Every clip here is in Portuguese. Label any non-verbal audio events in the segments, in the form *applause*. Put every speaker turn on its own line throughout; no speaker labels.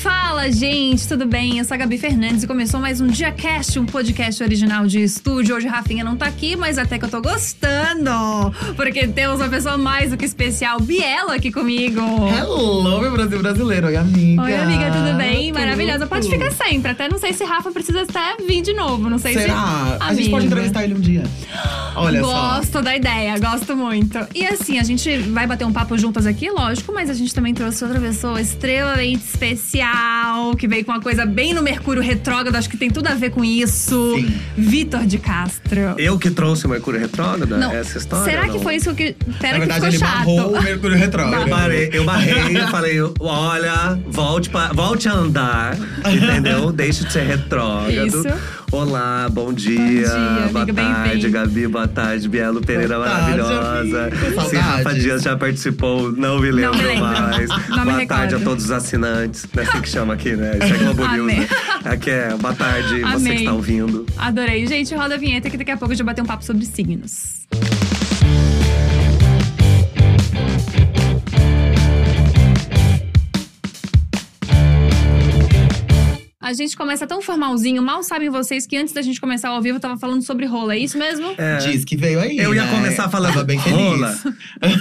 Fala, gente, tudo bem? Eu sou a Gabi Fernandes e começou mais um DiaCast, um podcast original de estúdio. Hoje Rafinha não tá aqui, mas até que eu tô gostando, porque temos uma pessoa mais do que especial, Biela, aqui comigo.
Hello, meu Brasil brasileiro. Oi, amiga.
Oi, amiga, tudo bem? Maravilhosa. Pode ficar sempre. Até não sei se Rafa precisa até vir de novo. Não sei se.
Será? A gente pode entrevistar ele um dia. Olha só.
Gosto da ideia, gosto muito. E assim, a gente vai bater um papo juntas aqui, lógico, mas a gente também trouxe outra pessoa extremamente especial, que veio com uma coisa bem no Mercúrio retrógrado, acho que tem tudo a ver com isso.
Sim.
Vitor de Castro.
Eu que trouxe o Mercúrio Retrógrado?
Não,
Essa história?
será
não?
que foi isso que. Pera
Na
que
verdade,
ficou
ele
chato.
barrou o Mercúrio Retrógrado.
Eu barrei, eu barrei, eu falei, olha, volte, pa- volte a andar, *laughs* entendeu? Deixe de ser retrógrado.
Isso.
Olá, bom dia.
dia,
boa
amiga,
tarde. Gabi, boa tarde, Bielo Pereira
Boa tarde,
maravilhosa. Se. Rafa Dias já participou, não me lembro,
me lembro.
mais.
Não
boa tarde a todos os assinantes. Não é assim que chama aqui, né? Isso é *laughs* Globo News, né? Aqui é boa tarde, você
Amei.
que está ouvindo.
Adorei. Gente, roda a vinheta que daqui a pouco gente vai bater um papo sobre signos. A gente começa tão formalzinho, mal sabem vocês que antes da gente começar ao vivo eu tava falando sobre rola, é isso mesmo?
É.
Diz que veio aí.
Eu ia
né?
começar falando
Tava bem
rola.
feliz.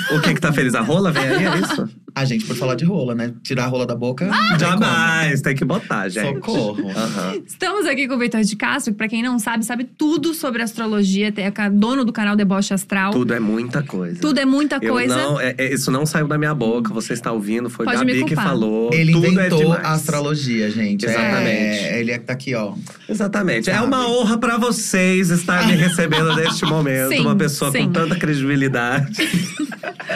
*laughs*
O que que tá feliz? A rola vem aí, é isso?
A gente, por falar de rola, né? Tirar a rola da boca.
Ah,
Jamais, tem que botar, gente.
Socorro.
Aham.
Estamos aqui com o Vitor de Castro, que pra quem não sabe, sabe tudo sobre astrologia, é dono do canal Deboche Astral.
Tudo é muita coisa.
Tudo é muita
Eu
coisa.
não, é- é- isso não saiu da minha boca, você está ouvindo, foi
Pode
Gabi que falou.
Ele
Tudo é
inventou
demais.
a astrologia, gente. É,
Exatamente.
ele é que tá aqui, ó.
Exatamente. É
Sabe?
uma honra pra vocês estar me recebendo neste momento. *laughs*
Sim,
uma pessoa
sim.
com tanta credibilidade. *laughs*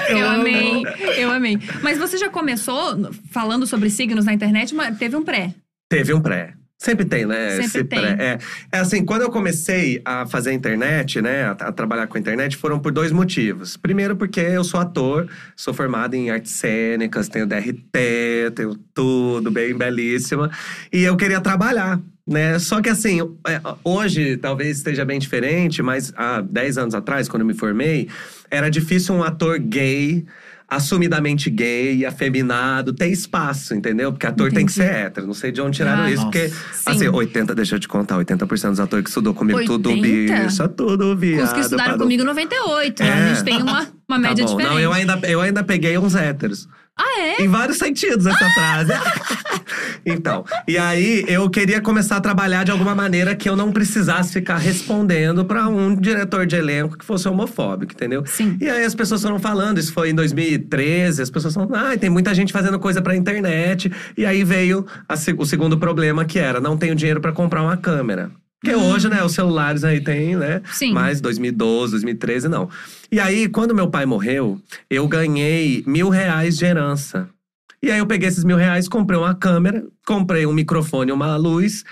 Eu
amo.
amei, eu amei. Mas você já começou falando sobre signos na internet, mas teve um pré.
Teve um pré. Sempre tem, né?
Sempre
Esse
tem.
pré. É, é assim, quando eu comecei a fazer internet, né? A, a trabalhar com a internet, foram por dois motivos. Primeiro, porque eu sou ator, sou formado em artes cênicas, tenho DRT, tenho tudo bem belíssima. E eu queria trabalhar. Né? Só que assim, é, hoje talvez esteja bem diferente, mas há 10 anos atrás, quando eu me formei, era difícil um ator gay assumidamente gay, afeminado, ter espaço, entendeu? Porque ator tem que
Entendi.
ser hétero. Não sei de onde tiraram
Ah,
isso, porque,
nossa.
assim,
Sim.
80, deixa eu te contar, 80% dos atores que estudou comigo, tudo
80?
bicho, tudo viado.
Os que estudaram comigo 98. A
É.
gente tem uma, uma
Tá
média
bom.
diferente.
Não, eu ainda, eu ainda peguei uns héteros.
Ah, é?
Em vários sentidos essa frase. *laughs* então, e aí eu queria começar a trabalhar de alguma maneira que eu não precisasse ficar respondendo pra um diretor de elenco que fosse homofóbico, entendeu?
Sim.
E aí as pessoas foram falando, isso foi em 2013, as pessoas falam, ah, tem muita gente fazendo coisa pra internet. E aí veio a o segundo problema que era, não tenho dinheiro pra comprar uma câmera. Porque hoje, né, os celulares aí tem, né?
Sim.
Mas 2012, 2013, não. E aí, quando meu pai morreu, eu ganhei mil reais de herança. E aí eu peguei esses mil reais, comprei uma câmera, comprei um microfone, uma luz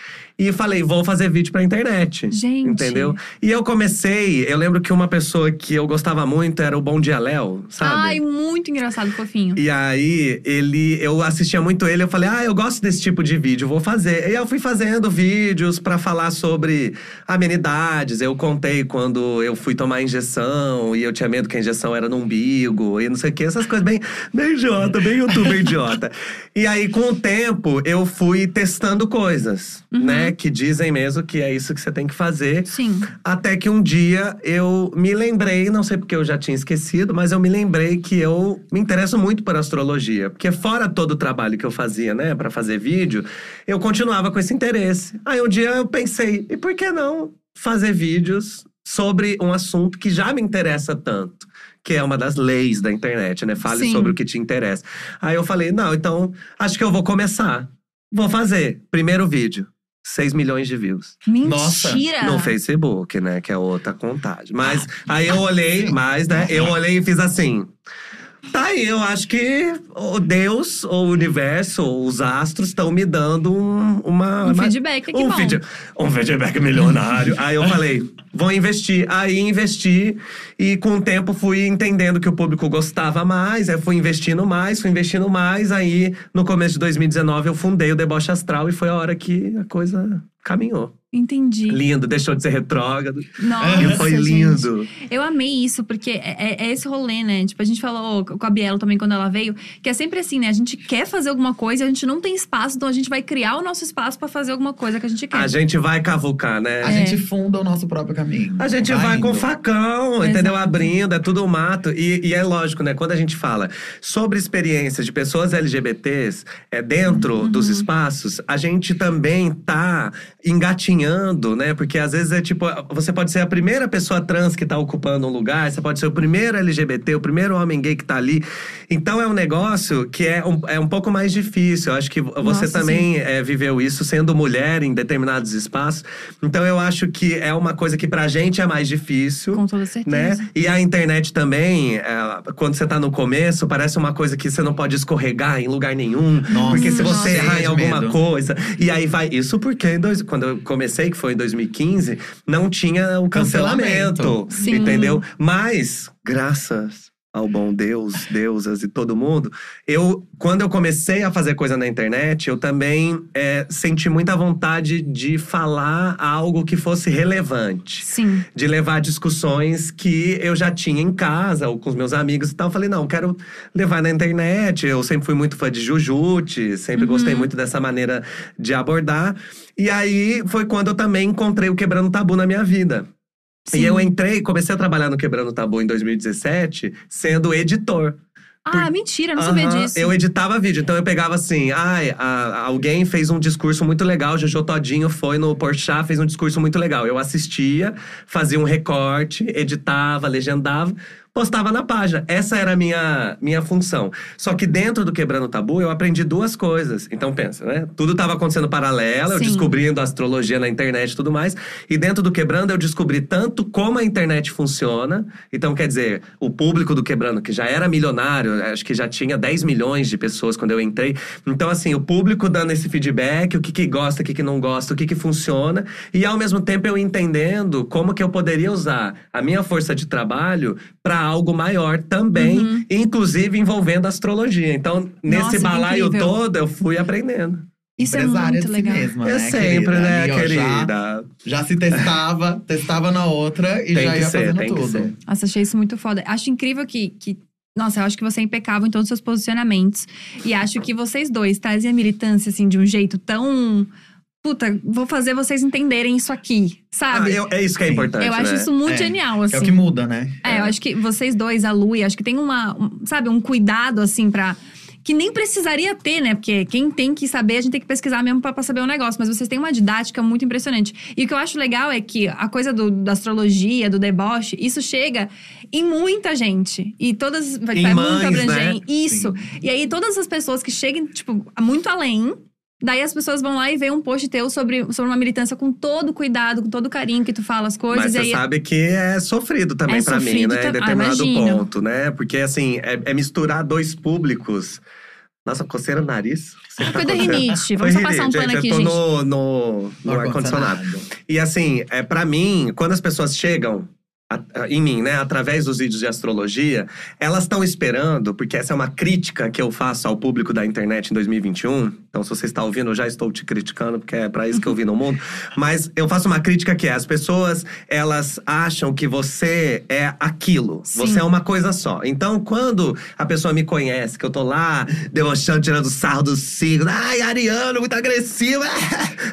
e falei, vou fazer vídeo pra internet.
Gente.
Entendeu? E eu comecei, eu lembro que uma pessoa que eu gostava muito era o Bom Dia Léo, sabe?
Ai, muito engraçado, fofinho.
E aí, ele, eu assistia muito ele, eu falei, ah, eu gosto desse tipo de vídeo, vou fazer. E aí eu fui fazendo vídeos pra falar sobre amenidades. Eu contei quando eu fui tomar injeção e eu tinha medo que a injeção era no umbigo e não sei o que, essas coisas bem, bem idiota, bem youtuber idiota. E aí, com o tempo, eu fui testando coisas,
Uhum.
né? Que dizem mesmo que é isso que você tem que fazer.
Sim.
Até que um dia eu me lembrei, não sei porque eu já tinha esquecido, mas eu me lembrei que eu me interesso muito por astrologia. Porque fora todo o trabalho que eu fazia, né, Pra fazer vídeo, eu continuava com esse interesse. Aí um dia eu pensei, e por que não fazer vídeos sobre um assunto que já me interessa tanto? Que é uma das leis da internet, né? Fale
Sim.
sobre o que te interessa. Aí eu falei, não, então acho que eu vou começar. Vou fazer. Primeiro vídeo. 6 milhões de views.
Nossa.
Mentira!
No Facebook, né? Que é outra contagem. Mas aí eu olhei, mas, né? Eu olhei e fiz assim. Tá aí, eu acho que o Deus, o universo, os astros estão me dando um, uma.
Um
uma-
feedback,
um, feed- um feedback milionário. aí eu falei, vou investir. Aí investi e com o tempo fui entendendo que o público gostava mais. Aí fui investindo mais, fui investindo mais. Aí no começo de 2019 eu fundei o Deboche Astral e foi a hora que a coisa caminhou.
Entendi.
Lindo, deixou de ser retrógrado.
Nossa,
e foi
gente.
lindo.
Eu amei isso, porque é, é- é esse rolê, né? Tipo, a gente falou com a Bielo também quando ela veio, que é sempre assim, né? A gente quer fazer alguma coisa, a gente não tem espaço, então a gente vai criar o nosso espaço pra fazer alguma coisa que a gente quer.
A gente vai cavucar, né?
A
É.
gente funda o nosso próprio caminho.
A gente vai, com
indo.
facão, entendeu? Abrindo, é tudo um mato. E, e é lógico, né? Quando a gente fala sobre experiências de pessoas LGBTs é, dentro dos espaços, a gente também tá engatinhando, né? Porque às vezes é tipo, você pode ser a primeira pessoa trans que tá ocupando um lugar, você pode ser o primeiro LGBT, o primeiro homem gay que tá ali. Então é um negócio que é um, é um pouco mais difícil. Eu acho que você
Nossa,
também é, viveu isso sendo mulher em determinados espaços. Então eu acho que é uma coisa que pra gente é mais difícil.
Com toda certeza.
Né? E a internet também, é, quando você tá no começo, parece uma coisa que você não pode escorregar em lugar nenhum.
Nossa,
porque se você errar em alguma
medo.
coisa. E aí vai. Isso porque em dois- quando eu comecei, que foi em 2015, não tinha o cancelamento.
Cancelamento.
Sim.
Entendeu? Mas, graças ao bom Deus, deusas e todo mundo, eu, quando eu comecei a fazer coisa na internet, eu também é, senti muita vontade de falar algo que fosse relevante
Sim.
de levar discussões que eu já tinha em casa ou com os meus amigos e tal. Eu falei, não, quero levar na internet. Eu sempre fui muito fã de Jujute, sempre
Uhum.
gostei muito dessa maneira de abordar. E aí foi quando eu também encontrei o Quebrando Tabu na minha vida.
Sim.
E eu entrei, comecei a trabalhar no Quebrando Tabu em 2017, sendo editor.
Ah, mentira, eu não sabia disso.
Eu editava vídeo, então eu pegava assim, ai, a- alguém fez um discurso muito legal, Jojo Todinho foi no Porchat, fez um discurso muito legal. Eu assistia, fazia um recorte, editava, legendava, postava na página. Essa era a minha, minha função. Só que dentro do Quebrando o Tabu, eu aprendi duas coisas. Então pensa, né? Tudo estava acontecendo paralelo, eu
Sim.
descobrindo astrologia na internet e tudo mais. E dentro do Quebrando, eu descobri tanto como a internet funciona. Então, quer dizer, o público do Quebrando, que já era milionário, acho que já tinha 10 milhões de pessoas quando eu entrei. Então, assim, o público dando esse feedback, o que, que gosta, o que, que não gosta, o que, que funciona. E ao mesmo tempo eu entendendo como que eu poderia usar a minha força de trabalho para algo maior também, inclusive envolvendo astrologia. Então, nesse
Uhum. Nossa, que
balaio
incrível.
todo, eu fui aprendendo.
Isso é muito legal.
mesma,
é
né,
sempre,
querida?
né,
Ali, ó, já-
querida?
Já, se testava, *laughs* testava na outra e
Tem
já
que
ia
ser,
fazendo
tem que
tudo.
ser.
Nossa, achei isso muito foda. Acho incrível que, que. Nossa, eu acho que você é impecável em todos os seus posicionamentos. E acho que vocês dois trazem a militância, assim, de um jeito tão. Puta, vou fazer vocês entenderem isso aqui,
Ah,
sabe?
eu- é isso que é
Sim.
importante,
eu acho
né?
isso muito
É,
genial, assim.
É o que muda, né?
É, eu acho que vocês dois, a Lu, e acho que tem uma, um, sabe, um cuidado, assim, pra. Que nem precisaria ter, né? Porque quem tem que saber, a gente tem que pesquisar mesmo pra, pra saber o negócio. Mas vocês têm uma didática muito impressionante. E o que eu acho legal é que a coisa do, da astrologia, do deboche, isso chega em muita gente. E todas. Vai
Em
vai
mães,
muito
né?
abrangente. Isso. E aí, todas as pessoas que cheguem, tipo, muito além. Daí as pessoas vão lá e veem um post teu sobre, sobre uma militância com todo cuidado, com todo carinho que tu fala as coisas.
Mas
e
você
aí
sabe que é sofrido também
É
pra mim, né?
tam-
Em
ah,
determinado
imagino.
ponto, né? Porque assim, é, é misturar dois públicos. Nossa, coceira no nariz. Você tá acontecendo?
rinite.
Foi
Vamos só passar um pano
gente,
aqui,
eu tô
gente.
no, no, no ar-condicionado. E assim, é para mim, quando as pessoas chegam em mim, né, através dos vídeos de astrologia, elas estão esperando, porque essa é uma crítica que eu faço ao público da internet em 2021. Então, se você está ouvindo, eu já estou te criticando, porque é para isso que eu vim no mundo. *laughs* Mas eu faço uma crítica que é: as pessoas, elas acham que você é aquilo.
Sim.
Você é uma coisa só. Então, quando a pessoa me conhece, que eu tô lá debochando, tirando sarro do signo, ai, Ariano, muito agressiva.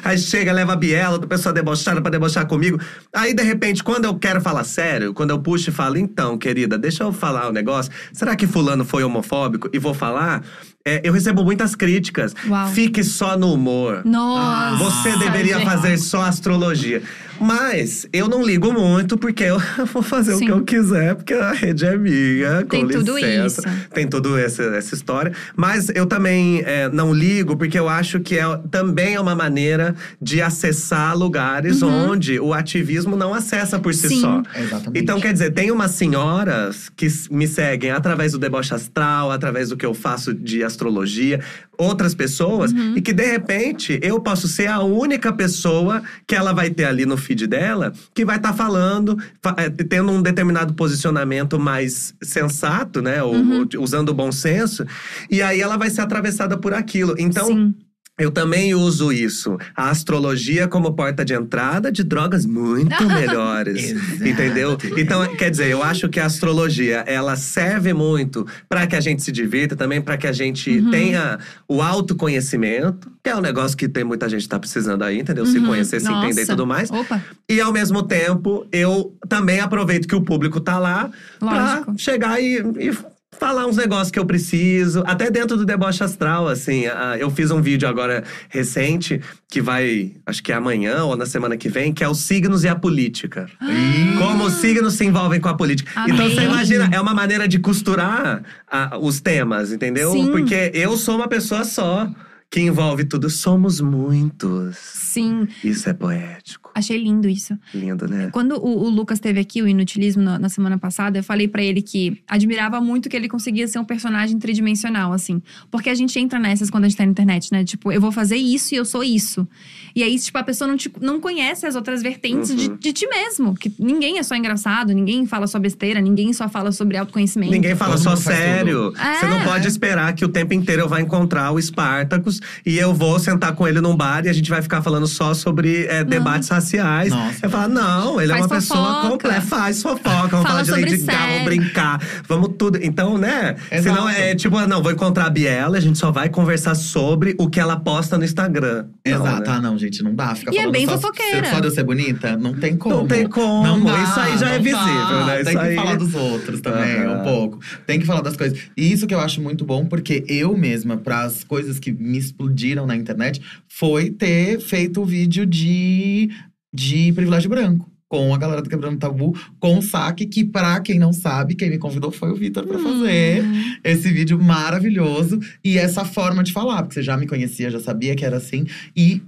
Aí chega, leva a biela, outra pessoa debochada pra debochar comigo. Aí, de repente, quando eu quero falar sério, quando eu puxo e falo, então, querida, deixa eu falar o um negócio. Será que fulano foi homofóbico? E vou falar. É, eu recebo muitas críticas.
Uau.
Fique só no humor.
Nossa!
Você deveria
gente.
fazer só astrologia. Mas eu não ligo muito, porque eu *laughs* vou fazer
Sim.
o que eu quiser, porque a rede é minha.
Tem
com
tudo
licença.
isso.
Tem tudo essa, essa história. Mas eu também é, não ligo, porque eu acho que é, também é uma maneira de acessar lugares onde o ativismo não acessa por si
Uhum. Sim.
só.
Exatamente.
Então, quer dizer, tem umas senhoras que me seguem através do deboche astral, através do que eu faço de astrologia, outras pessoas,
Uhum.
e que de repente eu posso ser a única pessoa que ela vai ter ali no feed dela que vai estar falando, fa- eh, tendo um determinado posicionamento mais sensato, né? Ou,
Uhum.
usando o bom senso, e aí ela vai ser atravessada por aquilo. Então,
Sim.
Eu também uso isso, a astrologia como porta de entrada de drogas muito *laughs* melhores, entendeu? Então, quer dizer, eu acho que a astrologia, ela serve muito para que a gente se divirta, também para que a gente
Uhum.
tenha o autoconhecimento, que é um negócio que tem muita gente tá precisando aí, entendeu? Se
Uhum.
conhecer, se entender e tudo mais.
Opa,
E ao mesmo tempo, eu também aproveito que o público tá lá pra chegar e, e falar uns negócios que eu preciso. Até dentro do deboche astral, assim. ah, Eu fiz um vídeo agora recente, que vai, acho que é amanhã ou na semana que vem, que é os signos e a política.
Ih,
Como os signos se envolvem com a política.
Amei.
Então você imagina, é uma maneira de costurar ah, os temas, entendeu?
Sim.
Porque eu sou uma pessoa só. Que envolve tudo. Somos muitos.
sim.
Isso é poético.
Achei lindo isso.
Lindo, né?
Quando o, o Lucas teve aqui, o Inutilismo, na, na semana passada, eu falei pra ele que admirava muito que ele conseguia ser um personagem tridimensional, assim. Porque a gente entra nessas quando a gente tá na internet, né? Tipo, eu vou fazer isso e eu sou isso. E aí, tipo, a pessoa não, te- não conhece as outras vertentes de,
Uhum.
de ti mesmo. Que ninguém é só engraçado, ninguém fala só besteira, ninguém só fala sobre autoconhecimento.
Ninguém fala só sério.
tudo.
Você não
É.
pode esperar que o tempo inteiro eu vá encontrar o Spartacus e eu vou sentar com ele num bar e a gente vai ficar falando só sobre é, debates raciais.
Nossa.
Eu falo, não, ele é uma pessoa
fofoca.
completa. Faz fofoca, vamos
Fala
falar de Lady Gaga, vamos brincar, vamos tudo. Então, né?
Exato.
Senão é tipo, ah, não, vou encontrar a Biela, a gente só vai conversar sobre o que ela posta no Instagram. Não,
Exato.
né?
Ah, não, gente, não dá. Fica
E é
falando
bem
só,
fofoqueira.
Só de eu ser bonita? Não tem como.
Não tem como.
Não dá,
Isso aí já é
não
visível,
dá.
né?
Tem
Isso
que
aí-
falar dos outros também,
Aham.
um pouco. Tem que falar das coisas. E isso que eu acho muito bom, porque eu mesma, para as coisas que me explodiram na internet, foi ter feito o vídeo de, de privilégio branco. Com a galera do Quebrando Tabu, com o saque, que pra quem não sabe, quem me convidou foi o Vitor pra fazer
Hum.
esse vídeo maravilhoso e essa forma de falar, porque você já me conhecia, já sabia que era assim e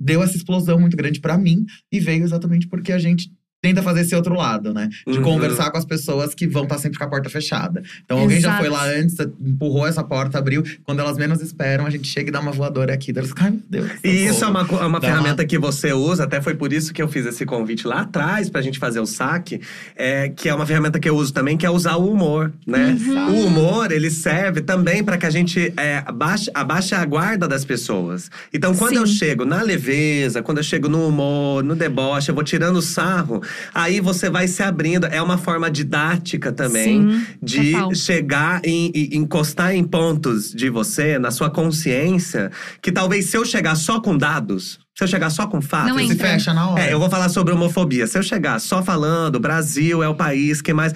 deu essa explosão muito grande pra mim e veio exatamente porque a gente tenta fazer esse outro lado, né? De
Uhum.
conversar com as pessoas que vão estar sempre com a porta fechada. Então alguém já
Exato.
foi lá antes, empurrou essa porta, abriu. Quando elas menos esperam, a gente chega e dá uma voadora aqui. Elas, ai meu Deus.
E isso é uma, é uma
Dá
ferramenta que você usa, até foi por isso que eu fiz esse convite lá atrás pra gente fazer o saque, é, que é uma ferramenta que eu uso também, que é usar o humor, né?
Uhum.
O humor, ele serve também pra que a gente é, abaixe, abaixe a guarda das pessoas. Então, quando
Sim.
eu chego na leveza, quando eu chego no humor, no deboche, eu vou tirando o sarro, aí você vai se abrindo. É uma forma didática também
Sim,
de
total.
chegar em, e encostar em pontos de você, na sua consciência, que talvez se eu chegar só com dados, se eu chegar só com fatos.
Não
Se fecha na hora.
É, eu vou falar sobre homofobia. Se eu chegar só falando, Brasil é o país que mais.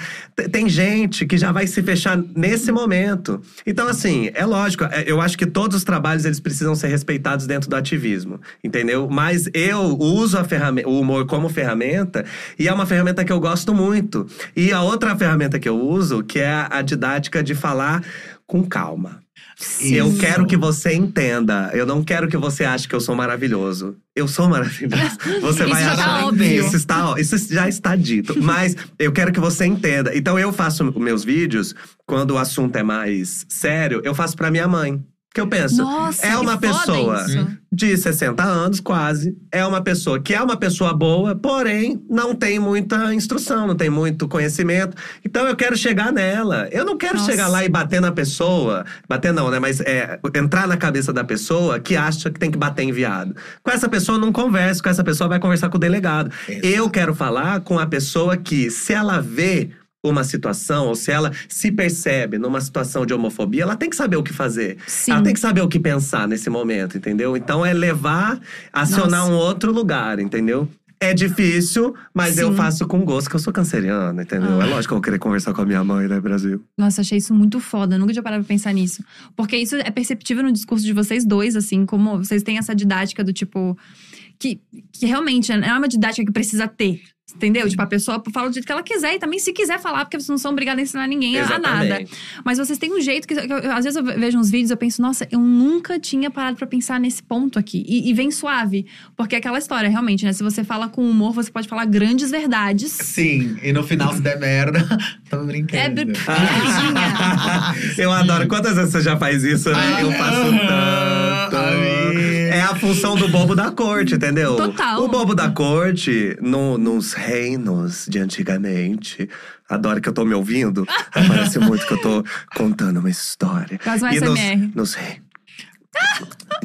Tem gente que já vai se fechar nesse momento. Então, assim, é lógico, é, eu acho que todos os trabalhos eles precisam ser respeitados dentro do ativismo, entendeu? Mas eu uso a ferramenta, o humor como ferramenta, e é uma ferramenta que eu gosto muito. E a outra ferramenta que eu uso, que é a didática de falar com calma. Eu
Isso.
quero que você entenda. Eu não quero que você ache que eu sou maravilhoso. Eu sou maravilhoso. *laughs* Você vai
tá
achar
óbvio.
isso está, ó, isso já está dito. *laughs* Mas eu quero que você entenda. Então eu faço meus vídeos quando o assunto é mais sério. Eu faço pra minha mãe. Que eu penso,
Nossa,
é
que
uma
foda
pessoa
isso.
de 60 anos, quase. É uma pessoa que é uma pessoa boa, porém não tem muita instrução, não tem muito conhecimento. Então eu quero chegar nela. Eu não quero
Nossa.
chegar lá e bater na pessoa. Bater não, né? Mas é, entrar na cabeça da pessoa que acha que tem que bater em viado. Com essa pessoa eu não converso, com essa pessoa vai conversar com o delegado.
Exato.
Eu quero falar com a pessoa que, se ela vê uma situação, ou se ela se percebe numa situação de homofobia, ela tem que saber o que fazer.
Sim.
Ela tem que saber o que pensar nesse momento, entendeu? Então é levar, acionar
Nossa.
um outro lugar, entendeu? É difícil, mas eu
Sim.
faço com gosto, que eu sou canceriana, entendeu?
Ah.
É lógico que eu vou querer conversar com a minha mãe, né, Brasil?
Nossa, achei isso muito foda. Eu nunca tinha parado pra pensar nisso. Porque isso é perceptível no discurso de vocês dois, assim, como vocês têm essa didática do tipo. Que, que realmente é uma didática que precisa ter. Entendeu? Tipo, a pessoa fala do jeito que ela quiser e também se quiser falar, porque vocês não são obrigados a ensinar ninguém a nada.
Exatamente.
Mas vocês têm um jeito que, que eu- às vezes eu vejo uns vídeos e eu penso, nossa, eu nunca tinha parado pra pensar nesse ponto aqui. E, e vem suave. Porque é aquela história, realmente, né? Se você fala com humor, você pode falar grandes verdades.
Sim, e no final, se der merda, *laughs* tava brincando.
É, br- *laughs*
eu adoro. Quantas vezes você já faz isso, né? Eu faço tanto. É a função do bobo da corte, entendeu?
Total.
O bobo da corte, no- nos reinos de antigamente. Adoro que eu tô me ouvindo. Parece muito que eu tô contando uma história.
Faz um
E nos,
SMR.
nos reinos.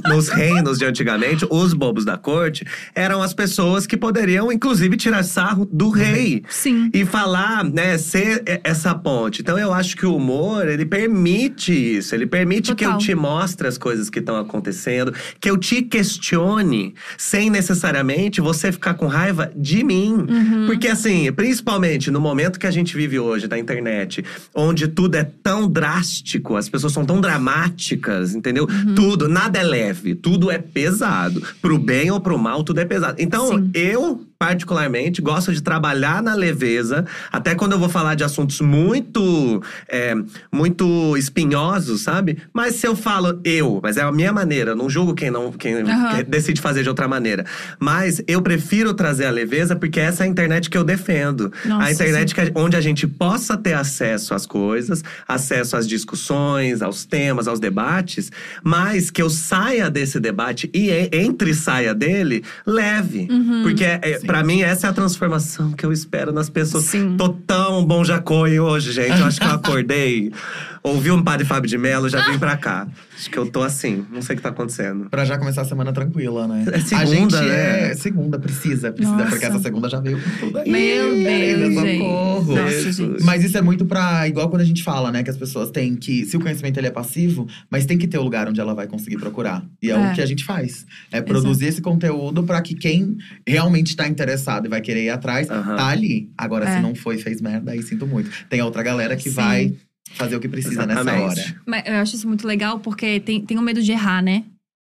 Nos reinos de antigamente, os bobos da corte eram as pessoas que poderiam, inclusive, tirar sarro do rei.
Sim.
E falar, né, ser essa ponte. Então eu acho que o humor, ele permite isso. Ele permite que eu
Total.
te mostre as coisas que estão acontecendo, que eu te questione, sem necessariamente você ficar com raiva de mim.
Uhum.
Porque assim, principalmente no momento que a gente vive hoje da internet, onde tudo é tão drástico, as pessoas são tão dramáticas, entendeu?
Uhum.
Tudo, nada é leve, tudo é pesado. Pro bem ou pro mal, tudo é pesado. Então,
Sim.
eu, particularmente, gosto de trabalhar na leveza, até quando eu vou falar de assuntos muito, é, muito espinhosos, sabe? Mas se eu falo eu, mas é a minha maneira, eu não julgo quem não quem quer- decide fazer de outra maneira. Mas eu prefiro trazer a leveza porque essa é a internet que eu defendo.
Nossa,
a internet que onde a gente possa ter acesso às coisas, acesso às discussões, aos temas, aos debates, mas que eu saia desse debate e entre e saia dele leve.
Uhum.
Porque é, pra mim essa é a transformação que eu espero nas pessoas.
Sim.
Tô tão bom jacoi hoje, gente. Eu acho que eu acordei, *laughs* ouvi um padre Fábio de Mello, já vim pra cá. Acho que eu tô assim, não sei o que tá acontecendo.
Pra já começar a semana tranquila, né?
É segunda,
a gente
né?
é segunda, precisa, precisa,
Nossa.
porque essa segunda já veio com tudo aí.
Meu Deus, gente.
socorro.
Nossa, gente.
Mas isso é muito pra. Igual quando a gente fala, né? Que as pessoas têm que. Se o conhecimento ele é passivo, mas tem que ter o lugar onde ela vai conseguir procurar. E é,
É.
o que a gente faz. É produzir esse conteúdo pra que quem realmente tá interessado e vai querer ir atrás,
Aham.
tá ali. Agora,
É.
se não foi, fez merda, aí sinto muito. Tem a outra galera que
Sim.
vai fazer o que precisa nessa
Exatamente.
hora.
Mas eu acho isso muito legal porque tem, tem o medo de errar, né?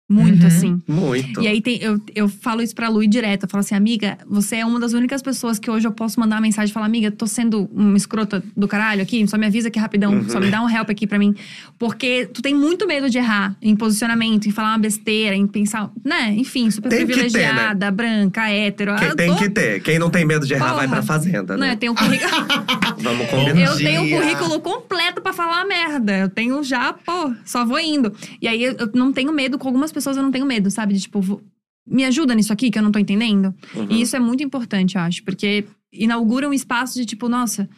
Muito,
Uhum.
assim.
Muito.
E aí tem, eu, eu falo isso pra Lu direto. Eu falo assim, amiga, você é uma das únicas pessoas que hoje eu posso mandar uma mensagem e falar, amiga, tô sendo uma escrota do caralho aqui, só me avisa aqui rapidão,
Uhum.
só me dá um help aqui pra mim. Porque tu tem muito medo de errar em posicionamento, em falar uma besteira, em pensar, né? Enfim, super
Tem que ter, né?
privilegiada, branca, hétero.
Quem tem
tô-
que ter. Quem não tem medo de errar vai
Porra.
pra fazenda,
Né,
né?
eu tenho um currículo. *laughs*
Vamos combinar.
Eu tenho o currículo completo pra falar merda. Eu tenho já, pô, só vou indo. E aí eu eu não tenho medo, com algumas pessoas eu não tenho medo, sabe? De tipo, vou- me ajuda nisso aqui que eu não tô entendendo.
Uhum.
E isso é muito importante, eu acho, porque inaugura um espaço de tipo, nossa,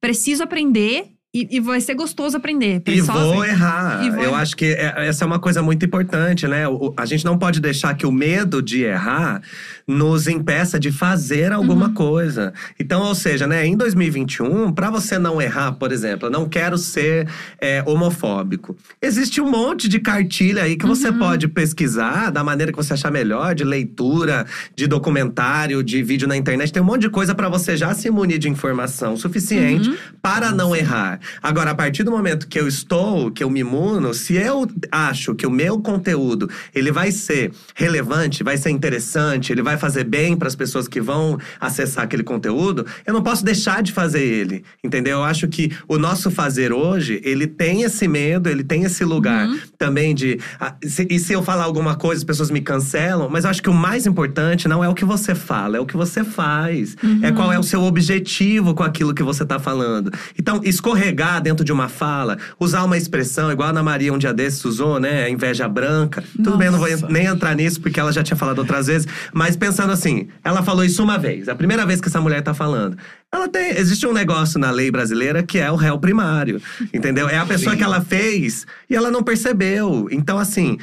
preciso aprender e, e vai ser gostoso aprender.
E vou
assim.
errar.
E vou
Eu
errar.
acho que é- essa é uma coisa muito importante, né? O- a gente não pode deixar que o medo de errar nos impeça de fazer alguma
Uhum.
coisa. Então, ou seja, né, em 2021, para você não errar, por exemplo, eu não quero ser é, homofóbico. Existe um monte de cartilha aí que você
Uhum.
pode pesquisar da maneira que você achar melhor, de leitura, de documentário, de vídeo na internet. Tem um monte de coisa para você já se munir de informação suficiente
Uhum.
para não errar. Agora, a partir do momento que eu estou, que eu me imuno, se eu acho que o meu conteúdo ele vai ser relevante, vai ser interessante, ele vai fazer bem para as pessoas que vão acessar aquele conteúdo, eu não posso deixar de fazer ele, entendeu? Eu acho que o nosso fazer hoje, ele tem esse medo, ele tem esse lugar
Uhum.
também de ah, e se eu falar alguma coisa, as pessoas me cancelam, mas eu acho que o mais importante não é o que você fala, é o que você faz. É qual é o seu objetivo com aquilo que você tá falando. Então, escorregar dentro de uma fala, usar uma expressão, igual a Ana Maria um dia desses usou, né? A inveja branca. Tudo bem, eu não vou
Nossa.
nem entrar nisso, porque ela já tinha falado outras vezes. Mas pensando assim, ela falou isso uma vez. A primeira vez que essa mulher tá falando. Ela tem. Existe um negócio na lei brasileira que é o réu primário. Entendeu? É a pessoa
Sim.
que ela fez e ela não percebeu. Então, assim.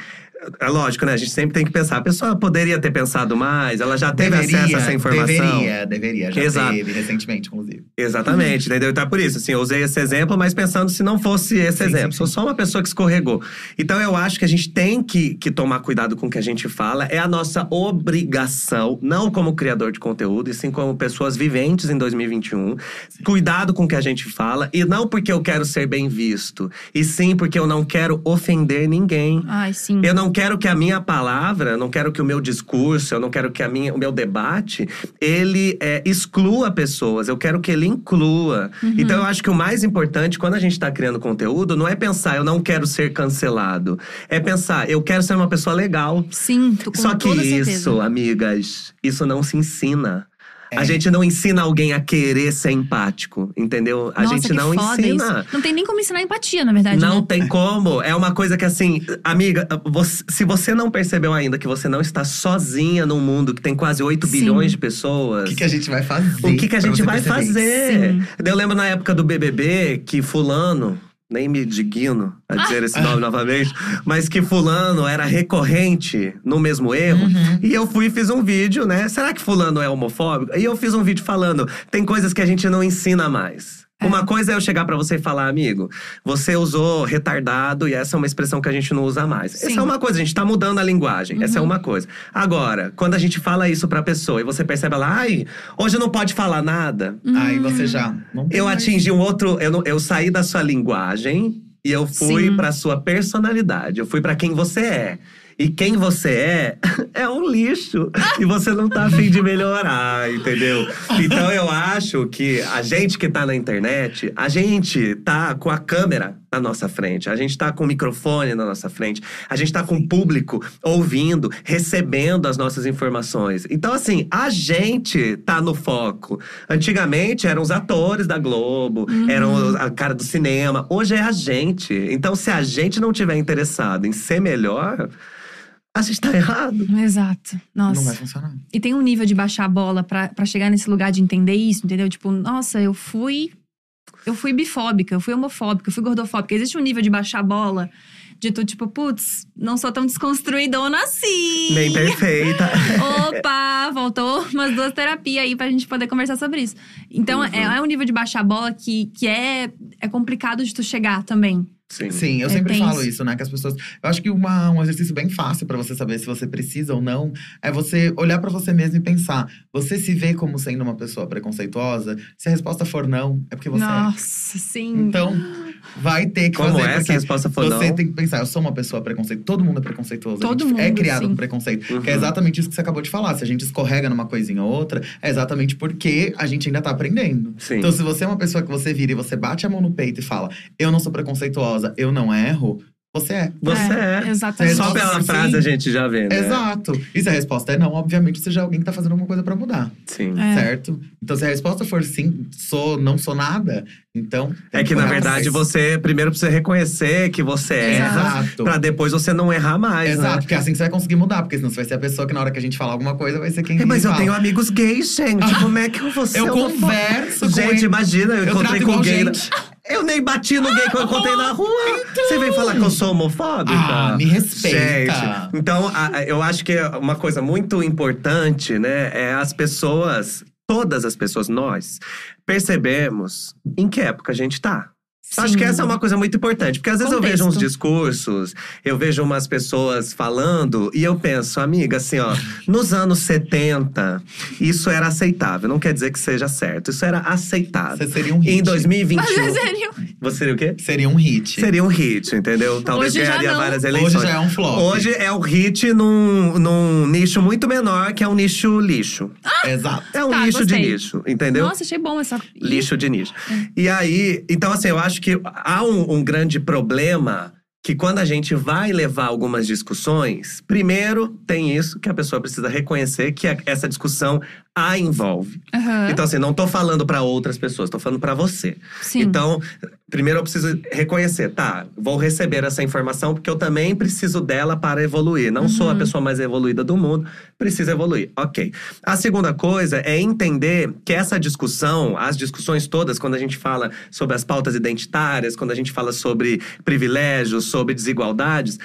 É lógico, né? A gente sempre tem que pensar. A pessoa poderia ter pensado mais, ela já teve acesso a essa informação.
Deveria, deveria. Já
Exato.
teve recentemente, inclusive.
Exatamente, entendeu? Então é por isso, assim, eu usei esse exemplo, mas pensando se não fosse esse
Sim,
exemplo.
sim,
Sou
sim.
só uma pessoa que escorregou. Então eu acho que a gente tem que, que tomar cuidado com o que a gente fala. É a nossa obrigação, não como criador de conteúdo, e sim como pessoas viventes em 2021. Cuidado com o que a gente fala. E não porque eu quero ser bem visto, e sim porque eu não quero ofender ninguém.
Ai, sim.
Eu não quero que a minha palavra, eu não quero que o meu discurso, eu não quero que a minha, o meu debate, ele é, exclua pessoas. Eu quero que ele inclua. Então eu acho que o mais importante quando a gente está criando conteúdo não é pensar eu não quero ser cancelado. É pensar eu quero ser uma pessoa legal.
Sim, tô com
Só que
toda certeza.
isso, amigas, isso não se ensina.
É.
A gente não ensina alguém a querer ser empático, entendeu? A
Nossa,
gente
que
não
foda
ensina.
Isso. Não tem nem como ensinar empatia, na verdade,
Não
né?
tem como. É uma coisa que, assim, amiga, você- se você não percebeu ainda que você não está sozinha num mundo que tem quase 8
Sim.
bilhões de pessoas.
O que, que a gente vai fazer?
o que, que a gente vai
perceber?
fazer?
Sim.
Eu lembro na época do BBB que Fulano nem me digno a dizer esse nome *laughs* novamente, mas que fulano era recorrente no mesmo erro.
Uhum.
E eu fui e fiz um vídeo, né? Será que fulano é homofóbico? E eu fiz um vídeo falando, tem coisas que a gente não ensina mais.
É.
Uma coisa é eu chegar pra você e falar, amigo, você usou retardado e essa é uma expressão que a gente não usa mais.
Sim.
Essa é uma coisa, a gente tá mudando a linguagem. Essa é uma coisa. Agora, quando a gente fala isso pra pessoa e você percebe ela, ai, hoje não pode falar nada.
Aí você já.
Eu atingi um outro. Eu, não- eu saí da sua linguagem e eu fui
Sim.
pra sua personalidade. Eu fui pra quem você é. E quem você é *laughs* é um lixo. e você não tá afim de melhorar, entendeu? Então eu acho que a gente que tá na internet, a gente tá com a câmera na nossa frente, a gente tá com o microfone na nossa frente, a gente tá com o público ouvindo, recebendo as nossas informações. Então, assim, a gente tá no foco. Antigamente eram os atores da Globo, eram os- a cara do cinema. Hoje é a gente. Então, se a gente não tiver interessado em ser melhor, a gente tá errado.
Exato.
Não
Nossa.
vai funcionar.
E tem um nível de baixar a bola pra, pra chegar nesse lugar de entender isso, entendeu? Tipo, nossa, eu fui. Eu fui bifóbica, eu fui homofóbica, eu fui gordofóbica. Existe um nível de baixar a bola de tu, tipo, putz, não sou tão desconstruidona assim.
Nem perfeita. *laughs*
Opa, voltou umas duas terapias aí pra gente poder conversar sobre isso. Então, é, é um nível de baixar a bola que, que é, é complicado de tu chegar também.
Sim.
Sim, eu
É
sempre
tenso.
falo isso, né? Que as pessoas. Eu acho que uma, um exercício bem fácil pra você saber se você precisa ou não é você olhar pra você mesmo e pensar: você se vê como sendo uma pessoa preconceituosa? Se a resposta for não, é porque você é.
Nossa, sim.
Então, vai ter que
Como
fazer.
é? Se
porque
a resposta for
você
não?
tem que pensar, eu sou uma pessoa preconceituosa. Todo mundo é preconceituoso.
Todo
a gente é
mundo,
criado
sim.
com preconceito.
Uhum.
Que é exatamente isso que você acabou de falar. Se a gente escorrega numa coisinha ou outra, é exatamente porque a gente ainda tá aprendendo.
Sim.
Então, se você é uma pessoa que você vira e você bate a mão no peito e fala, eu não sou preconceituosa, eu não erro, você é.
Você é.
Exatamente.
Só pela
sim.
frase a gente já vê, né?
Exato. E se a resposta é não, obviamente você já é alguém que tá fazendo alguma coisa pra mudar.
Sim.
É.
Certo? Então, se a resposta for sim, sou, não sou nada, então.
É que, na verdade,
atrás.
você primeiro precisa reconhecer que você erra,
Exato.
pra depois você não errar mais,
Exato,
né?
porque é assim que você vai conseguir mudar. Porque senão você vai ser a pessoa que na hora que a gente falar alguma coisa, vai ser quem
É, mas eu
fala.
tenho amigos gays, gente. Como é que eu vou ser
Eu converso com
Gente,
ele.
imagina, eu,
Eu
encontrei com gay.
gente.
Eu nem bati no gay que eu encontrei na rua. Você vem falar que eu sou homofóbica?
Ah, me respeita.
Gente, então a- a- eu acho que uma coisa muito importante, né, é as pessoas, todas as pessoas, nós, percebemos em que época a gente tá. Acho
Sim.
que essa é uma coisa muito importante, porque às vezes eu vejo uns
Contexto.
discursos, eu vejo umas pessoas falando e eu penso, amiga, assim, ó, nos anos 70, isso era aceitável. Não quer dizer que seja certo, isso era aceitável.
Você seria um hit.
Em 2021.
Mas é sério.
Você seria o quê?
Seria um hit.
Seria um hit, entendeu? Talvez
Hoje já
ganharia
não.
várias eleições.
Hoje já é um flop.
Hoje é um hit num, num nicho muito menor, que é um nicho lixo.
Exato.
É um
Tá,
nicho
gostei.
de nicho, entendeu?
Nossa, achei bom essa.
Lixo de nicho. E aí, então assim, eu acho que há um, um grande problema que quando a gente vai levar algumas discussões, primeiro tem isso que a pessoa precisa reconhecer que a- essa discussão a envolve.
Aham.
Então assim, não tô falando para outras pessoas, tô falando para você.
Sim.
Então, primeiro eu preciso reconhecer, tá? Vou receber essa informação porque eu também preciso dela para evoluir. Não sou a
Uhum.
pessoa mais evoluída do mundo, preciso evoluir. Ok. A segunda coisa é entender que essa discussão, as discussões todas, quando a gente fala sobre as pautas identitárias, quando a gente fala sobre privilégios, sobre desigualdades,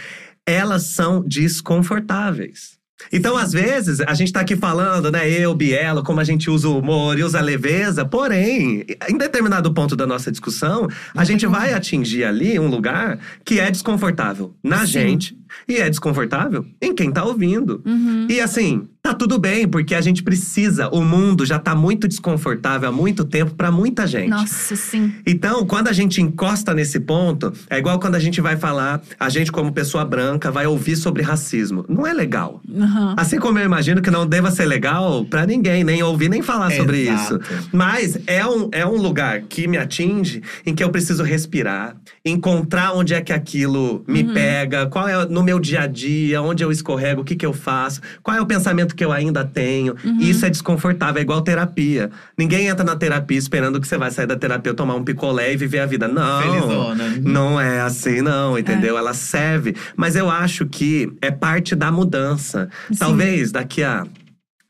elas são desconfortáveis. Então, às vezes, a gente tá aqui falando, né, eu, Bielo, como a gente usa o humor e usa a leveza, porém, em determinado ponto da nossa discussão, a gente vai atingir ali um lugar que é desconfortável na
Sim.
gente e é desconfortável em quem tá ouvindo.
Uhum.
E assim, tá tudo bem, porque a gente precisa, o mundo já tá muito desconfortável há muito tempo pra muita gente.
Nossa, sim.
Então, quando a gente encosta nesse ponto, é igual quando a gente vai falar, a gente, como pessoa branca, vai ouvir sobre racismo. Não é legal.
Aham.
Assim como eu imagino que não deva ser legal pra ninguém, nem ouvir, nem falar sobre
Exato.
isso. Mas é um, é um lugar que me atinge, em que eu preciso respirar, encontrar onde é que aquilo me pega, qual é no meu dia a dia, onde eu escorrego, o que, que eu faço, qual é o pensamento que eu ainda tenho. Isso é desconfortável, é igual terapia. Ninguém entra na terapia esperando que você vai sair da terapia, tomar um picolé e viver a vida. Não.
Felizona.
Não é assim, não, entendeu? Ela serve. Mas eu acho que é parte da mudança.
Sim.
Talvez daqui a.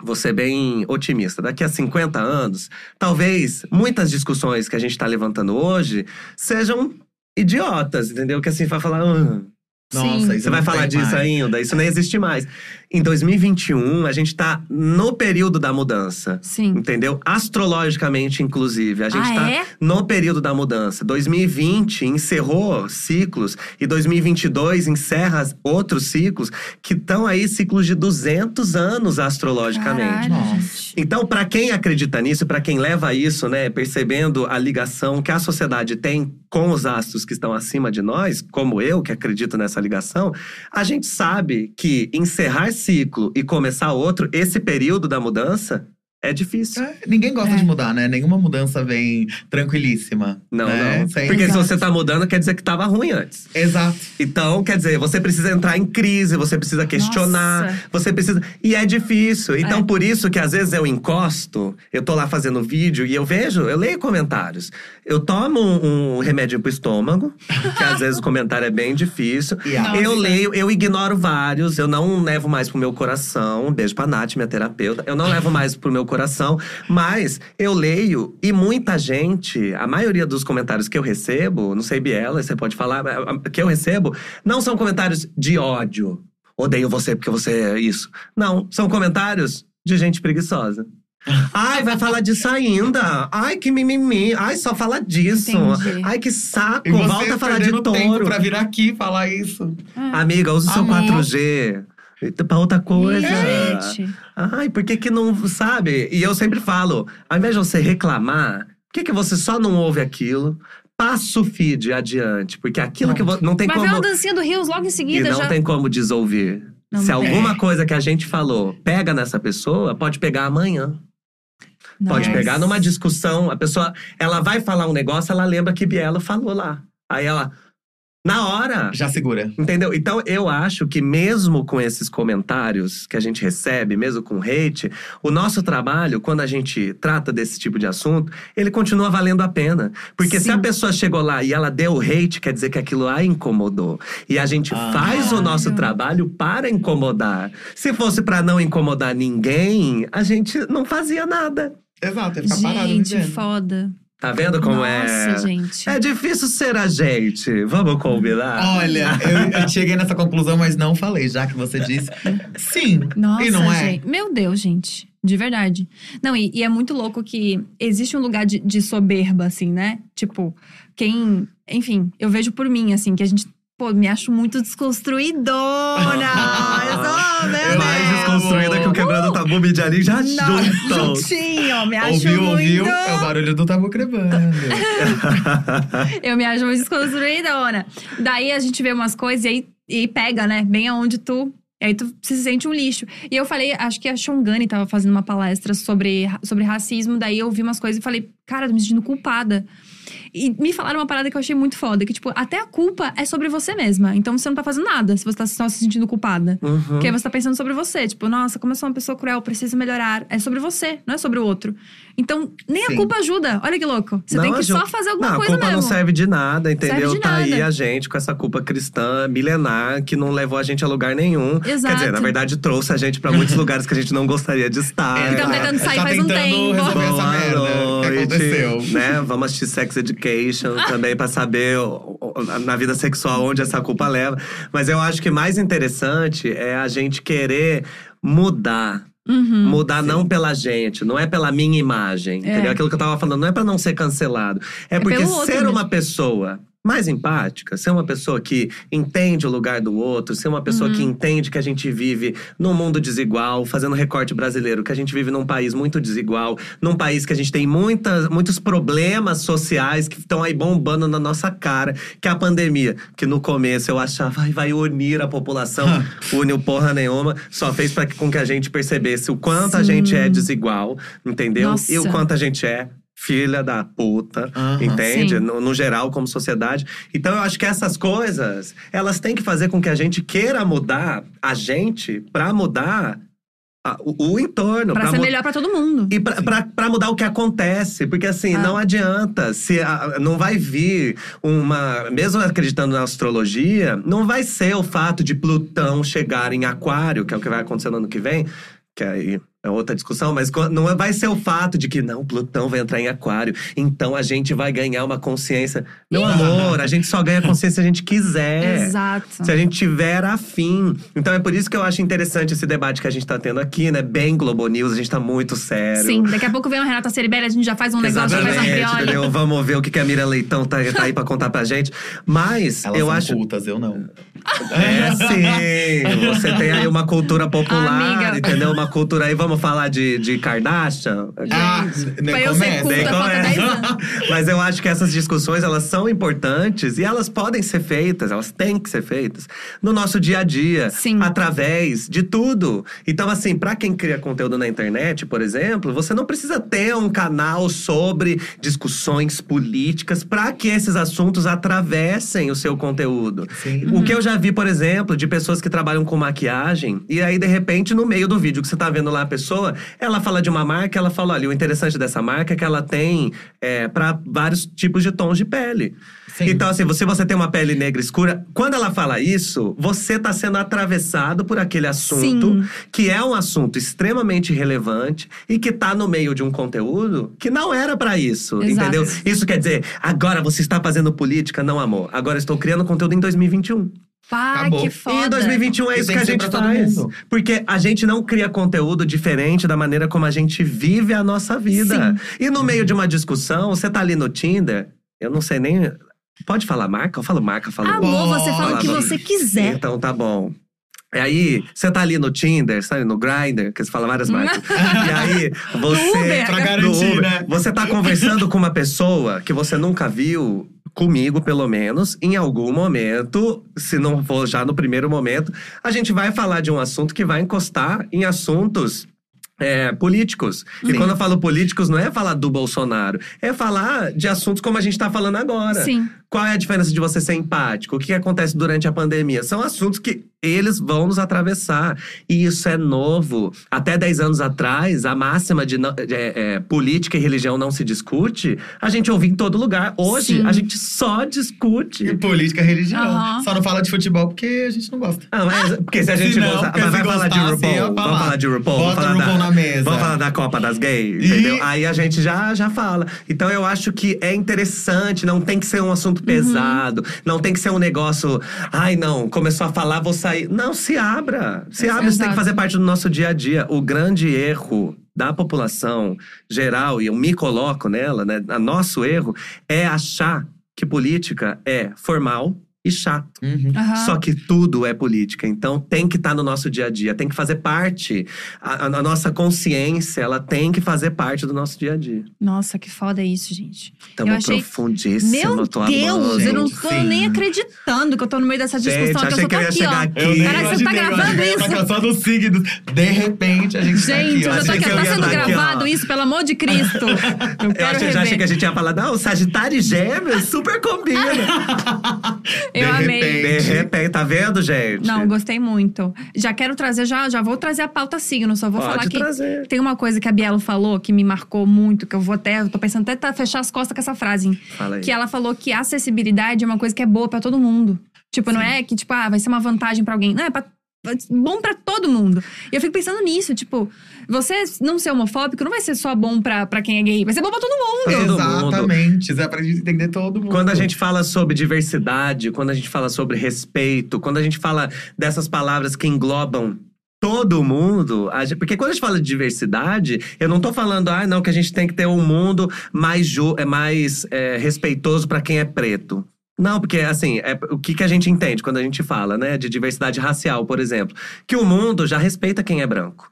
Vou ser bem otimista. Daqui a 50 anos, talvez muitas discussões que a gente está levantando hoje sejam idiotas, entendeu? Que assim, vai falar. "Ah,
Nossa,
Sim.
você vai falar disso
mais.
ainda? Isso nem existe mais. Em 2021, a gente tá no período da mudança.
Sim.
Entendeu? Astrologicamente, inclusive. A gente
Ah,
tá
é?
no período da mudança. 2020 encerrou ciclos e 2022 encerra outros ciclos que estão aí ciclos de 200 anos astrologicamente.
Caralho.
Então, para quem acredita nisso, para quem leva isso, né, percebendo a ligação que a sociedade tem com os astros que estão acima de nós, como eu que acredito nessa ligação, a gente sabe que encerrar ciclo e começar outro, esse período da mudança é difícil.
É, ninguém gosta
É.
de mudar, né? Nenhuma mudança vem tranquilíssima.
Não,
né?
não.
Sempre-
Porque se
Exato.
você tá mudando, quer dizer que tava ruim antes.
Exato.
Então, quer dizer, você precisa entrar em crise, você precisa questionar,
Nossa.
você precisa. E é difícil. Então,
É.
por isso que às vezes eu encosto, eu tô lá fazendo vídeo e eu vejo, eu leio comentários. Eu tomo um, um remédio pro estômago, que às vezes o comentário é bem difícil.
E a-
Eu leio, eu ignoro vários, eu não levo mais pro meu coração. Um beijo pra Nath, minha terapeuta. Eu não levo mais pro meu coração, mas eu leio e muita gente, a maioria dos comentários que eu recebo, não sei, Biela, você pode falar, mas, ah, que eu recebo, não são comentários de ódio. Odeio você porque você é isso. Não, são comentários de gente preguiçosa. *laughs* Ai, vai falar disso ainda. Ai, que mimimi. Ai, só fala disso.
Entendi.
Ai, que saco. Volta a falar de
perdendo tempo
touro.
pra vir aqui falar isso.
Amiga, usa o seu
Amor.
4G. Pra outra coisa.
Gente.
Ai, por que que não, sabe? E eu sempre falo, ao invés de você reclamar, por que que você só não ouve aquilo? Passa o feed adiante, porque aquilo que vo- não tem
Mas vem
como
uma dancinha do Rios logo em
e
seguida
não
já.
tem como desouvir.
Não
Se alguma coisa que a gente falou pega nessa pessoa, pode pegar amanhã. Pode pegar numa discussão, a pessoa, ela vai falar um negócio, ela lembra que Biela falou lá. Aí ela na hora,
Já segura.
Entendeu? Então eu acho que mesmo com esses comentários que a gente recebe, mesmo com hate, o nosso trabalho, quando a gente trata desse tipo de assunto, ele continua valendo a pena. Porque se
Sim.
a pessoa chegou lá e ela deu hate, quer dizer que aquilo a incomodou. E a gente
Ah.
faz o nosso trabalho para incomodar. Se fosse para não incomodar ninguém, a gente não fazia nada.
Exato, ia ficar parado
Gente, foda.
Tá vendo como
Nossa,
é?
gente.
É difícil ser a gente. Vamos combinar?
Olha, eu, eu cheguei nessa conclusão, mas não falei, já que você disse. Sim.
Nossa,
e não é?
gente. Meu Deus, gente. De verdade. Não, e, e é muito louco que existe um lugar de, de soberba, assim, né? Tipo, quem. Enfim, eu vejo por mim, assim, que a gente. Pô, me acho muito desconstruidona. *laughs* eu sou, meu
Eu
Mais
Deus.
desconstruída que o quebrando tabu Midiani já
Não,
juntam.
juntinho, me acho
Ouviu,
muito.
ouviu? É o barulho do tabu crevando. *laughs*
Eu me acho muito desconstruidona. Daí a gente vê umas coisas e aí e pega, né? Bem aonde tu. Aí tu se sente um lixo. E eu falei, acho que a Shongani tava fazendo uma palestra sobre, sobre racismo. Daí eu ouvi umas coisas e falei, cara, tô me sentindo culpada. E me falaram uma parada que eu achei muito foda. Que, tipo, até a culpa é sobre você mesma. Então você não tá fazendo nada se você tá só se sentindo culpada.
Uhum.
Porque aí você tá pensando sobre você. Tipo, nossa, como eu sou uma pessoa cruel, preciso melhorar. É sobre você, não é sobre o outro. Então, nem
Sim.
a culpa ajuda. Olha que louco. Você
Não
tem que
ajuda.
só fazer alguma
Não,
coisa
a culpa
mesmo.
não serve de nada, entendeu?
Serve de
tá aí
nada.
a gente com essa culpa cristã milenar que não levou a gente a lugar nenhum. Quer dizer,
Exato.
na verdade, trouxe a gente pra muitos *laughs* lugares que a gente não gostaria de estar.
Então,
Exato.
tentando sair
tá
faz um
tentando
tempo.
resolver essa merda
noite,
aconteceu.
Né? Vamos assistir Sex Education também pra saber na vida sexual onde essa culpa leva. Mas eu acho que mais interessante é a gente querer mudar.
Uhum.
Mudar não pela gente, não é pela minha imagem.
É.
Entendeu? Aquilo que eu tava falando, não é pra não ser cancelado. É,
É
porque ser
mesmo.
uma pessoa mais empática, ser uma pessoa que entende o lugar do outro, ser uma pessoa
Uhum.
que entende que a gente vive num mundo desigual, fazendo recorte brasileiro, que a gente vive num país muito desigual, num país que a gente tem muitas, muitos problemas sociais que estão aí bombando na nossa cara, que é a pandemia, que no começo eu achava, vai, vai unir a população, *laughs* uniu porra nenhuma, só fez para com que a gente percebesse o quanto a
Sim.
gente é desigual, entendeu? E o
Nossa.
quanto a gente é filha da puta,
Aham.
entende? No, no geral, como sociedade. Então, eu acho que essas coisas, elas têm que fazer com que a gente queira mudar a gente pra mudar a- o, o entorno.
Pra ser
mu-
melhor pra todo mundo.
e pra, pra, pra mudar o que acontece. Porque assim,
Ah.
não adianta. Se a- não vai vir uma. Mesmo acreditando na astrologia, não vai ser o fato de Plutão chegar em Aquário, que é o que vai acontecer no ano que vem. Que aí é outra discussão, mas não vai ser o fato de que não, Plutão vai entrar em Aquário, então a gente vai ganhar uma consciência. Meu amor, a gente só ganha consciência se a gente quiser.
Exato.
Se a gente tiver afim. Então é por isso que eu acho interessante esse debate que a gente tá tendo aqui, né? Bem Globo News, a gente tá muito sério.
Sim, daqui a pouco vem o Renata Ceribelli, a gente já faz um negócio, já faz um prioli.
entendeu? Vamos ver o que que a Miriam Leitão tá, tá aí pra contar pra gente. Mas
Elas
eu
são
acho.
cultas, eu não.
É sim. Você tem aí uma cultura popular,
Amiga.
entendeu? Uma cultura aí, vamos falar de, de Kardashian?
Ah, nem começa.
Nem começa.
10 anos. *laughs*
Mas eu acho que essas discussões, elas são importantes e elas podem ser feitas, elas têm que ser feitas no nosso dia a dia,
Sim.
através de tudo. Então, assim, pra quem cria conteúdo na internet, por exemplo, você não precisa ter um canal sobre discussões políticas para que esses assuntos atravessem o seu conteúdo.
Sim.
O que eu já vi, por exemplo, de pessoas que trabalham com maquiagem, e aí, de repente, no meio do vídeo que você tá vendo lá a pessoa, ela fala de uma marca, ela fala: olha, o interessante dessa marca é que ela tem é, para vários tipos de tons de pele.
Sim.
Então, assim, se você tem uma pele negra escura, quando ela fala isso, você tá sendo atravessado por aquele assunto,
Sim.
que é um assunto extremamente relevante e que tá no meio de um conteúdo que não era pra isso,
Exato.
entendeu? Isso quer dizer, agora você está fazendo política? Não, amor. Agora estou criando conteúdo em 2021.
Pá,
Acabou.
que
E
foda.
em 2021 é
E
isso que a
que ser
gente faz. Porque a gente não cria conteúdo diferente da maneira como a gente vive a nossa vida. E no meio de uma discussão, você tá ali no Tinder, eu não sei nem. Pode falar marca? Eu falo marca, eu falo.
Amor, você fala o que você quiser.
Então tá bom. E aí, você tá ali no Tinder, você tá ali no Grindr, que você fala várias *laughs* marcas. e aí, você.
Uber.
Pra garantir,
Uber,
né?
Você tá conversando com uma pessoa que você nunca viu, comigo pelo menos, em algum momento, se não for já no primeiro momento, a gente vai falar de um assunto que vai encostar em assuntos. é, políticos. E
Sim.
quando eu falo políticos, não é falar do Bolsonaro, é falar de assuntos como a gente tá falando agora.
Sim.
Qual é a diferença de você ser empático? O que acontece durante a pandemia? São assuntos que eles vão nos atravessar. E isso é novo. Até 10 anos atrás, a máxima de, não- de, é, é, política e religião não se discute, a gente ouvia em todo lugar. Hoje,
Sim.
a gente só
E
discute.
política, religião.
Aham.
Só não fala de futebol porque a gente não gosta.
Ah, mas, porque se a gente
Se não,
gosta, mas vai falar de RuPaul.
ia
Vamos
falar.
falar de RuPaul.
Bota
vamos falar
RuPaul
da,
na mesa.
Vamos falar da Copa das Gays,
E-
entendeu? Aí a gente já, já fala. Então eu acho que é interessante, não tem que ser um assunto pesado, não tem que ser um negócio. Ai, não, começou a falar, vou sair. Não, se abra. Se abre, isso tem que fazer parte do nosso dia a dia. O grande erro da população geral, e eu me coloco nela, né? Nosso erro é achar que política é formal e chato.
Uhum.
Aham.
Só que tudo é política, então tem que estar no nosso dia a dia, tem que fazer parte. A, a- nossa consciência, ela tem que fazer parte do nosso dia a dia.
Nossa, que foda isso, gente.
Estamos
Eu achei-
profundíssimos,
Meu
tô
Deus,
amando.
eu não
gente,
tô
sim.
nem acreditando que eu tô no meio dessa
Gente,
discussão.
achei
que eu
que eu
só
ia
aqui,
chegar
ó.
aqui.
Eu
Caraca, você tá
eu
gravando
eu
isso?
estar caçando os signos. De repente, a gente, tá
Gente,
aqui, ó.
eu já tô aqui,
eu
tá sendo
aqui,
gravado isso, pelo amor de Cristo. *laughs* Eu
Eu achei, já achei que a gente ia falar, não, Sagitário e Gêmeos, super combina. *laughs*
Eu
De
amei.
repente.
De repente, tá vendo, gente?
Não, gostei muito. Já quero trazer, já, já vou trazer a pauta signo, só vou
Pode
falar que
trazer.
tem uma coisa que a Bielo falou que me marcou muito, que eu vou até, eu tô pensando até tá- fechar as costas com essa frase. hein?
Fala aí.
Que ela falou que a acessibilidade é uma coisa que é boa pra todo mundo. Tipo, não é que tipo, ah, vai ser uma vantagem pra alguém. Não, é pra, bom pra todo mundo. E eu fico pensando nisso, tipo, você não ser homofóbico não vai ser só bom pra, pra quem é gay, vai ser bom pra todo mundo.
Pra todo mundo.
Exatamente. Isso é pra gente entender todo mundo.
Quando a gente fala sobre diversidade, quando a gente fala sobre respeito, quando a gente fala dessas palavras que englobam todo mundo, porque quando a gente fala de diversidade, eu não tô falando, ah, não, que a gente tem que ter um mundo mais, ju, é mais é, respeitoso para quem é preto. Não, porque assim, é, o que, que a gente entende quando a gente fala, né, de diversidade racial, por exemplo? Que o mundo já respeita quem é branco.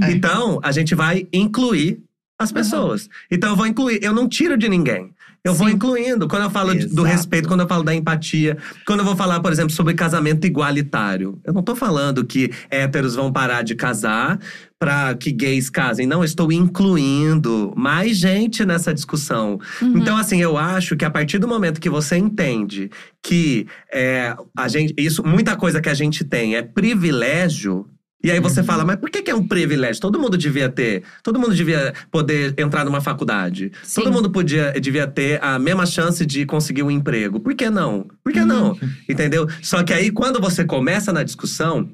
É.
Então, a gente vai incluir as pessoas. Então, eu vou incluir. Eu não tiro de ninguém. Eu vou
Sim.
incluindo. Quando eu falo de- do
Exato.
respeito, quando eu falo da empatia, quando eu vou falar, por exemplo, sobre casamento igualitário. Eu não tô falando que héteros vão parar de casar para que gays casem. Não, estou incluindo mais gente nessa discussão.
Uhum.
Então, assim, eu acho que a partir do momento que você entende que é, a gente, isso, muita coisa que a gente tem é privilégio. E aí você fala, mas por que, que é um privilégio? Todo mundo devia ter, todo mundo devia poder entrar numa faculdade.
Sim.
Todo mundo podia, devia ter a mesma chance de conseguir um emprego. Por que não? Por que não?
Uhum.
Entendeu? Só que aí, quando você começa na discussão,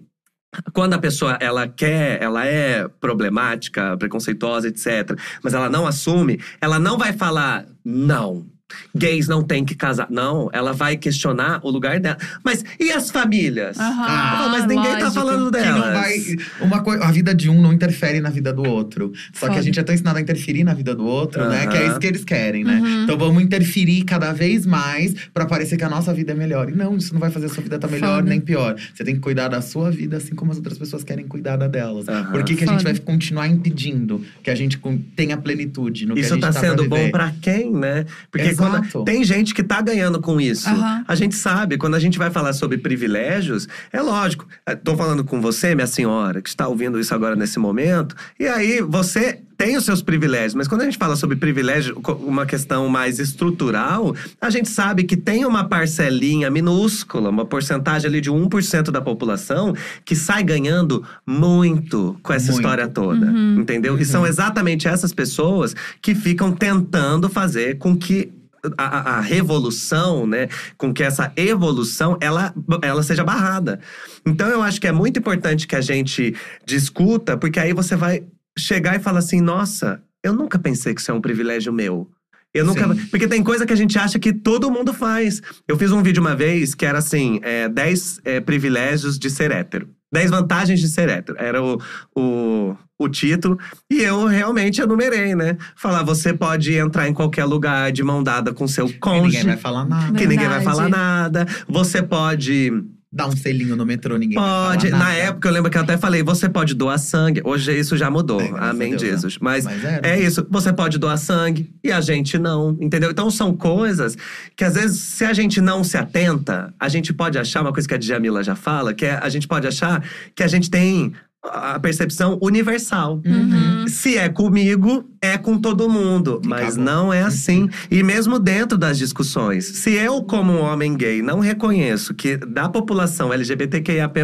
quando a pessoa ela quer, ela é problemática, preconceituosa, etc, mas ela não assume, ela não vai falar não. Gays não têm que casar. Não, ela vai questionar o lugar dela. Mas e as famílias?
Aham,
Ah, mas ninguém tá
lógico.
falando
Que
delas.
não vai. Uma coi- a vida de um não interfere na vida do outro. Só que
Foda.
a gente é tão ensinado a interferir na vida do outro, né?
Aham.
Que é isso que eles querem, né?
Uhum.
Então vamos interferir cada vez mais pra parecer que a nossa vida é melhor. E não, isso não vai fazer a sua vida tá melhor
Foda.
nem pior. Você tem que cuidar da sua vida, assim como as outras pessoas querem cuidar da delas. Por que, que a gente vai continuar impedindo que a gente tenha plenitude no que a
Isso
gente
tá
tá
sendo
pra
bom pra quem, né? Porque. Quando tem gente que tá ganhando com isso.
Aham.
A gente sabe, quando a gente vai falar sobre privilégios, é lógico. Eu Tô falando com você, minha senhora, que está ouvindo isso agora nesse momento. E aí, você tem os seus privilégios, mas quando a gente fala sobre privilégio, uma questão mais estrutural, a gente sabe que tem uma parcelinha minúscula, uma porcentagem ali de 1% da população que sai ganhando muito com essa
Muito.
história toda,
Uhum.
entendeu? E são exatamente essas pessoas que ficam tentando fazer com que a, a- revolução, né, com que essa evolução ela, ela seja barrada. Então eu acho que é muito importante que a gente discuta, porque aí você vai chegar e falar assim: nossa, eu nunca pensei que isso é um privilégio meu. Eu nunca.
Sim.
Porque tem coisa que a gente acha que todo mundo faz. Eu fiz um vídeo uma vez que era assim: é, 10 é, privilégios de ser hétero. 10 vantagens de ser hétero. Era o, o, o título. E eu realmente enumerei, né? Falar, você pode entrar em qualquer lugar de mão dada com seu
Que
cônjuge.
ninguém vai falar nada.
que ninguém vai
Verdade.
falar nada. Você pode.
Dar um selinho no metrô, ninguém vai
Pode. Na época, eu lembro que eu até falei, você pode doar sangue. Hoje isso já mudou.
É,
Amém,
Deus, né?
Jesus. Mas
Mas era.
é isso, você pode doar sangue e a gente não, entendeu? Então são coisas que às vezes, se a gente não se atenta, a gente pode achar, uma coisa que a Djamila já fala, que é a gente pode achar que a gente tem a percepção universal.
Uhum.
Se é comigo, é com todo mundo. Mas
acabou.
não é assim. E mesmo dentro das discussões, se eu, como um homem gay, não reconheço que da população LGBTQIAP+,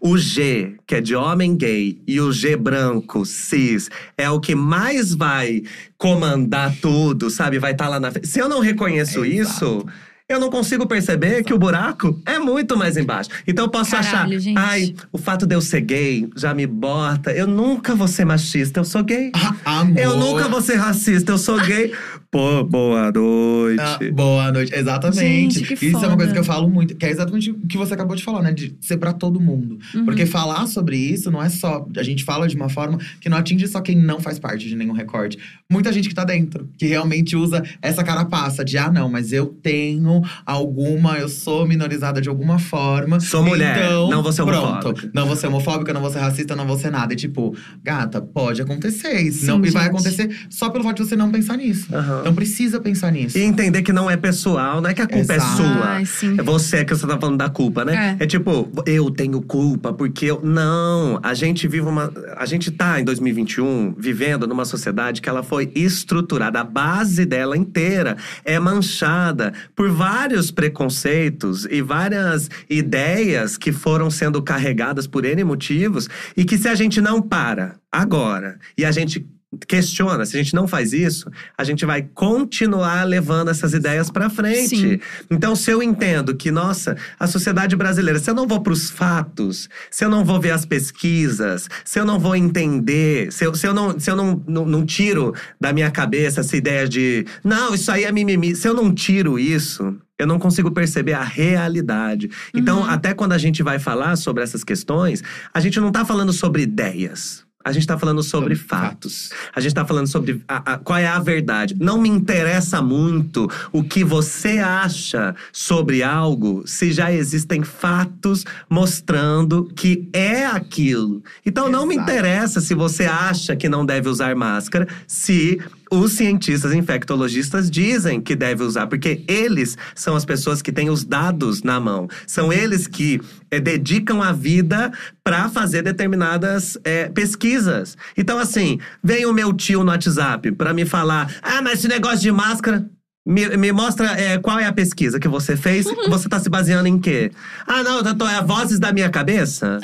o G, que é de homem gay, e o G branco, cis, é o que mais vai comandar tudo, sabe? Vai estar lá na frente. Se eu não reconheço
É,
isso. Eu não consigo perceber que o buraco é muito mais embaixo. Então eu posso
Caralho,
achar,
gente.
ai, o fato de eu ser gay já me bota. Eu nunca vou ser machista, eu sou gay.
Ah, amor.
Eu nunca vou ser racista, eu sou gay. *laughs* Pô, boa noite.
Ah, boa noite. Exatamente.
Gente,
Isso é
foda.
uma coisa que eu falo muito, que é exatamente o que você acabou de falar, né? De ser pra todo mundo.
Uhum.
Porque falar sobre isso não é só. A gente fala de uma forma que não atinge só quem não faz parte de nenhum recorte. Muita gente que tá dentro, que realmente usa essa carapaça de, ah, não, mas eu tenho alguma, eu sou minorizada de alguma forma.
Sou mulher,
então,
não vou ser
pronto.
homofóbica.
Não vou ser homofóbica, não vou ser racista, não vou ser nada. E tipo, gata, pode acontecer. Isso
Sim,
não, e vai acontecer só pelo fato de você não pensar nisso.
Aham.
Não precisa pensar nisso.
E entender que não é pessoal, não é que a culpa
Exato.
é sua.
Ai, sim.
É você que você tá falando da culpa, né? É. tipo, eu tenho culpa porque eu. Não, a gente vive uma. A gente tá em 2021 vivendo numa sociedade que ela foi estruturada, a base dela inteira é manchada por vários preconceitos e várias ideias que foram sendo carregadas por N motivos e que se a gente não para agora e a gente questiona, se a gente não faz isso, a gente vai continuar levando essas ideias pra frente.
Sim.
Então, se eu entendo que, nossa, a sociedade brasileira, se eu não vou pros fatos, se eu não vou ver as pesquisas, se eu não vou entender, se eu, se eu, não, se eu não, não, não tiro da minha cabeça essa ideia de, não, isso aí é mimimi, se eu não tiro isso. Eu não consigo perceber a realidade. Então, até quando a gente vai falar sobre essas questões, a gente não tá falando sobre ideias. A gente tá falando sobre,
Sobre
fatos. A gente tá falando sobre a- a- qual é a verdade. Não me interessa muito o que você acha sobre algo se já existem fatos mostrando que é aquilo. Então não me
Exato.
interessa se você acha que não deve usar máscara, se os cientistas infectologistas dizem que deve usar, porque eles são as pessoas que têm os dados na mão. São eles que eh, dedicam a vida para fazer determinadas eh, pesquisas. Então, assim, vem o meu tio no WhatsApp para me falar: ah, mas esse negócio de máscara. Me, me mostra eh, qual é a pesquisa que você fez. Você tá se baseando em quê? Ah, não, tô, é vozes da minha cabeça.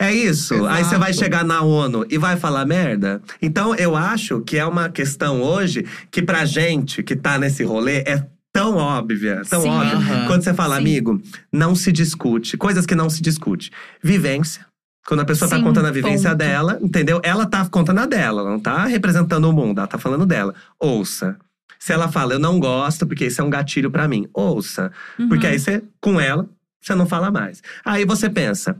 É isso. Aí você vai
Exato.
chegar na ONU e vai falar merda. Então eu acho que é uma questão hoje que pra gente que tá nesse rolê é tão óbvia, tão
Sim.
óbvia.
Aham.
Quando você fala,
Sim.
amigo, não se discute, coisas que não se discute. Vivência. Quando a pessoa tá
Sim,
contando a vivência
ponto.
dela, entendeu? Ela tá contando a dela, ela não tá representando o mundo, ela tá falando dela. Ouça. Se ela fala, eu não gosto, porque isso é um gatilho pra mim, ouça. Porque
Uhum.
aí você, com ela, você não fala mais. Aí você pensa,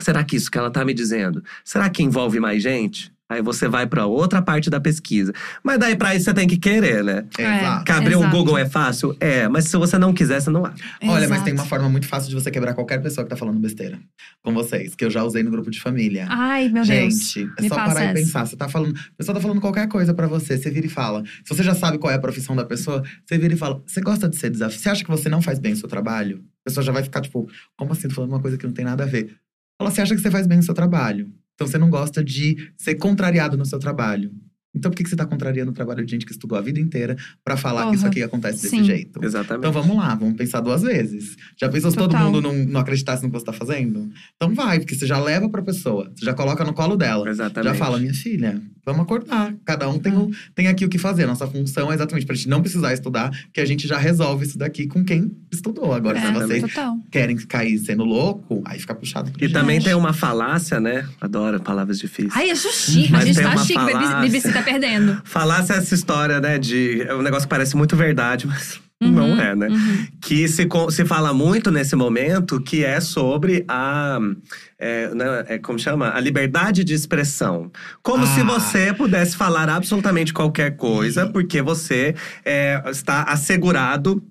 será que isso que ela tá me dizendo, será que envolve mais gente? Aí você vai pra outra parte da pesquisa. Mas daí pra isso você tem que querer, né?
É.
Exato.
Que abrir o. Google é fácil? É, mas se você não quiser, você não abre.
Olha, mas
Exato.
tem uma forma muito fácil de você quebrar qualquer pessoa que tá falando besteira. Com vocês, que eu já usei no grupo de família.
Ai, meu Deus.
Gente, é
Me
só parar e pensar. Você tá falando. A pessoa tá falando qualquer coisa pra você. Você vira e fala. Se você já sabe qual é a profissão da pessoa, você vira e fala: Você gosta de ser desafiado? Você acha que você não faz bem o seu trabalho? A pessoa já vai ficar, tipo, como assim? Tô falando uma coisa que não tem nada a ver. Fala, você acha que você faz bem o seu trabalho? Então você não gosta de ser contrariado no seu trabalho. Então por que, que você tá contrariando o trabalho de gente que estudou a vida inteira pra falar que isso aqui acontece desse
Sim.
jeito?
Exatamente.
Então vamos lá, vamos pensar duas vezes. Já pensou se todo mundo não, não acreditasse no que você tá fazendo? Então vai, porque você já leva pra pessoa, você já coloca no colo dela.
Exatamente.
Já fala, minha filha, vamos acordar. Cada um tem, o- tem aqui o que fazer. Nossa função é exatamente pra gente não precisar estudar, que a gente já resolve isso daqui com quem estudou. Agora, se
É,
vocês
total.
querem cair sendo louco, aí fica puxado
E
gente.
também tem uma falácia, né? Adoro palavres difíceis.
Ai, eu sou chique. A
Mas
gente
tem
tá chique. Bibi-
falácia.
BBC tá perdendo.
Falácia é essa história, né? De. É um negócio que parece muito verdade, mas
Uhum,
não é, né?
uhum.
Que se, se fala muito nesse momento, que é sobre a. É, né, é, como chama? A liberdade de expressão. Como
Ah.
se você pudesse falar absolutamente qualquer coisa, porque você é, está assegurado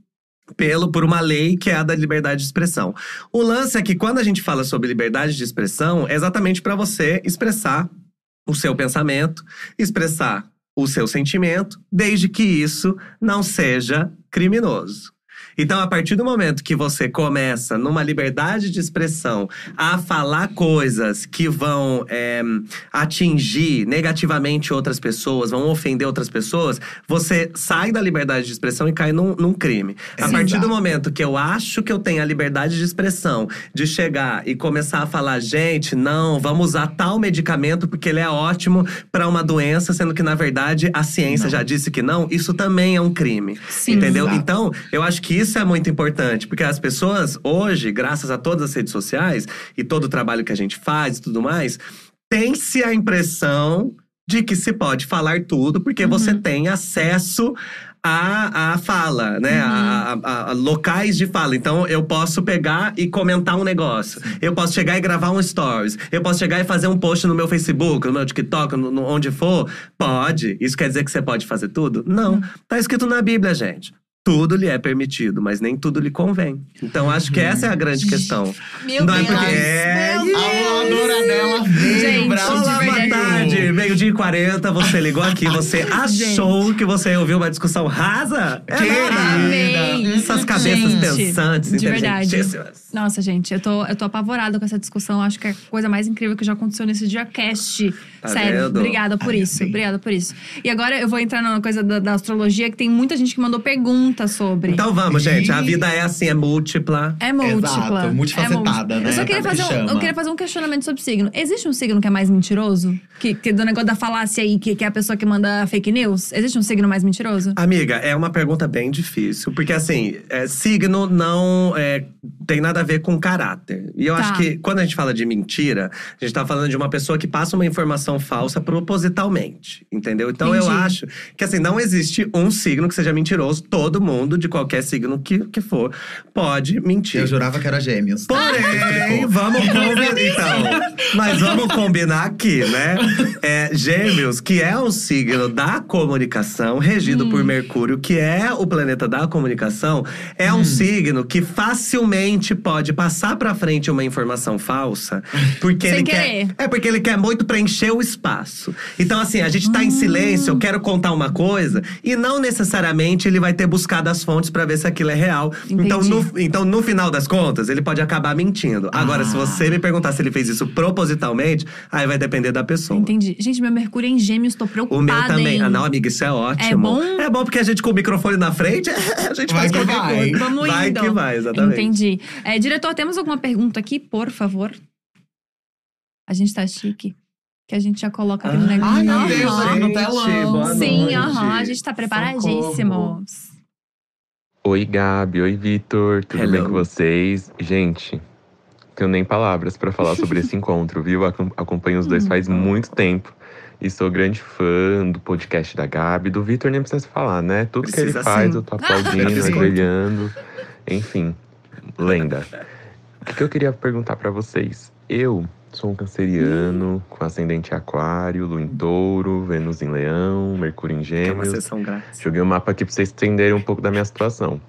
pelo, por uma lei que é a da liberdade de expressão. O lance é que quando a gente fala sobre liberdade de expressão, é exatamente para você expressar o seu pensamento, expressar o seu sentimento, desde que isso não seja criminoso. Então, a partir do momento que você começa, numa liberdade de expressão, a falar coisas que vão é, atingir negativamente outras pessoas, vão ofender outras pessoas, você sai da liberdade de expressão e cai num, num crime. A partir do momento que eu acho que eu tenho a liberdade de expressão, de chegar e começar a falar, gente, não, vamos usar tal medicamento porque ele é ótimo para uma doença, sendo que na verdade a ciência
Não.
já disse que não, isso também é um crime.
Sim.
Entendeu?
Exato.
Então, eu acho que isso é muito importante, porque as pessoas hoje, graças a todas as redes sociais e todo o trabalho que a gente faz e tudo mais, tem-se a impressão de que se pode falar tudo, porque
Uhum.
você tem acesso à, à fala, né?
Uhum.
A, a- a locais de fala. Então, eu posso pegar e comentar um negócio. Eu posso chegar e gravar um stories. Eu posso chegar e fazer um post no meu Facebook, no meu TikTok, no, no- onde for. Pode. Isso quer dizer que você pode fazer tudo? Não.
Uhum.
Tá escrito na Bíblia, gente. Tudo lhe é permitido, mas nem tudo lhe convém. Então, acho que essa é a grande questão.
Meu
Não é
Deus.
porque- É,
A voadora dela veio,
Gente.
Olá, boa tarde. Meio-dia e 40, você ligou aqui, você *laughs* achou que você ouviu uma discussão rasa? É. Essas cabeças
Gente,
pensantes,
de verdade. Nossa, gente, eu tô, eu tô apavorada com essa discussão. Acho que é a coisa mais incrível que já aconteceu nesse dia cast.
Tá
Sério,
vendo?
obrigada por
Ai,
isso. Obrigada por isso. E agora eu vou entrar numa coisa da, da astrologia que tem muita gente que mandou perguntas sobre.
Então vamos, gente. A vida é assim, é múltipla.
é múltipla.
Exato, multifacetada,
é
né?
Eu só queria fazer, um, eu queria fazer um questionamento sobre signo. Existe um signo que é mais mentiroso? Que, que do negócio da falácia aí, que, que é a pessoa que manda fake news? Existe um signo mais mentiroso?
Amiga, é uma pergunta bem difícil, porque assim, é, signo não é, tem nada a ver com caráter. E eu
Tá.
acho que quando a gente fala de mentira, a gente tá falando de uma pessoa que passa uma informação falsa propositalmente, entendeu? Então eu
Entendi.
acho que assim, não existe um signo que seja mentiroso. Todo mundo, de qualquer signo que, que for, pode mentir.
Eu jurava que era gêmeos.
Porém, *laughs* vamos *laughs* combinar. Então, mas vamos combinar aqui, né? É, gêmeos, que é um signo da comunicação, regido
Hum.
por Mercúrio, que é o planeta da comunicação, é um signo que facilmente pode passar pra frente uma informação falsa, porque
Sem
ele
querer.
quer. É porque ele quer muito preencher o espaço. Então, assim, a gente tá em silêncio, eu quero contar uma coisa, e não necessariamente ele vai ter buscado as fontes pra ver se aquilo é real. Então no, então, no final das contas, ele pode acabar mentindo. Agora,
Ah.
se você me perguntar se ele fez isso propositalmente, aí vai depender da pessoa.
Entendi. Gente, meu Mercúrio é em gêmeos, tô preocupada,
O meu também.
hein?
Ah, não, amiga, isso é ótimo.
É bom?
É bom porque a gente com o microfone na frente, *laughs* a gente
Vai
faz
que
qualquer
vai.
coisa.
Vamos
vai
indo.
que vai, exatamente.
Entendi. É, diretor, temos alguma pergunta aqui, por favor? A gente tá chique. Que a gente já coloca aqui no
Ai,
negócio.
Ai, meu Deus,
Aham.
no telão.
Sim, aham. A gente tá preparadíssimos.
Oi, Gabi. Oi, Vitor. Tudo
Hello.
bem com vocês? Gente, tenho nem palavras pra falar sobre esse *laughs* encontro, viu? Acom- Acompanho os dois faz muito tempo. E sou grande fã do podcast da Gabi. Do Vitor nem precisa falar, né? Tudo que ele
Precisa
faz,
sim.
eu tô aplaudindo, *laughs*
Precisa.
ajoelhando. Enfim, lenda. O que que eu queria perguntar pra vocês? Eu sou um canceriano com ascendente aquário, lua em touro, Vênus em leão, Mercúrio em
Que é uma
gêmeos.
sessão grátis.
Joguei o mapa aqui pra vocês entenderem um pouco da minha situação.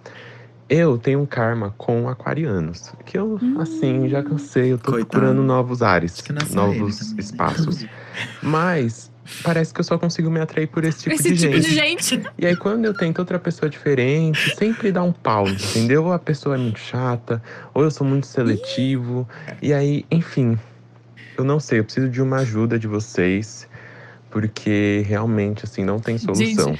Eu tenho um karma com aquarianos. Que eu, assim, já cansei. Eu tô
Coitado.
procurando novos ares,
nasceu
novos
né?
espaços. *laughs* Mas parece que eu só consigo me atrair por esse tipo,
Esse
de,
tipo
gente.
de gente.
E aí, quando eu tento outra pessoa diferente, sempre dá um pau, entendeu? Ou a pessoa é muito chata, ou eu sou muito seletivo. E aí, enfim, eu não sei, eu preciso de uma ajuda de vocês, porque realmente, assim, não tem solução.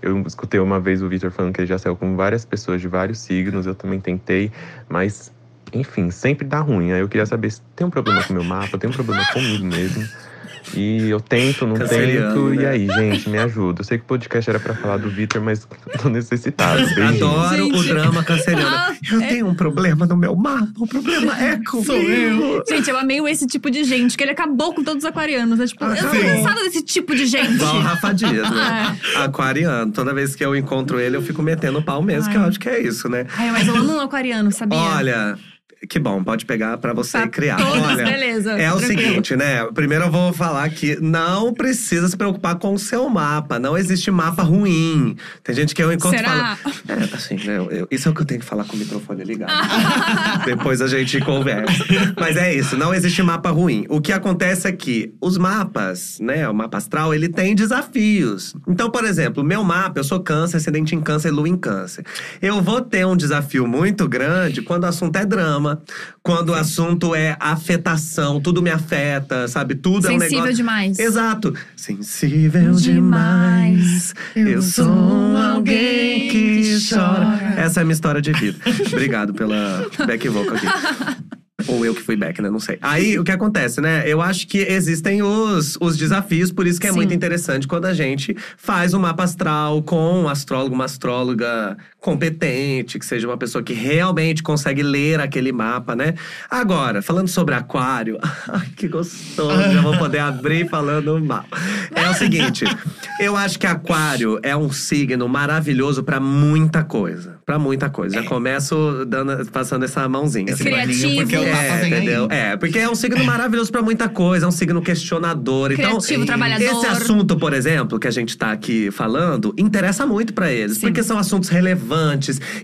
Eu escutei uma vez o Victor falando que ele já saiu com várias pessoas de vários signos, eu também tentei, mas, enfim, sempre dá ruim. Aí eu queria saber se tem um problema com o meu mapa, tem um problema comigo mesmo. E eu tento, não tento. E
né?
aí, gente, me ajuda. Eu sei que o podcast era pra falar do Victor, mas *laughs* tô necessitado. Beijinho.
Adoro o
Gente.
drama canceriano.
Ah,
eu
é.
tenho um problema no meu mapa. O problema é comigo.
Sou eu.
Gente, eu amei esse tipo de gente, que ele acabou com todos os aquarianos. É tipo, eu tô cansada desse tipo de gente.
Igual o Rafa Dias, né? *laughs*
É.
Aquariano. Toda vez que eu encontro ele, eu fico metendo pau mesmo, que eu
Ai.
acho que é isso, né?
Ai, mas eu amo um aquariano, sabia?
Olha, que bom, pode pegar pra você
Tá
criar.
todos,
Olha,
beleza.
É o
tranquilo.
seguinte, né? Primeiro eu vou falar que não precisa se preocupar com o seu mapa. Não existe mapa ruim. Tem gente que eu encontro
Será?
fala. É, assim, né? eu- isso é o que eu tenho que falar com o microfone ligado. *laughs* Depois a gente conversa. Mas é isso, não existe mapa ruim. O que acontece é que os mapas, né? O mapa astral, ele tem desafios. Então, por exemplo, meu mapa, eu sou câncer, ascendente em câncer, lua em câncer. Eu vou ter um desafio muito grande quando o assunto é drama, quando o assunto é afetação, tudo me afeta, sabe? Tudo é um
Sensível
negócio.
demais.
Exato. Sensível
Demais.
demais. Eu sou alguém que
que
chora.
chora.
Essa é a minha história de vida. Obrigado pela back vocal aqui. *laughs* Ou eu que fui back, né? Não sei. Aí, o que acontece, né? Eu acho que existem os, os desafios, por isso que é
Sim.
muito interessante quando a gente faz um mapa astral com um astrólogo, uma astróloga competente, que seja uma pessoa que realmente consegue ler aquele mapa, né? Agora, falando sobre aquário, *laughs* ai, que gostoso, já vou poder abrir falando mal. É o seguinte, eu acho que aquário é um signo maravilhoso pra muita coisa. Pra muita coisa. Já começo dando, passando essa mãozinha.
Esse
assim.
Porque o mapa
É,
vem aí.
entendeu? É, porque é um signo maravilhoso pra muita coisa, é um signo questionador.
Criativo,
então,
trabalhador.
esse assunto, por exemplo, que a gente tá aqui falando, interessa muito pra eles,
Sim.
porque são assuntos relevantes,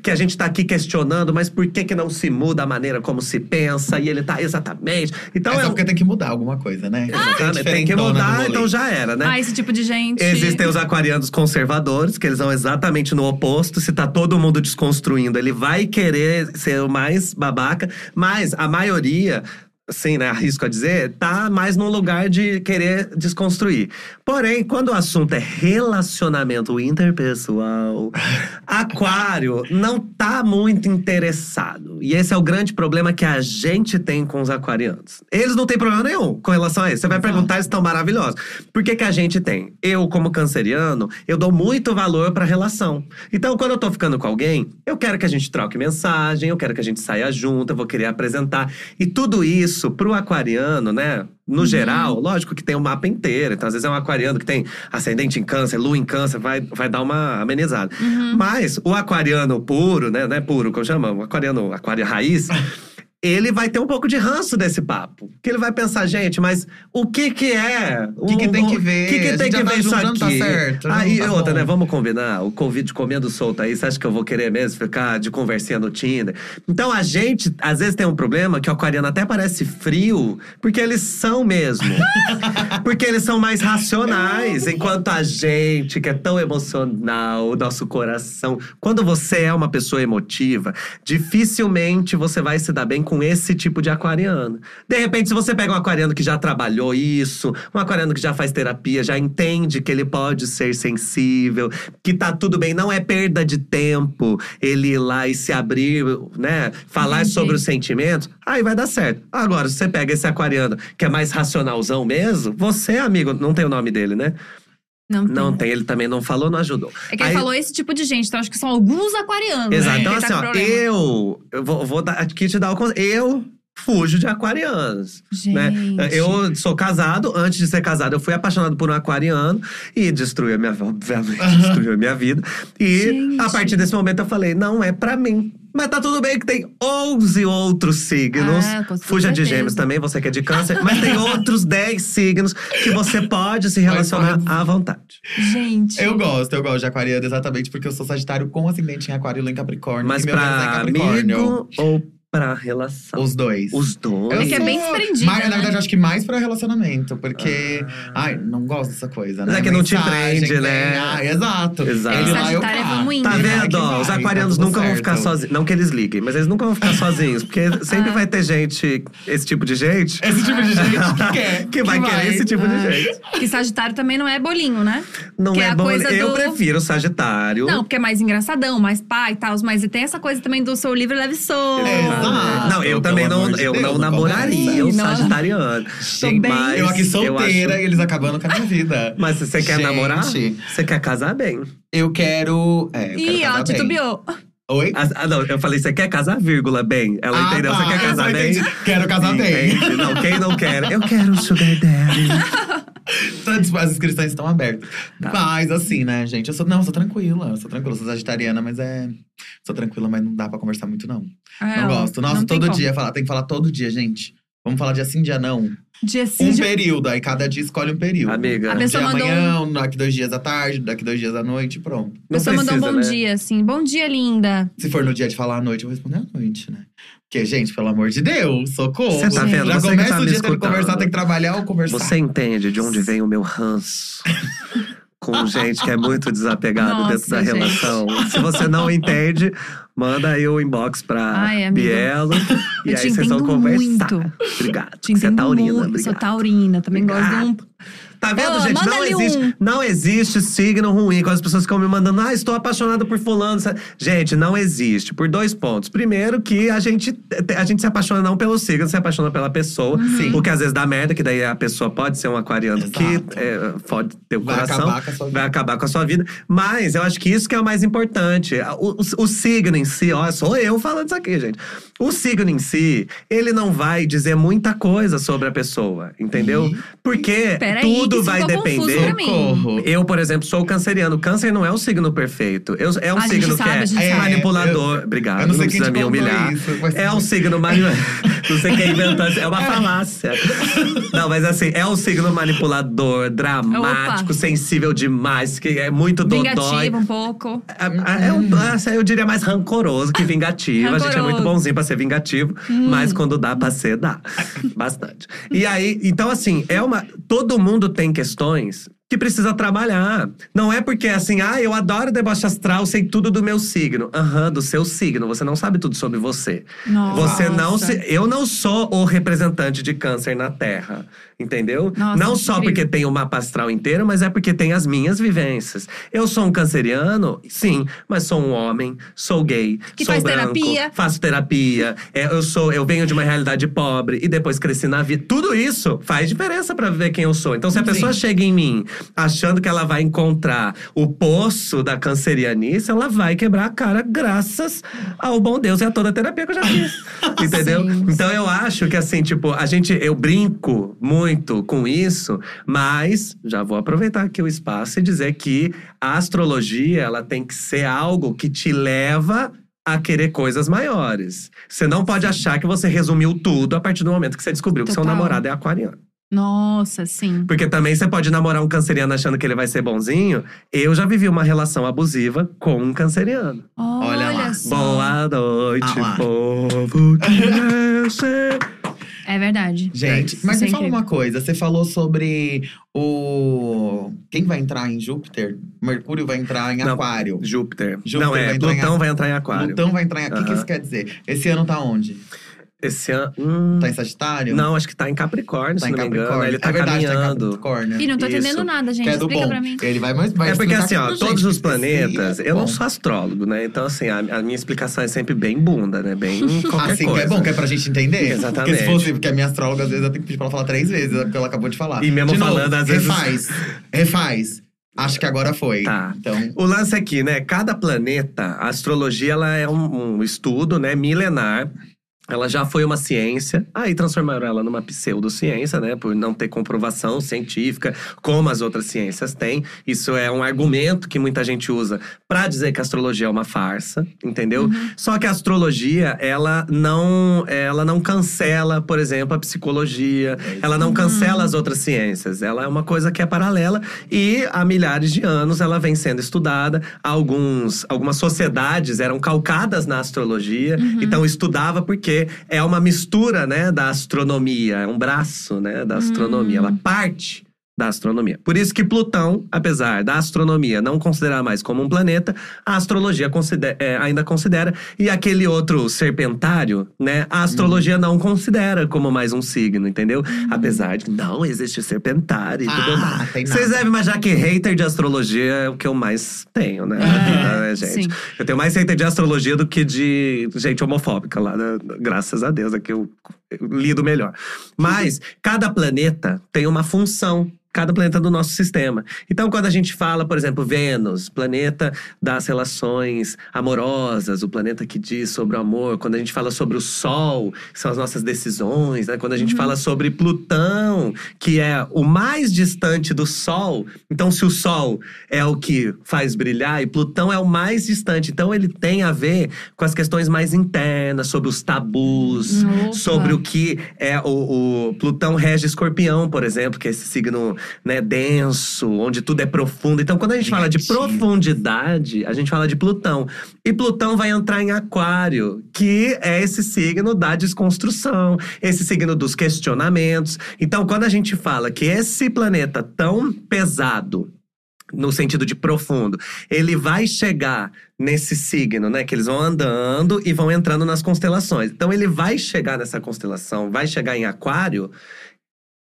que a gente tá aqui questionando, mas por que que não se muda a maneira como se pensa? E ele tá exatamente. Então
Mas
é
é porque tem que mudar alguma coisa, né?
Exatamente, tem que mudar, então já era, né?
Ah, esse tipo de gente.
Existem os aquarianos conservadores, que eles vão exatamente no oposto. Se tá todo mundo desconstruindo, ele vai querer ser o mais babaca. Mas a maioria, assim, né, arrisco a dizer, tá mais num lugar de querer desconstruir. Porém, quando o assunto é relacionamento interpessoal, *laughs* aquário não tá muito interessado. E esse é o grande problema que a gente tem com os aquarianos. Eles não têm problema nenhum com relação a isso. Você vai perguntar, eles estão maravilhosos. Por que, que a gente tem? Eu, como canceriano, eu dou muito valor pra relação. Então, quando eu tô ficando com alguém, eu quero que a gente troque mensagem, eu quero que a gente saia junto, eu vou querer apresentar. E tudo isso, pro aquariano, né? No geral, lógico que tem o mapa inteiro. Então, às vezes é um aquariano que tem ascendente em câncer, lua em câncer, vai, vai dar uma amenizada. Mas o aquariano puro, né? Não é puro, como chamamos, o aquariano, aquário raiz. *laughs* Ele vai ter um pouco de ranço desse papo. Que ele vai pensar, gente, mas o que que é?
O que que tem que ver?
O que, que tem que
já
ver
tá
isso
junto,
aqui?
tá certo,
Aí,
tá
outra,
bom.
né? Vamos combinar. O Covid comendo solto aí, você acha que eu vou querer mesmo ficar de conversinha no Tinder? Então a gente, às vezes, tem um problema que o aquariano até parece frio, porque eles são mesmo. *laughs* porque eles são mais racionais. Enquanto a gente, que é tão emocional, o nosso coração. Quando você é uma pessoa emotiva, dificilmente você vai se dar bem com esse tipo de aquariano. De repente, se você pega um aquariano que já trabalhou isso, um aquariano que já faz terapia, já entende que ele pode ser sensível, que tá tudo bem, não é perda de tempo ele ir lá e se abrir, né? Falar sobre os sentimentos, aí vai dar certo. Agora, se você pega esse aquariano que é mais racionalzão mesmo, você, amigo, não tem o nome dele, né?
Não, tem.
Não tem, ele também não falou, não ajudou.
É que ele
Aí-
falou esse tipo de gente, então acho que são alguns aquarianos.
Exato.
né,
Então,
tá
assim,
com
ó, eu, eu vou, vou dar, aqui te dar o conselho. Eu fujo de aquarianos. Né?
Gente.
Eu sou casado, antes de ser casado, eu fui apaixonado por um aquariano e destruiu a minha, obviamente, destruiu a minha vida. E
Gente.
a partir desse momento eu falei: não é pra mim. Mas tá tudo bem que tem 11 outros signos.
Ah,
Fuja de gêmeos também, você que é de câncer. mas tem outros *laughs* 10 signos que você pode se relacionar à vontade.
Gente.
Eu gosto, eu gosto de aquariano exatamente porque eu sou sagitário com ascendente em aquário e em capricórnio.
Mas
e é
pra
Capricórnio.
amigo ou pra relação?
Os dois.
Os dois.
Eu
É que é bem desprendida,
Mas,
né?
Na verdade, acho que mais pra relacionamento. Porque… Ai, não gosto dessa coisa,
Mas
né?
é que não te prende, né?
Ah, exato.
Exato.
Ele lá, eu
Sagitário é
cá.
vamos indo,
Tá vendo?
Que
ó?
vai,
Os
tá
aquarianos
tudo
nunca vão
certo.
ficar sozinhos. Não que eles liguem, mas eles nunca vão ficar *laughs* sozinhos. Porque sempre
Ah.
vai ter gente, esse tipo de gente,
Esse tipo de gente que *laughs* quer.
que vai querer esse tipo de
Ah.
gente.
Que Sagitário também não é bolinho, né?
Não
Que é
é
coisa
Eu
do-
prefiro Sagitário.
Não, porque é mais engraçadão, mais pai e tal. Mas tem essa coisa também do sou livre, leve solto.
É, exato.
Não, eu também não,
de
eu
Deus,
não
não
namoraria um sagitariano.
Tô bem.
Mas
Eu aqui solteira
acho-
e eles acabando com a minha vida. *laughs*
Mas você quer
Gente.
namorar? Você quer casar bem.
Eu quero. É, eu quero
Ih,
casar
ó,
bem. Oi?
Ah, não, eu falei, você quer casar, vírgula, bem. Ela
Ah,
entendeu?
tá,
Você quer
eu
casar bem?
entendi. Quero casar bem.
Não, quem não quer? Eu quero um sugar daddy. *laughs*
Todas as inscrições estão abertas.
Tá.
Mas assim, né, gente? Eu sou. Não, eu sou tranquila. Eu sou tranquila. Eu sou sagitariana, mas é. Sou tranquila, mas não dá pra conversar muito, não.
É,
não gosto. Nossa,
não
todo dia falar. Tem que falar todo dia, gente. Vamos falar dia sim, dia não.
Dia sim,
Um
dia-
período, aí cada dia escolhe um período.
Amiga.
A
Um
pessoa
dia
mandou
amanhã, daqui dois dias à tarde, daqui dois dias à noite, pronto.
A pessoa mandou um bom dia, assim. Bom dia, linda.
Se for no dia de falar à noite, eu vou responder à noite, né? Porque, gente, pelo amor de Deus, socorro.
Você tá
vendo?
Já
Você
começa
tá
o dia tendo que conversar, tem que trabalhar ou conversar.
Você entende de onde vem o meu ranço? Com *laughs* gente que é muito desapegada
Nossa,
dentro da
gente.
relação. Se você não entende, manda aí o inbox pra
Ai.
Bielo. *laughs* E
Eu
aí vocês vão conversar.
muito.
Obrigado.
Te
Você é taurina,
muito.
obrigado.
Sou taurina, também gosto de um…
Tá vendo,
Ô,
gente? Não existe,
um.
não existe signo ruim. Quando as pessoas ficam me mandando, ah, estou apaixonada por fulano. Gente, não existe. Por dois pontos. Primeiro, que a gente, a gente se apaixona não pelo signo, se apaixona pela pessoa.
Sim.
Porque às vezes dá merda, que daí a pessoa pode ser um aquariano
Exato.
que é, pode ter o
Vai
coração.
acabar com a sua vida.
Vai acabar com a sua vida. Mas eu acho que isso que é o mais importante. O, o- o signo em si, ó, sou eu falando isso aqui, gente. O signo em si, ele não vai dizer muita coisa sobre a pessoa, entendeu? Porque tudo
isso
vai depender.
Socorro.
Eu, por exemplo, sou canceriano. Câncer não é um signo perfeito. Eu, é um
A
signo
sabe,
que é
sabe.
manipulador.
eu-
Obrigado,
eu
não,
não sei quem
precisa
te
me humilhar.
isso, mas-
É um signo manipulador. *laughs* não sei quem inventou. É uma falácia. Não, mas assim, é um signo manipulador, dramático,
Opa.
sensível demais, que é muito dodói.
Vingativo um pouco.
É, é um- essa eu diria mais rancoroso que vingativo. A gente é
Rancoroso.
muito bonzinho pra ser vingativo, mas quando dá pra ser, dá. Bastante. E aí, então assim, é uma. Todo mundo tem questões que precisa trabalhar. Não é porque assim, ah, eu adoro deboche astral, sei tudo do meu signo. Aham, do seu signo. Você não sabe tudo sobre você.
Nossa.
Você não se. Eu não sou o representante de câncer na Terra. Entendeu?
Nossa,
não só
incrível.
porque tem o mapa astral inteiro, mas é porque tem as minhas vivências. Eu sou um canceriano, sim, mas sou um homem, sou gay,
Que
sou
faz
branco,
terapia.
faço terapia. é, eu sou, eu venho de uma realidade pobre e depois cresci na vida. Tudo isso faz diferença pra ver quem eu sou. Então, se a
Sim.
pessoa chega em mim achando que ela vai encontrar o poço da cancerianice, ela vai quebrar a cara graças ao bom Deus e a toda a terapia que eu já fiz. *laughs* Entendeu?
Sim.
Então eu acho que assim, tipo, a gente eu brinco muito com isso, mas já vou aproveitar aqui o espaço e dizer que a astrologia, ela tem que ser algo que te leva a querer coisas maiores. Você não pode achar que você resumiu tudo a partir do momento que você descobriu que seu
Total.
namorado é aquariano.
Nossa, sim.
Porque também você pode namorar um canceriano achando que ele vai ser bonzinho. Eu já vivi uma relação abusiva com um canceriano.
Olha,
Olha lá.
só.
Boa noite,
Ah lá.
povo que *laughs* você
É verdade.
Gente,
Isso
mas
é
me fala
incrível.
uma coisa. Você falou sobre o… Quem vai entrar em Júpiter? Mercúrio vai entrar em
Não.
Aquário.
Júpiter.
Júpiter
Não, é.
vai em
Plutão
Aqu-
vai entrar em Aquário.
Plutão vai entrar em… O que, que isso quer dizer? Esse ano tá onde?
Esse ano. Hum,
Tá em Sagitário?
não, acho que tá em Capricórnio,
Tá
se
em
não me engano.
Capricórnio.
Ele tá
é verdade,
caminhando.
tá em Capricórnio.
Ih, não tô
Isso.
entendendo nada, gente.
que é do
Explica
bom.
pra mim.
Ele vai mais vai
É porque
explicar
assim, ó,
tudo,
todos
gente,
os planetas,
é
eu não
bom.
sou astrólogo, né? Então, assim, a, a minha explicação é sempre bem bunda, né? Bem *laughs* qualquer
Assim, que
coisa.
é bom, que é pra gente entender.
Exatamente.
Porque se fosse, porque a minha astróloga, às vezes, eu tenho que pedir pra ela falar três vezes, é porque ela acabou de falar.
E mesmo
de
falando,
novo,
às vezes-
Refaz. Refaz. Acho que agora foi.
Tá.
Então.
O lance aqui, né? Cada planeta, a astrologia, ela é um, um estudo, né? Milenar. Ela já foi uma ciência, aí transformaram ela numa pseudociência, né? Por não ter comprovação científica, como as outras ciências têm. Isso é um argumento que muita gente usa para dizer que a astrologia é uma farsa, entendeu?
Uhum.
Só que a astrologia, ela não, ela não cancela, por exemplo, a psicologia, ela não cancela as outras ciências. Ela é uma coisa que é paralela e há milhares de anos ela vem sendo estudada. Alguns, algumas sociedades eram calcadas na astrologia, então estudava porque é uma mistura, né, da astronomia, é um braço, né, da astronomia, ela parte da astronomia. Por isso que Plutão, apesar da astronomia não considerar mais como um planeta, a astrologia considera- é, ainda considera e aquele outro serpentário, né, a astrologia não considera como mais um signo, entendeu? Apesar de não existe serpentário e tudo
Ah,
mais.
tem
Vocês devem imaginar que hater de astrologia é o que eu mais tenho, né?
É,
né, gente?
sim.
Eu tenho mais hater de astrologia do que de gente homofóbica lá, né? graças a Deus, é que eu lido melhor. Mas cada planeta tem uma função. Cada planeta do nosso sistema. Então, quando a gente fala, por exemplo, Vênus, planeta das relações amorosas, o planeta que diz sobre o amor. Quando a gente fala sobre o Sol, que são as nossas decisões, né? Quando a gente fala sobre Plutão, que é o mais distante do Sol. Então, se o Sol é o que faz brilhar e Plutão é o mais distante, então ele tem a ver com as questões mais internas, sobre os tabus,
Opa.
sobre o que é o, o Plutão rege Escorpião, por exemplo, que é esse signo né, denso, onde tudo é profundo. Então, quando a gente fala de profundidade, a gente fala de Plutão. E Plutão vai entrar em Aquário, que é esse signo da desconstrução, esse signo dos questionamentos. Então, quando a gente fala que esse planeta tão pesado no sentido de profundo, ele vai chegar nesse signo, né? Que eles vão andando e vão entrando nas constelações. Então ele vai chegar nessa constelação, vai chegar em Aquário.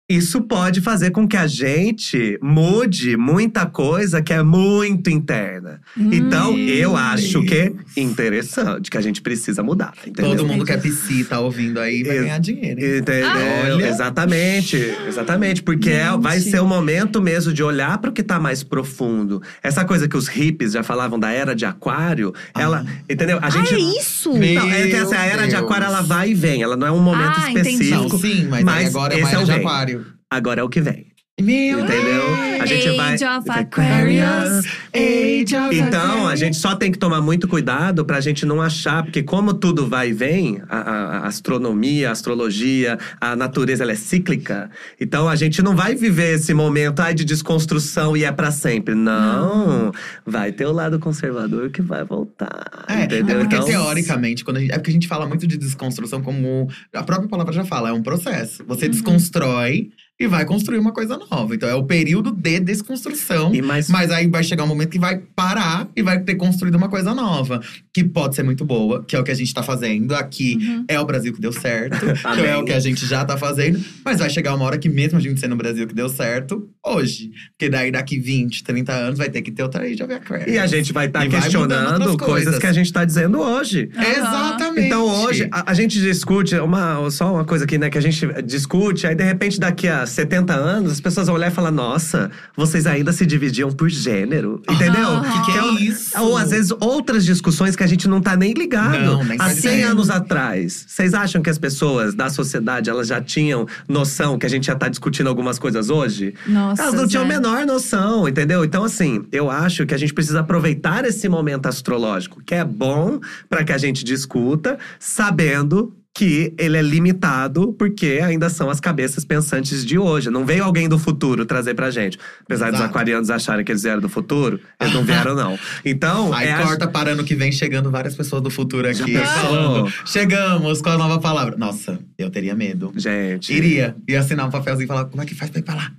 Isso pode fazer com que a gente mude muita coisa que é muito interna. Então,
Hum.
eu acho que é interessante, que a gente precisa mudar. Entendeu?
Todo mundo que é psi tá ouvindo aí vai ganhar dinheiro. hein?
Entendeu?
Olha.
Exatamente, exatamente. Porque é-
Gente.
vai ser o momento mesmo de olhar para o que tá mais profundo. Essa coisa que os hippies já falavam da era de aquário, ela. Entendeu? A gente.
Ah, é isso?
Meu
Não, é que essa era de
Deus.
aquário, ela vai e vem. Ela não é um momento
Ah, entendi.
específico.
Não, sim, mas, aí
mas
agora é uma
é
era
o
de aquário.
Agora é o que vem.
Meu
Entendeu? A gente vai.
Age of Aquarius.
Age of
Então, a gente só tem que tomar muito cuidado pra gente não achar, porque como tudo vai e vem, a, a- a astronomia, a astrologia, a natureza ela é cíclica. Então a gente não vai viver esse momento ai, de desconstrução e é pra sempre. Não. Vai ter o lado conservador que vai voltar.
É,
entendeu?
é porque
então,
teoricamente, quando a gente, é porque a gente fala muito de desconstrução como. A própria palavra já fala, é um processo.
Uhum.
Você desconstrói e vai construir uma coisa nova. Então é o período de desconstrução.
E mais
Mas aí vai chegar um momento que vai parar e vai ter construído uma coisa nova. Que pode ser muito boa, que é o que a gente tá fazendo. Aqui
Uhum.
é o Brasil que deu certo, *laughs* que é o que a gente já tá fazendo. Mas vai chegar uma hora que, mesmo a gente sendo o Brasil que deu certo, hoje. Porque daí daqui 20, 30 anos vai ter que ter outra Age of Aquarius.
E a gente vai estar
vai mudando
questionando
outras
coisas
coisas.
que a gente tá dizendo hoje.
Aham.
Exatamente.
Então hoje a, a gente discute uma só uma coisa aqui, né, que a gente discute, aí de repente daqui a 70 anos as pessoas vão olhar e falar: "Nossa, vocês ainda se dividiam por gênero". Entendeu?
Aham.
Que que é
um-
isso?
Ou às vezes outras discussões que a gente não tá nem ligado.
Não, nem
Há
faz
100
ideia.
anos atrás, vocês acham que as pessoas da sociedade elas já tinham noção que a gente já tá discutindo algumas coisas hoje?
Nossa,
Elas não tinham a menor noção, entendeu? Então, assim, eu acho que a gente precisa aproveitar esse momento astrológico, que é bom para que a gente discuta, sabendo que ele é limitado, porque ainda são as cabeças pensantes de hoje. Não veio alguém do futuro trazer pra gente. Apesar dos
Exato.
aquarianos acharem que eles vieram do futuro, eles não vieram, não. *laughs* Então,
Aí
é a-
corta para ano que vem chegando várias pessoas do futuro aqui. Falando, chegamos com a nova palavra. Nossa, eu teria medo.
Gente.
Iria. Ia assinar um papelzinho e falar, como é que faz pra ir pra lá?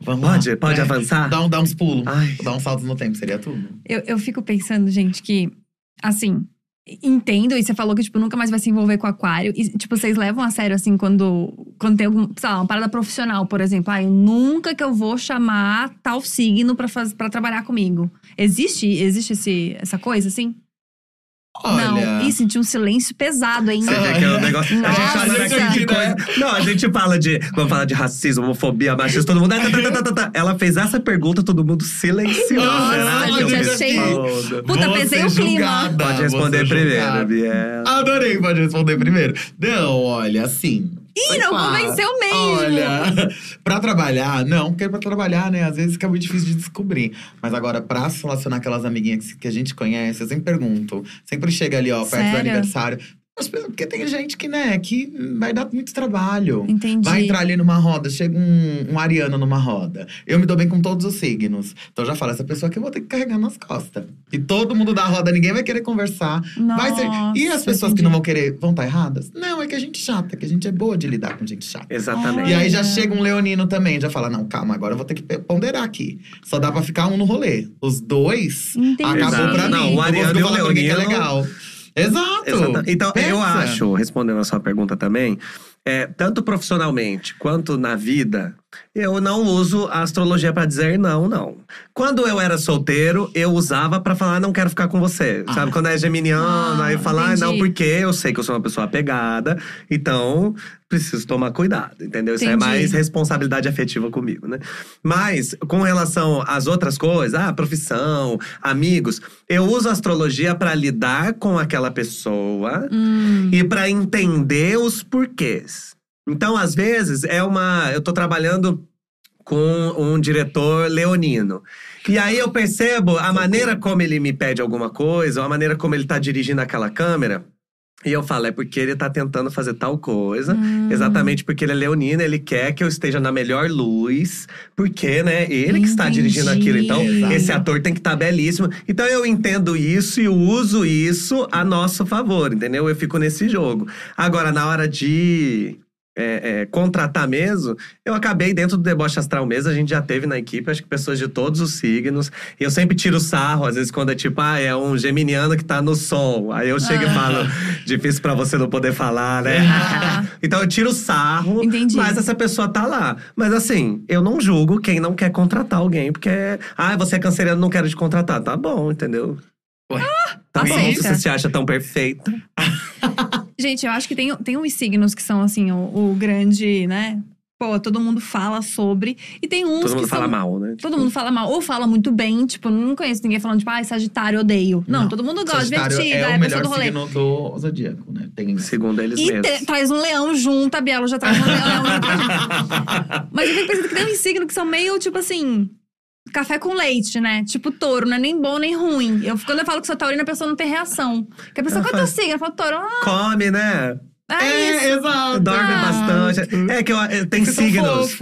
Vamos lá.
Pode, pode
né?
avançar?
Dá, um, dá uns pulos.
Ai.
Dá uns saltos no tempo, seria tudo.
Eu, eu fico pensando, gente, que, assim, entendo, e você falou que, tipo, nunca mais vai se envolver com aquário. E, tipo, vocês levam a sério, assim, quando, quando tem algum, sei lá, uma parada profissional, por exemplo. Ah, nunca que eu vou chamar tal signo pra trabalhar comigo. Existe, existe esse, essa coisa, assim?
Olha.
Não, e senti um silêncio pesado, hein?
Você vê que é um negócio. A gente fala daquele de coisa. Não, a gente fala de. Vamos falar de racismo, homofobia, machismo, todo mundo. tá, tá, tá, tá, tá. Ela fez essa pergunta, todo mundo silenciou.
Nossa,
Será que eu
gente, achei-
respondo?
Puta,
Vou
pesei o clima.
Pode responder primeiro. Biel.
Adorei, pode responder primeiro. Não, olha, assim.
Ih, não convenceu mesmo.
Olha, *laughs* pra trabalhar, não, porque pra trabalhar, né, às vezes fica muito difícil de descobrir. Mas agora, pra se relacionar com aquelas amiguinhas que, que a gente conhece, eu sempre pergunto. Sempre chega ali, ó, perto do
Sério?
aniversário. Porque tem gente que, né, que vai dar muito trabalho.
Entendi.
Vai entrar ali numa roda, chega um, um ariano numa roda. Eu me dou bem com todos os signos. Então eu já falo, essa pessoa que eu vou ter que carregar nas costas. E todo mundo da roda, ninguém vai querer conversar. Vai ser. E as
Nossa,
pessoas que
entendi.
não vão querer vão estar erradas? Não, é que a gente é chata, que a gente é boa de lidar com gente chata.
Exatamente.
E aí já
Olha.
chega um leonino também, já fala: não, calma, agora eu vou ter que ponderar aqui. Só dá pra ficar um no rolê. Os dois
Entendi.
acabou
Exato.
pra
Não,
mim.
o
Eu
ariano e o
alguém que é
leonino-
legal. Exato.
Então, eu
Pensa.
acho, respondendo a sua pergunta também, é, tanto profissionalmente quanto na vida, eu não uso a astrologia pra dizer não, não. Quando eu era solteiro, eu usava pra falar, não quero ficar com você.
Ah.
Sabe? Quando é geminiano,
Ah,
aí falar, ah, não, porque eu sei que eu sou uma pessoa apegada, então preciso tomar cuidado, entendeu? Isso é
Entendi.
mais responsabilidade afetiva comigo, né? Mas, com relação às outras coisas, ah, profissão, amigos, eu uso a astrologia pra lidar com aquela pessoa
Hum,
e para entender os porquês. Então, às vezes, é uma. Eu tô trabalhando com um diretor leonino. E aí eu percebo a maneira como ele me pede alguma coisa, ou a maneira como ele tá dirigindo aquela câmera. E eu falo, é porque ele tá tentando fazer tal coisa.
hum.
Exatamente porque ele é leonino, ele quer que eu esteja na melhor luz, porque, né, ele que está dirigindo aquilo. Então,
Entendi.
esse ator tem que estar belíssimo. Então, eu entendo isso e uso isso a nosso favor, entendeu? Eu fico nesse jogo. Agora, na hora de. É, é, contratar mesmo, eu acabei dentro do deboche astral mesmo, a gente já teve na equipe, acho que pessoas de todos os signos. E eu sempre tiro sarro, às vezes, quando é tipo, ah, é um geminiano que tá no sol. Aí eu chego
Ah.
e falo, difícil pra você não poder falar, né?
Ah. *laughs*
então eu tiro sarro,
Entendi.
mas essa pessoa tá lá. Mas assim, eu não julgo quem não quer contratar alguém, porque, ah, você é canceriano, não quero te contratar. Tá bom, entendeu?
Ué.
Tá bom,
Aceita.
se você se acha tão perfeita. *laughs*
Gente, eu acho que tem, tem uns signos que são, assim, o, o grande, né? Pô, todo mundo fala sobre. E tem uns
Todo
que
mundo
são…
fala mal, né?
Todo mundo fala mal, ou fala muito bem, tipo, não conheço ninguém falando, tipo, ai, Sagitário, odeio. Não,
Não.
todo mundo gosta,
Sagitário
divertida,
é
é,
o
a pessoa
melhor
do rolê.
signo do zodíaco, né? Tem
Segundo eles
E
mesmos.
te- traz um leão junto, a Bielo já traz um leão junto. *laughs* Mas eu fico pensando que tem uns signos que são meio, tipo assim… Café com leite, né? Tipo touro, não é nem bom nem ruim. Eu, quando eu falo que sou taurina, a pessoa não tem reação. Porque a pessoa, qual é teu signo? Eu falo, touro, ah,
Come, né?
é, isso.
exato.
Dorme
Ah.
bastante. É que eu, tem signos.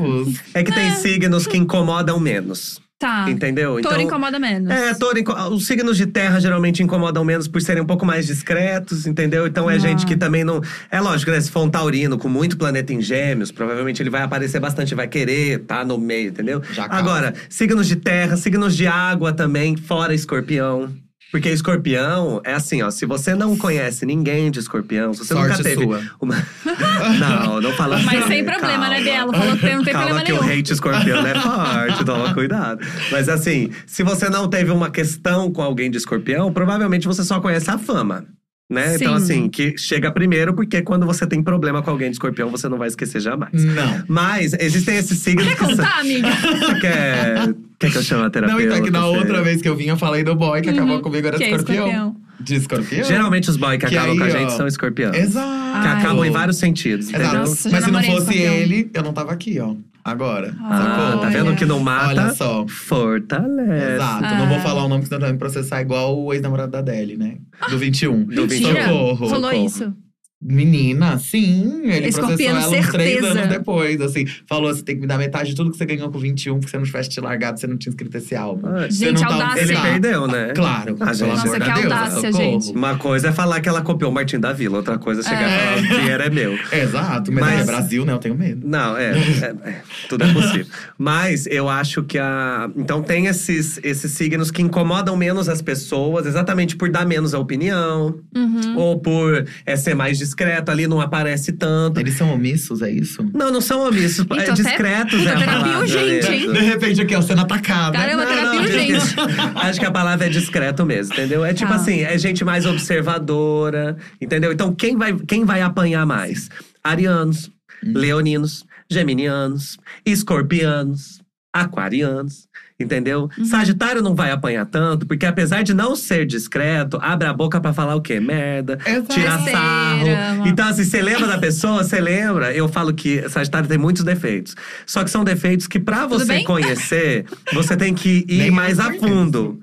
É que tem signos que incomodam menos.
Tá.
Entendeu?
Touro
Então,
incomoda menos.
É, touro, inco- os signos de terra geralmente incomodam menos por serem um pouco mais discretos, entendeu? Então é
Ah.
gente que também não. É lógico, né? Se for um taurino com muito planeta em gêmeos, provavelmente ele vai aparecer bastante, vai querer tá no meio, entendeu?
Já.
Agora, signos de terra, signos de água também, fora escorpião. Porque escorpião é assim, ó. Se você não conhece ninguém de escorpião, se você
Sorte
nunca teve.
sua.
Uma... *laughs* não, não fala
Mas
assim.
sem problema,
Calma.
né, Bielo? Falou que não tem
Calma
problema
que
nenhum.
o hate escorpião é forte, toma *laughs* cuidado. Mas assim, se você não teve uma questão com alguém de escorpião, provavelmente você só conhece a fama. Né? Então,
Sim.
assim, que chega primeiro, porque quando você tem problema com alguém de escorpião, você não vai esquecer jamais.
Não.
Mas existem esses signos
Quer
que são.
contar, amiga?
Você *laughs* quer, quer que eu chame a
Não,
terapeuta?
então, que na outra vez que eu vim, eu falei do boy que acabou comigo, era
Que é
escorpião.
escorpião.
De escorpião?
Geralmente os boys que,
Que
acabam
aí,
com a
ó,
gente são escorpião.
Exato.
Que acabam em vários sentidos,
Exato.
entendeu?
Nossa,
Mas se não fosse
escorpião.
ele, eu não tava aqui, ó. Agora.
Ah,
sacou?
tá vendo que não mata?
Olha só.
Fortalece.
Exato.
Ah.
Não vou falar o nome, porque senão vai me processar igual o ex-namorado da Adele, né? Do 21.
Do
Mentira.
Socorro.
Falou
socorro.
isso.
Menina, sim. Ele
Escorpiano,
processou ela uns três
certeza.
anos depois, assim. Falou, você tem que me dar metade de tudo que você ganhou com 21, porque você não tivesse te largado, você não tinha escrito esse álbum.
Ah,
Gente,
tá-
audácia.
Ele perdeu, né?
Claro,
Ah, gente. Nossa,
amor
que
Deus,
audácia,
socorro.
gente.
Uma coisa é falar que ela copiou o Martin da Vila, outra coisa é chegar
É.
e falar o dinheiro é meu.
Exato, mas,
Mas-
é Brasil, né? Eu tenho medo.
Não, é, é- é, tudo é possível. *laughs* Mas eu acho que a. Então tem esses, esses signos que incomodam menos as pessoas, exatamente por dar menos a opinião,
Uhum.
ou por é, ser mais discreto ali, não aparece tanto.
Eles são omissos, é isso?
Não, não são omissos.
Então,
é
até-
discretos
puta,
é a
terapia
palavra
urgente,
mesmo.
hein?
De repente aqui, ó, sendo atacada.
Caramba,
Não,
terapia
não,
urgente. *laughs*
Acho que a palavra é discreto mesmo, entendeu? É tipo
Tá.
assim, é gente mais observadora, entendeu? Então, quem vai, quem vai apanhar mais? Arianos, leoninos, geminianos, escorpianos, aquarianos. Entendeu?
Uhum.
Sagitário não vai apanhar tanto, porque apesar de não ser discreto, abre a boca pra falar o quê? Merda,
Exato.
tirar sarro. Então, assim, você lembra da pessoa, você lembra. Eu falo que Sagitário tem muitos defeitos. Só que são defeitos que, pra
Tudo
você conhecer, você tem que *laughs* ir mais a fundo.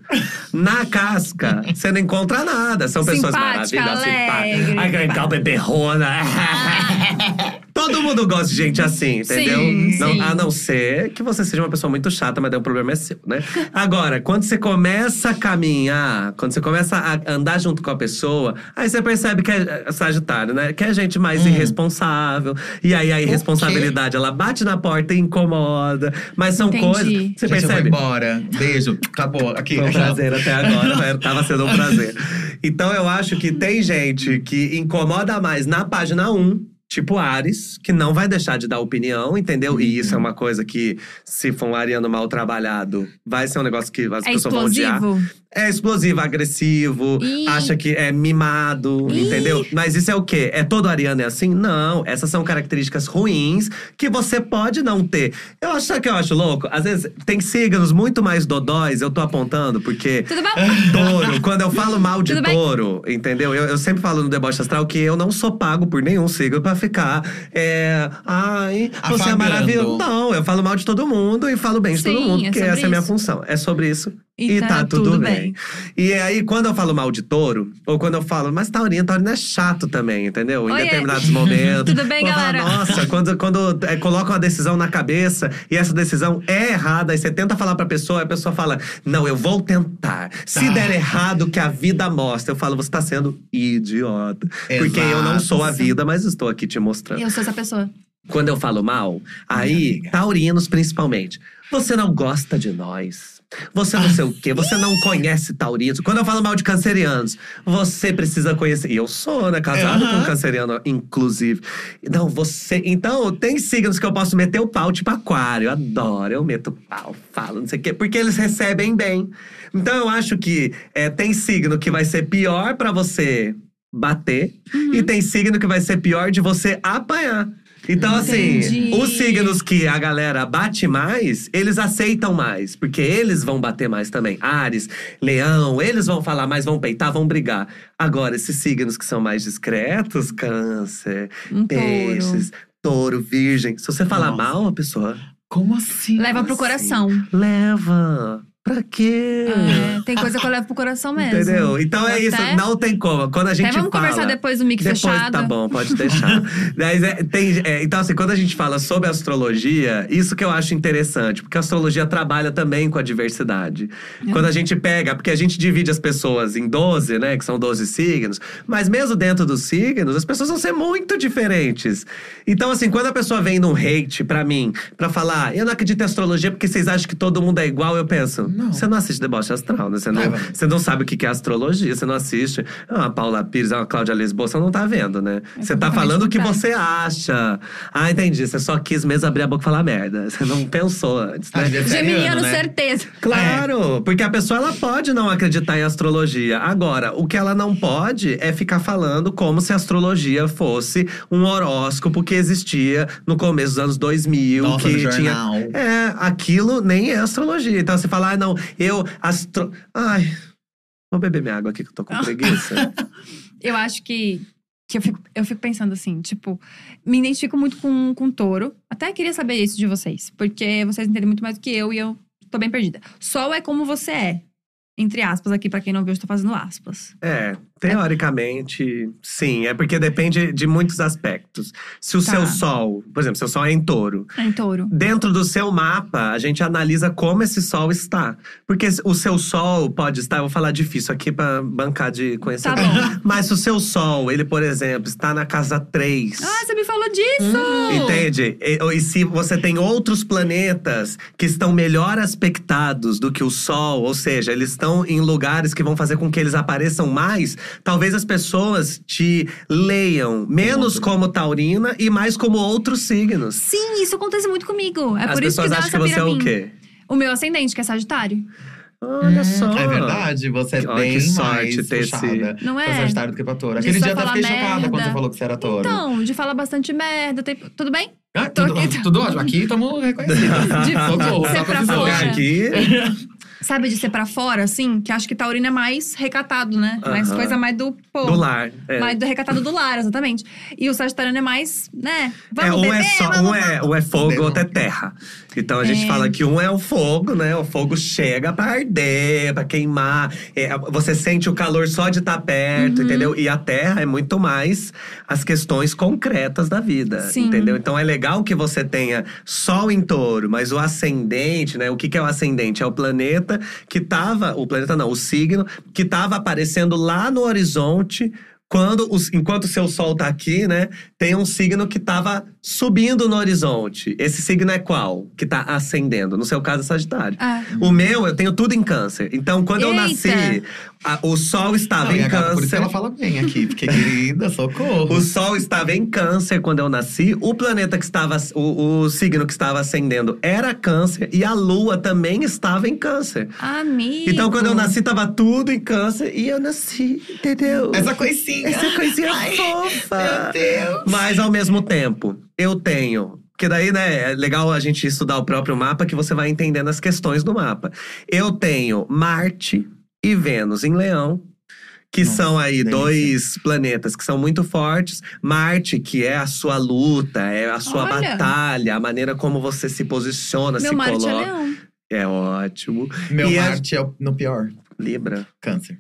Na casca, você não encontra nada. São pessoas
Simpática,
maravilhosas,
alegre.
simpáticas. A grande beberrona. *laughs* Todo mundo gosta de gente assim, entendeu?
Sim,
Não-
sim.
A não ser que você seja uma pessoa muito chata, mas daí o problema é seu, né? Agora, quando você começa a caminhar, quando você começa a andar junto com a pessoa, aí você percebe que é é Sagitário, né? Que é gente mais
Hum.
irresponsável. E aí a irresponsabilidade, ela bate na porta e incomoda. Mas são
Entendi.
coisas. Você
Gente, eu vou
percebe?
embora. Beijo. Acabou. Aqui.
Foi um prazer até agora, *laughs* mas tava sendo um prazer. Então eu acho que tem gente que incomoda mais na página 1. Tipo Ares, que não vai deixar de dar opinião, entendeu? E isso é uma coisa que, se for um ariano mal trabalhado, vai ser um negócio que as
É
pessoas vão odiar.
explosivo.
É explosivo, agressivo,
Ih.
acha que é mimado,
Ih.
entendeu? Mas isso é o quê? É todo ariano é assim? Não. Essas são características ruins que você pode não ter. Eu acho sabe o que eu acho louco. Às vezes tem signos muito mais dodóis, eu tô apontando, porque.
Tudo bom?
Touro, quando eu falo mal de
Tudo bem?
touro, entendeu? Eu, eu sempre falo no deboche astral que eu não sou pago por nenhum signo pra ficar. É, ai, você é
Afagando.
maravilhoso. Não, eu falo mal de todo mundo e falo bem de todo
Sim,
mundo,
é
porque essa é a minha
isso.
função. É sobre isso.
E
E,
tá
tá, tudo,
tudo
bem.
bem.
E aí, quando eu falo mal de touro, ou quando eu falo, mas taurino, taurino é chato também, entendeu? Em
Oiê.
determinados *laughs* momentos.
Tudo bem, galera?
Nossa, quando, quando é, colocam uma decisão na cabeça e essa decisão é errada, aí você tenta falar pra pessoa, a pessoa fala: Não, eu vou tentar. Se
Ah.
der errado, que a vida mostra. Eu falo, você tá sendo idiota. Porque eu não sou a
Exato.
vida, mas estou aqui te mostrando.
Eu sou essa pessoa.
Quando eu falo mal, aí, taurinos principalmente. Você não gosta de nós. Você não sei o quê, você não conhece taurinos. Quando eu falo mal de cancerianos, você precisa conhecer. E eu sou, né? Casado
Aham.
com um canceriano, inclusive. Não, você. Então, tem signos que eu posso meter o pau, tipo aquário. Eu adoro, eu meto pau, falo, não sei o quê, porque eles recebem bem. Então, eu acho que é, tem signo que vai ser pior pra você bater, e tem signo que vai ser pior de você apanhar. Então,
Entendi.
assim, os signos que a galera bate mais, eles aceitam mais, porque eles vão bater mais também. Ares, Leão, eles vão falar mais, vão peitar, vão brigar. Agora, esses signos que são mais discretos, Câncer,
Um touro.
Peixes, Touro, Virgem. Se você falar
Nossa.
mal, a pessoa
Como assim?
Leva pro
Assim?
coração.
leva. Pra quê?
É, tem coisa que eu levo pro coração mesmo.
Entendeu? Então é isso,
Até-
não tem como. Quando a gente
Até vamos
fala.
conversar depois do mic
Depois
fechado.
tá bom, pode deixar. *laughs* Mas é, tem, é, então, assim, quando a gente fala sobre astrologia, isso que eu acho interessante, porque a astrologia trabalha também com a diversidade.
É.
Quando a gente pega, porque a gente divide as pessoas em 12, né, que são 12 signos, mas mesmo dentro dos signos, as pessoas vão ser muito diferentes. Então, assim, quando a pessoa vem num hate pra mim, pra falar, "Ah, eu não acredito em astrologia porque vocês acham que todo mundo é igual, eu penso,
Não.
você não assiste deboche astral, né? Você não,
É.
você não sabe o que é astrologia, você não assiste. Ah, a Paula Pires, a Cláudia Lisboa, você não tá vendo, né? você tá falando o que você acha. Ah, entendi. Você só quis mesmo abrir a boca e falar merda. Você não pensou antes,
Ah,
né?
ser
Geminiano,
né?
certeza.
Claro, porque a pessoa ela pode não acreditar em astrologia. Agora, o que ela não pode é ficar falando como se a astrologia fosse um horóscopo que existia no começo dos anos 2000,
Nossa,
que
no
tinha
jornal.
é, aquilo nem é astrologia. Então você fala, ah, não, eu astro, ai, vou beber minha água aqui que eu tô com preguiça. *laughs*
Eu acho que, que eu, fico, eu fico pensando assim, tipo, me identifico muito com, com touro. Até queria saber isso de vocês, porque vocês entendem muito mais do que eu e eu tô bem perdida. Sol é como você é. Entre aspas, aqui, pra quem não viu, eu estou fazendo aspas.
É, teoricamente, sim. É porque depende de muitos aspectos. Se o
Tá.
seu sol, por exemplo, seu sol é em touro.
É em touro.
Dentro do seu mapa, a gente analisa como esse sol está. Porque o seu sol pode estar, eu vou falar difícil aqui pra bancar de conhecimento.
Tá. *laughs*
Mas se o seu sol, ele, por exemplo, está na casa 3.
Ah, você me falou disso!
Entende? E, e se você tem outros planetas que estão melhor aspectados do que o Sol, ou seja, eles estão em lugares que vão fazer com que eles apareçam mais, talvez as pessoas te leiam menos como taurina e mais como outros signos.
Sim, isso acontece muito comigo. É
as
por isso que
pessoas
dá
acham que
essa
você é o quê?
O meu ascendente, que é Sagitário.
Olha só.
É verdade, você é bem
que sorte
mais
ter esse-
puxada
Não é?
pra Sagitário do que pra touro. Aquele dia eu fiquei chocada quando
merda.
você falou que você era touro.
Então, de falar bastante merda. tem- Tudo bem?
Ah, tudo,
aqui.
tudo ótimo. Aqui estamos reconhecidos. *laughs*
De
Socorro,
ser
só
pra fora.
Aqui, *laughs*
Sabe, de ser pra fora, assim? Que acho que Taurino é mais recatado, né? Mais coisa mais do povo.
do lar. É.
Mais do recatado do lar, exatamente. E o Sagitariano é mais, né?
É,
Vamos
um
beber,
é só,
vamos,
um é, um é fogo, outro é terra. Então a gente
É.
fala que um é o fogo, né? O fogo chega pra arder, pra queimar. É, você sente o calor só de estar perto,
Uhum.
entendeu? E a terra é muito mais as questões concretas da vida,
Sim.
entendeu? Então é legal que você tenha sol em touro, mas o ascendente, né? O que, que é o ascendente? É o planeta que tava. O planeta não, o signo que tava aparecendo lá no horizonte. Quando os, enquanto o seu sol tá aqui, né? Tem um signo que tava subindo no horizonte. Esse signo é qual? Que tá ascendendo. No seu caso, é Sagitário.
Ah.
O meu, eu tenho tudo em câncer. Então, quando eu
Eita!
nasci, a- o sol estava
Não,
em
gata, por isso
câncer.
ela fala bem aqui. Porque, querida, socorro.
O Sol estava em câncer quando eu nasci. O planeta que estava. O, o signo que estava ascendendo era câncer. E a lua também estava em câncer.
Amigo.
Então, quando eu nasci, tava tudo em câncer. E eu nasci, entendeu?
Essa coisinha.
Essa coisinha
Ai,
fofa.
Meu Deus.
Mas ao mesmo tempo, eu tenho. Porque daí, né, é legal a gente estudar o próprio mapa, que você vai entendendo as questões do mapa. Eu tenho Marte e Vênus em Leão. Que
Nossa,
são aí
delícia.
dois planetas que são muito fortes. Marte, que é a sua luta, é a sua
Olha.
batalha, a maneira como você se posiciona,
Meu
se
Marte é
coloca.
leão.
É ótimo.
Meu
E a-
Marte é o- no pior.
Libra.
Câncer.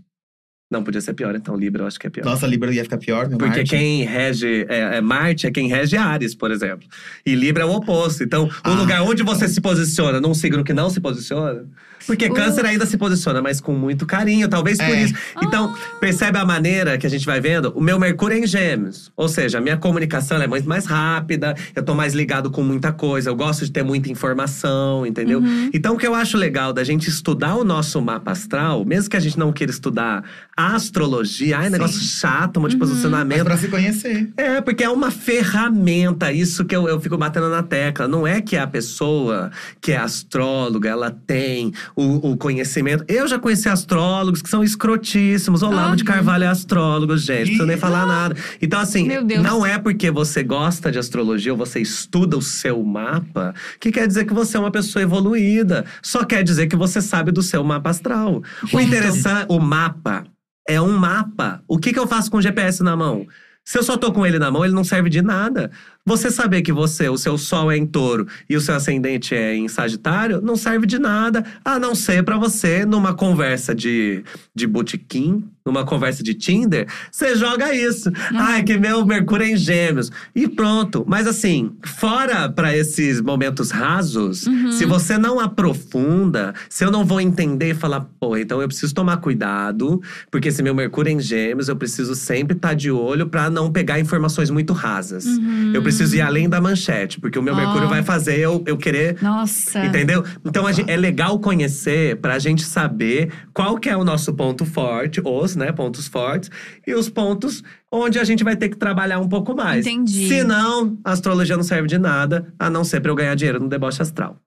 Não, podia ser pior, então Libra eu acho que é pior.
Nossa, Libra ia ficar pior, meu
Porque
Marte.
quem rege é, é Marte é quem rege Ares, por exemplo. E Libra é o oposto. Então, o
Ah.
lugar onde você se posiciona num signo que não se posiciona. Porque
Uh.
Câncer ainda se posiciona, mas com muito carinho, talvez por
É.
isso. Então,
Ah.
percebe a maneira que a gente vai vendo? O meu Mercúrio é em Gêmeos. Ou seja, a minha comunicação é muito mais rápida, eu tô mais ligado com muita coisa, eu gosto de ter muita informação, entendeu?
Uhum.
Então, o que eu acho legal da gente estudar o nosso mapa astral, mesmo que a gente não queira estudar astrologia, ai,
Sim.
negócio chato,
Uhum.
um monte de
Mas
posicionamento.
pra se conhecer.
É, porque é uma ferramenta, isso que eu, eu fico batendo na tecla. Não é que a pessoa que é astróloga, ela tem o, o conhecimento. Eu já conheci astrólogos que são escrotíssimos. Olavo
Ah.
de Carvalho é astrólogo, gente, não preciso nem falar nada. Então, assim, não é porque você gosta de astrologia ou você estuda o seu mapa que quer dizer que você é uma pessoa evoluída. Só quer dizer que você sabe do seu mapa astral. O interessante, o mapa é um mapa. O que, que eu faço com o GPS na mão? Se eu só tô com ele na mão, ele não serve de nada. Você saber que você, o seu sol é em touro e o seu ascendente é em sagitário, não serve de nada, a não ser pra você, numa conversa de, de botequim, numa conversa de Tinder, você joga isso. Ai, que meu Mercúrio é em gêmeos. E pronto. Mas assim, fora pra esses momentos rasos, se você não aprofunda, se eu não vou entender e falar, pô, então eu preciso tomar cuidado, porque se meu Mercúrio é em gêmeos, eu preciso sempre estar de olho pra não pegar informações muito rasas. Eu preciso ir além da manchete, porque o meu
Ó.
Mercúrio vai fazer eu, eu querer
Nossa.
Entendeu? Então a gen- é legal conhecer pra gente saber qual que é o nosso ponto forte, os, né, pontos fortes, e os pontos onde a gente vai ter que trabalhar um pouco mais.
Entendi.
Se não, a astrologia não serve de nada, a não ser pra eu ganhar dinheiro no deboche astral.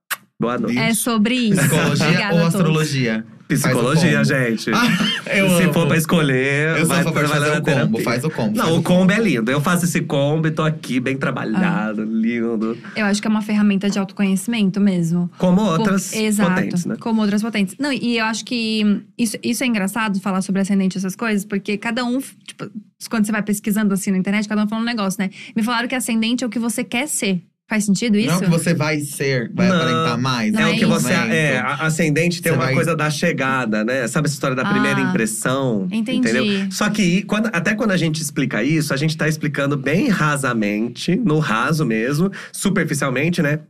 Boa noite.
É sobre isso.
Psicologia ou astrologia?
Psicologia, gente.
Ah, eu
Se
amo.
for pra escolher,
Eu sou
vai, vai
fazer
na
o combo.
terapia.
Faz o combo.
Não, o combo é lindo. Eu faço esse combo e tô aqui bem
Ah.
trabalhado, lindo.
Eu acho que é uma ferramenta de autoconhecimento mesmo.
Como outras
Por- Exato,
potentes, né?
como outras potentes. Não, e eu acho que isso, isso é engraçado falar sobre ascendente e essas coisas, porque cada um, tipo, quando você vai pesquisando assim na internet, cada um fala um negócio, né? Me falaram que ascendente é o que você quer ser. Faz sentido isso?
Não é o que você vai ser, vai
Não.
aparentar mais.
Não
É
é
o que você. É, a- ascendente tem
Você
uma
vai-
coisa da chegada, né? Sabe essa história da primeira
Ah,
impressão?
entendi.
Entendeu? Só que quando- até quando a gente explica isso, a gente tá explicando bem rasamente, no raso mesmo, superficialmente, né?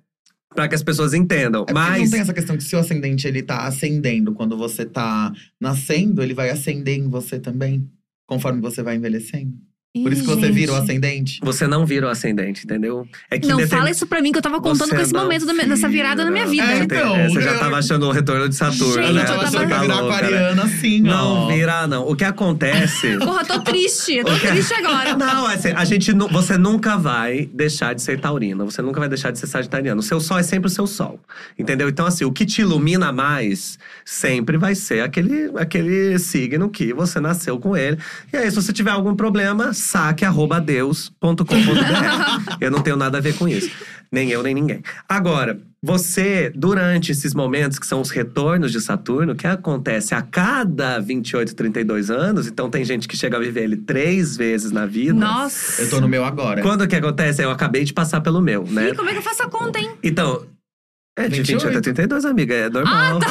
Pra que as pessoas entendam.
É porque não
Mas.
tem essa questão que se o ascendente ele tá ascendendo quando você tá nascendo, ele vai ascender em você também, conforme você vai envelhecendo. Por isso que você
Ih,
vira o ascendente.
Você não vira o ascendente, entendeu? É que
Não,
determin-
fala isso pra mim, que eu tava contando
Você
com esse momento minha- dessa virada na minha vida.
É, então,
é, você já
eu-
tava achando o retorno de Saturno,
Gente,
Eu
né?
já tava
eu
achando que ia virar
né?
aquariana assim,
Não
ó.
virar, não. O que acontece. *laughs*
Porra, tô triste. Eu tô
que-
triste agora.
Não, assim, a gente nu- você nunca vai deixar de ser taurina, você nunca vai deixar de ser sagitariano. O seu sol é sempre o seu sol. Entendeu? Então, assim, o que te ilumina mais sempre vai ser aquele, aquele signo que você nasceu com ele. E aí, se você tiver algum problema, saque arroba deus.com.br. *laughs* eu não tenho nada a ver com isso. Nem eu, nem ninguém. Agora, você, durante esses momentos que são os retornos de Saturno, que acontece a cada 28, 32 anos, então tem gente que chega a viver ele três vezes na vida.
Nossa.
Eu tô no meu agora.
Quando que acontece? Eu acabei de passar pelo meu, né?
Ih, como é que eu faço a conta, hein?
Então. É de 28 a
28.
32, amiga, é normal. *laughs*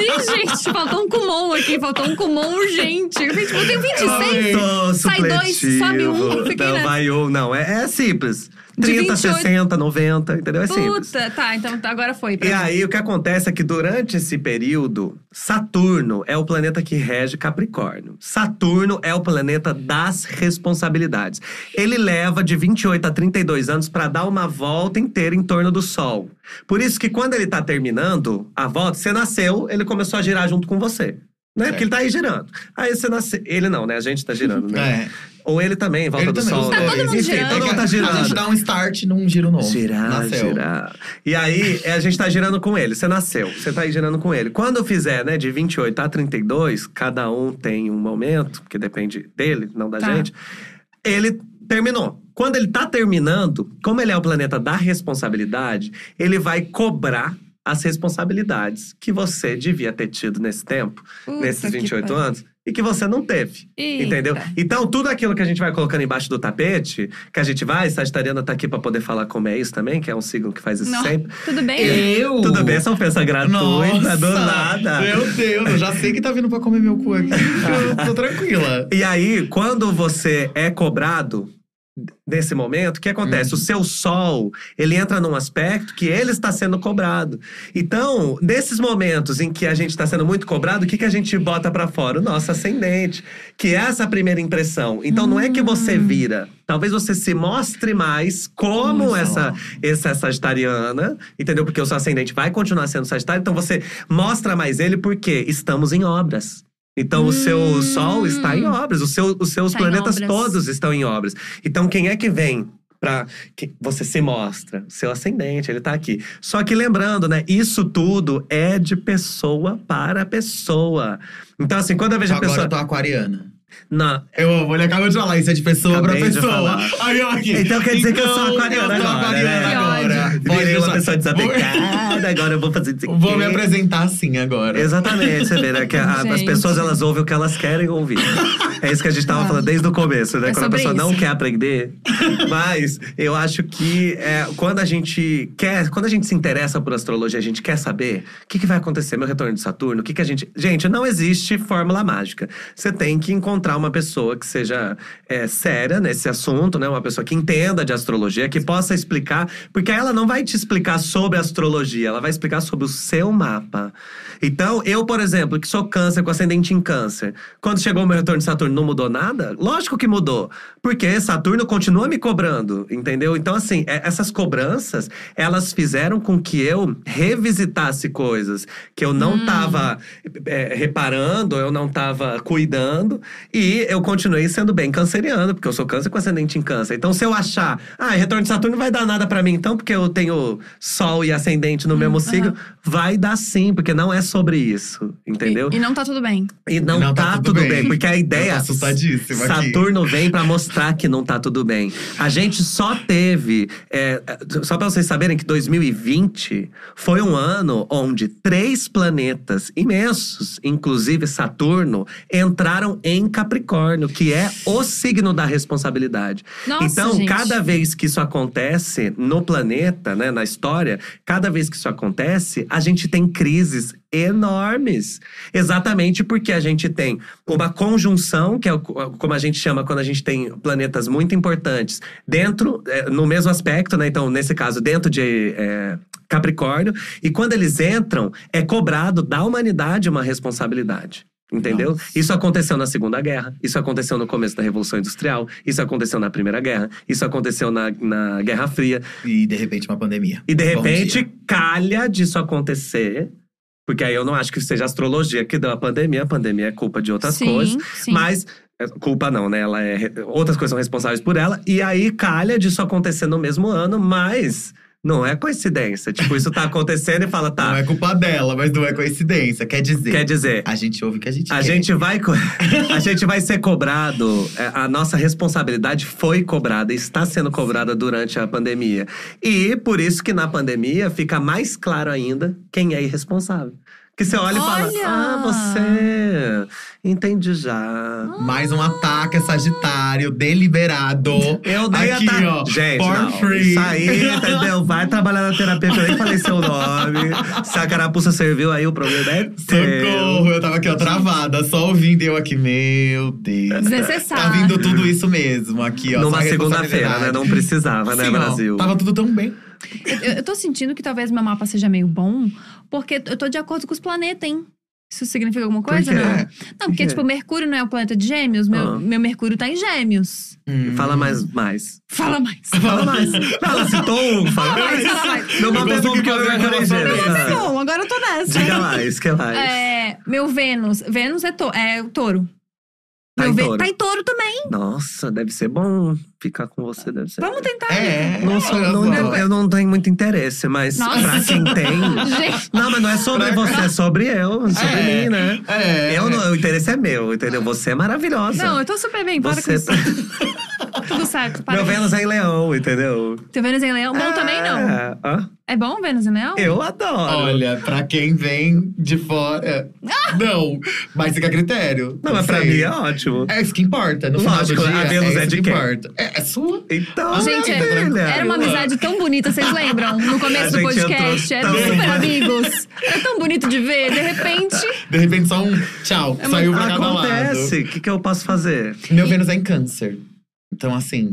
Ih, gente, faltou um Kumon aqui, faltou um Kumon urgente. Eu, tipo, eu tenho 26.
Tô
Sai dois, sobe um,
Não,
nessa.
vai um, não. É, é simples.
De
30,
28.
60, 90, entendeu? É simples.
Puta, tá, então agora foi.
E
mim.
aí, o que acontece é que durante esse período, Saturno é o planeta que rege Capricórnio. Saturno é o planeta das responsabilidades. Ele leva de 28 a 32 anos para dar uma volta inteira em torno do Sol. Por isso que quando ele tá terminando a volta, você nasceu, ele começou a girar junto com você. Né?
É.
Porque ele tá aí girando. Aí você nasceu. Ele não, né? A gente tá girando, né? *laughs*
É.
Ou ele também, em volta
Ele
do
também,
Sol.
Tá todo mundo
Enfim,
girando.
todo mundo tá
A
girando.
gente dá um start num giro novo.
Girar,
Nasceu.
girar. E aí, é, a gente tá girando com ele. Você nasceu, você tá aí girando com ele. Quando eu fizer, né, de 28 a 32, cada um tem um momento, porque depende dele, não da
Tá.
gente. Ele terminou. Quando ele tá terminando, como ele é o planeta da responsabilidade, ele vai cobrar as responsabilidades que você devia ter tido nesse tempo,
Puta
nesses
que
28
pariu.
anos, e que você não teve.
Eita.
Entendeu? Então, tudo aquilo que a gente vai colocando embaixo do tapete, que a gente vai, Sagitariana tá aqui pra poder falar como é isso também, que é um signo que faz isso
Não,
sempre.
Tudo bem?
Eu?
Tudo bem, essa ofensa gratuita,
Nossa,
do nada.
Meu Deus, eu já sei que tá vindo pra comer meu cu aqui. *laughs* Eu tô tranquila.
E aí, quando você é cobrado nesse momento, o que acontece? O seu sol, ele entra num aspecto que ele está sendo cobrado. Então, nesses momentos em que a gente está sendo muito cobrado, o que, que a gente bota pra fora? O nosso ascendente, que é essa primeira impressão. Então, não é que você vira. Talvez você se mostre mais como essa, essa sagitariana, entendeu? Porque o seu ascendente vai continuar sendo sagitário. Então, você mostra mais ele porque estamos em obras. Então, o seu
Hum.
sol está em obras, o seu- os seus
Tá
planetas todos estão em obras. Então, quem é que vem pra que você se mostra? Seu ascendente, ele tá aqui. Só que lembrando, né? Isso tudo é de pessoa para pessoa. Então, assim, quando eu vejo a
Agora
pessoa.
eu tô aquariana.
Não,
Eu amo, ele acabou de falar, isso é de pessoa
Acabei
pra pessoa. Aí, ó, aqui.
Então quer dizer que eu sou
Então,
aquariana
eu sou
agora,
aquariana
né?
agora.
Virei uma pessoa desapegada, agora eu vou fazer isso
Vou, vou me apresentar assim agora.
Exatamente, você vê, né? Que a- as pessoas elas ouvem o que elas querem ouvir. É isso que a gente tava falando desde o começo, né?
É
quando a pessoa não
isso.
quer aprender. Mas eu acho que é, quando a gente quer, quando a gente se interessa por astrologia, a gente quer saber o que, que vai acontecer, meu retorno de Saturno, o que, que a gente. Gente, não existe fórmula mágica. Você tem que encontrar uma pessoa que seja é, séria nesse assunto, né? Uma pessoa que entenda de astrologia, que possa explicar, porque ela não vai te explicar sobre astrologia, ela vai explicar sobre o seu mapa. Então, eu, por exemplo, que sou câncer, com ascendente em câncer, quando chegou o meu retorno de Saturno, não mudou nada? Lógico que mudou. Porque Saturno continua me cobrando, entendeu? Então, assim, é- essas cobranças, elas fizeram com que eu revisitasse coisas que eu não tava é, reparando, eu não tava cuidando. E eu continuei sendo bem canceriano, porque eu sou câncer com ascendente em câncer. Então, se eu achar, ah, retorno de Saturno não vai dar nada pra mim, então, porque eu tenho Sol e ascendente no mesmo signo, vai dar sim, porque não é sobre isso, entendeu?
E, e não tá tudo bem.
E não,
Não
tá,
tá
tudo
tudo
bem.
bem.
porque a *laughs* ideia.
Eu tô assustadíssima aqui.
Saturno vem pra mostrar que não tá tudo bem. A gente só teve. é, só pra vocês saberem que 2020 foi um ano onde três planetas imensos, inclusive Saturno, entraram em Capricórnio, que é o signo da responsabilidade.
Nossa,
então,
gente.
cada vez que isso acontece no planeta, né, na história, cada vez que isso acontece, a gente tem crises enormes. Exatamente porque a gente tem uma conjunção, que é como a gente chama quando a gente tem planetas muito importantes dentro, é, no mesmo aspecto, né? Então, nesse caso, dentro de é, Capricórnio. E quando eles entram, é cobrado da humanidade uma responsabilidade. Entendeu?
Nossa.
Isso aconteceu na Segunda Guerra, isso aconteceu no começo da Revolução Industrial, isso aconteceu na Primeira Guerra, isso aconteceu na, na Guerra Fria.
E de repente uma pandemia.
E de
Bom
repente
dia.
calha disso acontecer. Porque aí eu não acho que seja astrologia que deu a pandemia, a pandemia é culpa de outras
sim,
coisas.
sim.
Mas, é, culpa não, né? Ela é, outras coisas são responsáveis por ela. E aí calha disso acontecer no mesmo ano, mas não é coincidência. Tipo, isso tá acontecendo e fala,
Não
tá.
é culpa dela, mas não é coincidência. Quer dizer,
Quer dizer,
a gente ouve o que a gente
a
quer.
gente vai *laughs* a gente vai ser cobrado, é, a nossa responsabilidade foi cobrada, está sendo cobrada durante a pandemia. E por isso que na pandemia fica mais claro ainda quem é irresponsável. Que você olha, e fala:
Olha!
"Ah, você entendi já".
Mais um ataque Sagitário, deliberado.
Eu dei
Aqui, ó.
Gente,
for
não.
free.
Isso aí, entendeu? Vai trabalhar na terapia, que eu nem falei seu nome. Se a carapuça serviu aí, o problema é teu.
Socorro, eu tava aqui, ó, travada, só ouvindo eu aqui. Meu Deus.
Desnecessário.
Tá vindo tudo isso mesmo aqui, ó.
Numa segunda-feira, né? Não precisava, né,
Sim, ó,
Brasil?
tava tudo tão bem.
Eu, eu tô sentindo que talvez meu mapa seja meio bom, porque eu tô de acordo com os planetas, hein? Isso significa alguma coisa? Não. Não, porque,
quê?
tipo, Mercúrio não é o planeta de gêmeos, meu,
Ah.
meu Mercúrio tá em gêmeos.
Hum.
Fala mais, mais.
Fala mais.
Fala mais. Ela citou um, fala
Fala mais, fala mais.
Meu mapa é bom porque eu
fazer
eu
uma
corrigi.
relação
né?
Bom, agora eu tô nessa.
Diga mais, que mais.
É, meu Vênus. Vênus é, to, é o touro.
Tá
meu
em touro.
tá em touro também.
Nossa, deve ser bom ficar com você, deve ser.
Vamos tentar.
É.
Não sou- não-
só.
eu, não tenho muito interesse, mas
Nossa.
pra quem tem. *laughs*
Gente,
Não, mas não é sobre
Pra-
você, é sobre eu, sobre
É.
mim, né?
É.
Eu não, o interesse é meu, entendeu? Você é maravilhosa.
não, eu tô super bem. Para
você
com isso. *laughs* Tudo certo. Para
Meu
com
Vênus é em leão, entendeu?
Teu Vênus em Leão? Bom também não.
É, hã?
É bom Vênus em Leão?
Eu adoro.
Olha, pra quem vem de fora. Não, mas fica a critério.
Não, mas pra
sei.
mim é ótimo.
É isso que importa. No
Lógico,
final do
a
dia,
Vênus
é
é de
que
quem?
importa. É, é sua.
Então,
Gente,
filha.
Era uma amizade tão bonita, vocês lembram? No começo do podcast. Eram
tão-
super amigos. Era tão bonito de ver. De repente.
De repente, só um tchau.
É
saiu pra cada
Acontece. O que, que eu posso fazer?
lado. Meu Vênus é em câncer. Então, assim.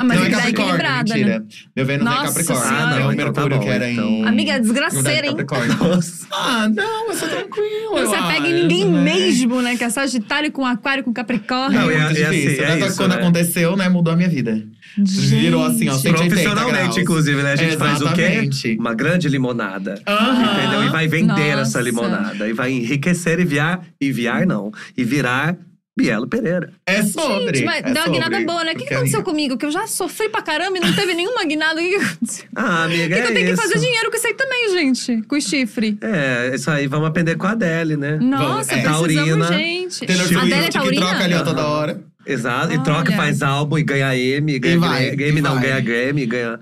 Ah, mas
não é
ele dá
Capricórnio,
equilibrada,
mentira.
né?
Meu Vênus é
Nossa
Capricórnio. É o
Ah, não, então
Mercúrio
tá bom,
que era
então.
em.
Amiga,
Não
desgraceira, hein?
Capricórnio.
Nossa.
Ah, não, eu sou tranquilo.
Não se
eu
apega em ninguém
né?
mesmo, né? Que é Sagitário com Aquário com Capricórnio.
Não,
É
e
muito
é- assim, é
Né?
isso,
Quando
né?
aconteceu, né, mudou a minha vida. Virou assim, ó,
Gente.
180
Profissionalmente,
graus.
inclusive, né? A gente faz o quê? Uma grande limonada.
Aham.
Entendeu? E vai vender
Nossa.
essa limonada. E vai enriquecer e viar. E viar, não. E virar Bielo Pereira.
É sobre.
Gente, mas
é
deu uma guinada boa, né? O que, que aconteceu
a
comigo? Que eu já sofri pra caramba e não teve nenhuma guinada. O que, que aconteceu?
Ah, amiga,
Por que, que
é
eu tenho que
isso.
fazer dinheiro com isso aí também, gente? Com o chifre.
É, isso aí vamos aprender com a Adele, né?
Nossa,
é.
precisamos,
Taurina.
gente.
Taylor
A
Swift
Adélia é
que
taurina?
troca ali ó, toda hora.
Exato. E
Olha.
troca, faz álbum e ganha M, ganha
E vai,
Grammy,
e
não, ganha Grammy, ganha.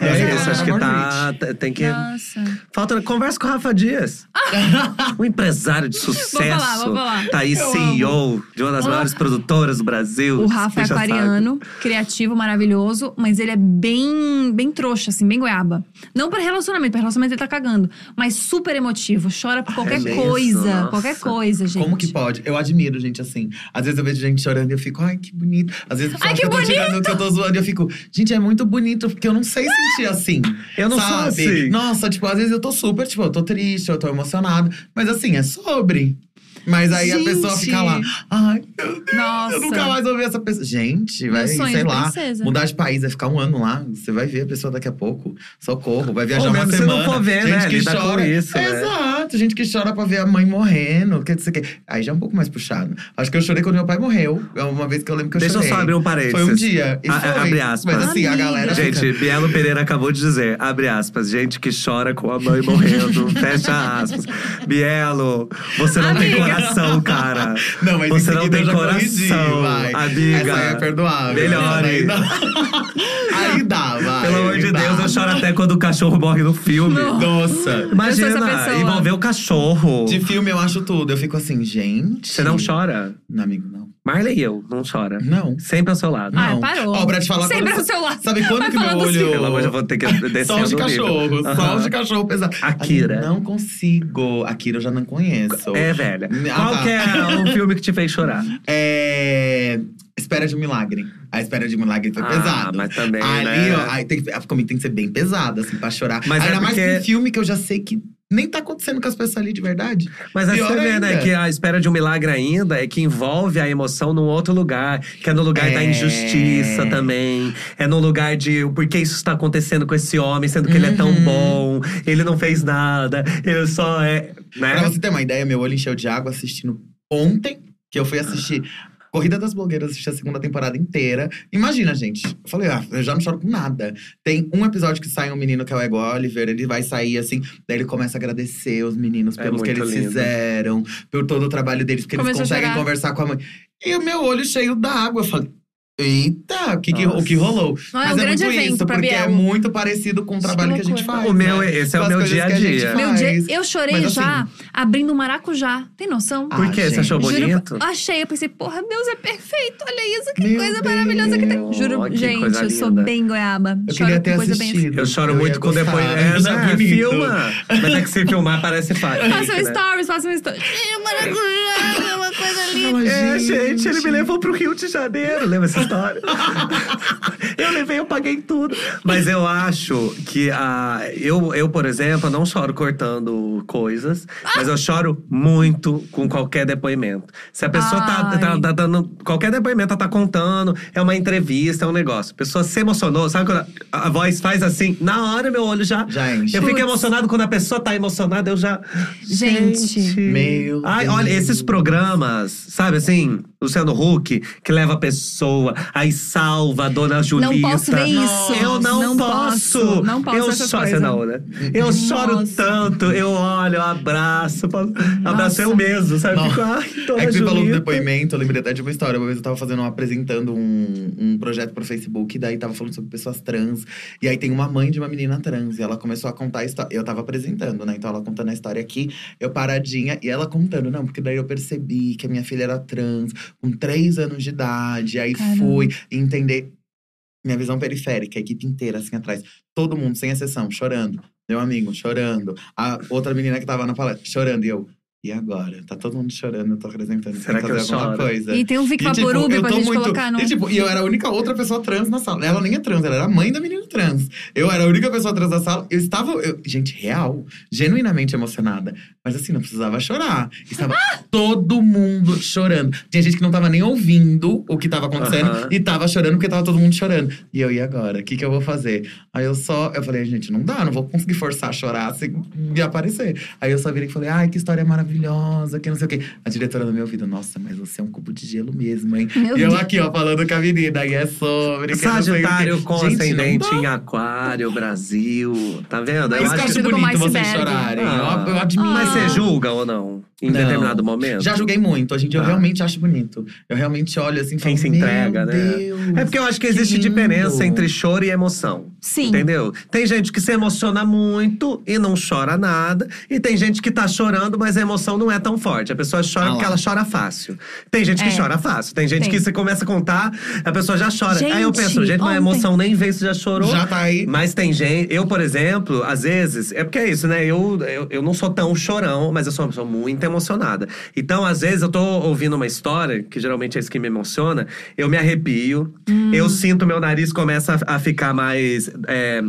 É,
É,
isso, acho que
amor
tá. Tem que.
Nossa.
Falta. Conversa com o Rafa Dias. *laughs* um empresário de sucesso.
falar, vou falar.
Tá aí,
Eu
CEO de uma das maiores produtoras do Brasil.
O Rafa é
já sabe.
aquariano, criativo, maravilhoso, mas ele é bem, bem trouxa, assim, bem goiaba. Não pra relacionamento, pra relacionamento ele tá cagando. Mas super emotivo, chora por qualquer
mesmo?
coisa.
Nossa.
Qualquer coisa, gente.
Como que pode? Eu admiro gente assim. Às vezes eu vejo gente chorando e eu fico, ai, que bonito. Às vezes
Ai,
falam
que
eu tô tirando, que eu tô zoando e eu fico, gente, é muito bonito, porque eu não sei assim.
Eu não sou
sabe?
assim.
Nossa, tipo, às vezes eu tô super, tipo, eu tô triste, eu tô emocionado. Mas assim, é sobre. Mas aí
Gente.
a pessoa fica lá, ai, meu Deus,
Nossa.
eu nunca mais ouvi essa pessoa. Gente, vai,
Meu sonho
sei lá,
princesa.
mudar de país, vai ficar um ano lá. Você vai ver a pessoa daqui a pouco. Socorro, vai viajar
Ou
uma semana.
não for ver,
gente
né?
que
Lidar com
chora.
isso, né?
Exato, gente que chora pra ver a mãe morrendo. Que, o quê. Aí já é um pouco mais puxado. Acho que eu chorei quando meu pai morreu. É uma vez que eu lembro que eu
Deixa eu
chorei.
só abrir um parênteses.
Foi um dia. E
A-
foi.
abre aspas.
Mas assim, a
Amiga.
galera
Gente,
fica...
Bielo Pereira acabou de dizer, abre aspas, gente que chora com a mãe morrendo, *laughs* fecha aspas. Bielo, você não tem
Amiga.
Coração, *laughs* cara.
Não, mas
Você não tem coração,
vai.
amiga.
Essa é perdoável.
Melhore.
Aí dá, *laughs* aí dá vai.
Pelo amor de
dá.
Deus, eu choro até quando o cachorro morre no filme.
Não.
Nossa.
Imagina, envolver o cachorro.
De filme eu acho tudo. Eu fico assim, gente…
Você não chora?
Não, amigo, não.
Marley e eu, não chora.
Não.
Sempre ao seu lado.
Ah,
Não.
parou.
Ó, pra te falar
Sempre
quando-
ao seu lado.
Sabe quando
Vai
que meu olho…
assim.
Pelo amor eu vou ter que *laughs* descer
Só de cachorro, só
Aham.
de cachorro pesado.
Akira.
Ai, não consigo. Akira eu já não conheço.
É, velha.
Ah,
Qual
tá.
que é um *laughs* filme que te fez chorar?
É. Espera de um Milagre. A Espera de um Milagre foi
Ah,
pesado.
mas também,
Ali,
né?
ó, aí tem, que- comigo tem que ser bem pesado, assim, pra chorar.
Mas é
Ainda mais
porque-
que um filme que eu já sei que nem tá acontecendo com as pessoas ali de verdade.
Mas
Pior
você vê, né,
ainda.
que a espera de um milagre ainda é que envolve a emoção num outro lugar. Que é no lugar da
É.
injustiça também. É no lugar de por que isso está acontecendo com esse homem, sendo que ele é tão
Uhum.
bom, ele não fez nada, ele só é. Né?
Pra você ter uma ideia, meu olho encheu de água assistindo ontem, que eu fui assistir Corrida das Blogueiras, assisti a segunda temporada inteira. Imagina, gente. Eu falei, ah, eu já não choro com nada. Tem um episódio que sai um menino que é o Ego Oliver, ele vai sair assim, daí ele começa a agradecer os meninos
É
pelos que eles
lindo.
fizeram, por todo o trabalho deles, porque
Começou
eles conseguem conversar com a mãe. E o meu olho cheio d'água. Eu falei, eita, o que, que, o que rolou?
Não é
Mas
um grande
muito
evento
isso,
pra
porque
Biel.
é muito parecido com o
Que
trabalho que a gente faz.
O meu,
né?
esse é o meu dia a
que
dia.
Meu dia, eu chorei
Mas,
já
assim,
abrindo um maracujá. Tem noção?
Ah,
Por quê? Você achou
gente.
Juro,
bonito?
achei, eu pensei, porra, Deus é perfeito, olha isso, que
Meu
coisa maravilhosa que tem.
Deus,
Juro,
que
gente, eu sou bem goiaba.
Eu
Choro
queria
com
ter
coisa bem assim.
assistido.
Eu choro
ia
muito com
gostar.
depoimento. É,
Mas é bonito.
filma. Mas é que se filmar parece fácil. *laughs*
Faça um
né?
stories, faça um stories. Maracujá, é linda.
É, gente, ele me levou pro Rio de Janeiro. Lembra essa história? *laughs* eu levei, eu paguei tudo. Mas eu acho que a, eu, eu, por exemplo, não choro cortando coisas, mas eu choro muito com qualquer depoimento. Se a pessoa tá, tá- tá dando. Qualquer depoimento, ela tá contando, é uma entrevista, é um negócio. A pessoa se emocionou, sabe quando a, a voz faz assim? Na hora, meu olho já.
Já enche.
Eu fico emocionado quando a pessoa tá emocionada, eu já.
Gente.
Meu
Ai,
Deus.
olha, esses programas, sabe assim, Luciano Huck, que leva a pessoa, aí salva a dona Julita.
Não posso ver isso.
Eu não,
Não
posso.
posso, não posso
Eu choro,
coisas.
você não, né? Eu choro tanto, eu olho, eu abraço, posso- abraço eu mesmo, sabe?
Não.
Fico, ai, dona
É que você falou do depoimento, eu lembrei até de uma história. Uma vez eu tava fazendo, apresentando um, um projeto pro Facebook, e daí tava falando sobre pessoas trans. E aí tem uma mãe de uma menina trans, e ela começou a contar a história. Eu tava apresentando, né? Então ela contando a história aqui, eu paradinha, e ela contando, não, porque daí eu percebi que a minha filha era trans, com três anos de idade. Aí
Caramba.
fui entender minha visão periférica, a equipe inteira, assim atrás. Todo mundo, sem exceção, chorando. Meu amigo, chorando. A outra menina que tava na palestra, chorando. E eu, e agora? Tá todo mundo chorando, eu tô apresentando.
Será que eu
fazer alguma
choro?
coisa.
E tem um Vic
tipo,
Vaporub
eu
pra gente
muito-
colocar no.
E, tipo, e eu era a única outra pessoa trans na sala. Ela nem é trans, ela era a mãe da menina trans. Eu era a única pessoa trans na sala. Eu estava, eu- gente, real, genuinamente emocionada. Mas assim, não precisava chorar. Estava todo mundo chorando. Tinha gente que não tava nem ouvindo o que tava acontecendo
Aham.
e tava chorando porque tava todo mundo chorando. E eu, e agora? O que, que eu vou fazer? Aí eu só, eu falei, gente, não dá, não vou conseguir forçar a chorar sem me aparecer. Aí eu só virei e falei, ai, que história maravilhosa, que não sei o quê. A diretora no meu ouvido, nossa, mas você é um cubo de gelo mesmo, hein?
Meu
e eu
Deus.
aqui, ó, falando com a menina, e é sobre. que.
Sagitário com
Gente,
ascendente em aquário, Brasil. Tá vendo?
Mas
que eu
acho Parecido com
bonito vocês chorarem.
Ah.
Eu, eu admiro.
Mas você julga ou não? Em
Não.
determinado momento?
Já julguei muito. Hoje em dia eu
Ah.
realmente acho bonito. Eu realmente olho assim
Quem
falo,
se entrega,
"Meu
né?"
Deus,
É porque eu acho que
que
existe
lindo."
diferença entre choro e emoção.
Sim.
Entendeu? Tem gente que se emociona muito e não chora nada. E tem gente que tá chorando, mas a emoção não é tão forte. A pessoa chora
Ah
porque ela chora fácil. Tem gente que
É.
chora fácil. Tem gente
Tem.
que você começa a contar, a pessoa já chora. Aí eu
Gente,
penso, gente, mas a emoção nem vê se já chorou.
Já tá aí.
Mas tem gente, eu, por exemplo, às vezes, é porque é isso, né? Eu, eu, eu não sou tão chorão, mas eu sou uma pessoa muito emocionada. Então, às vezes, eu tô ouvindo uma história, que geralmente é isso que me emociona, eu me arrepio,
Hum.
eu sinto meu nariz começa a, ficar mais. é,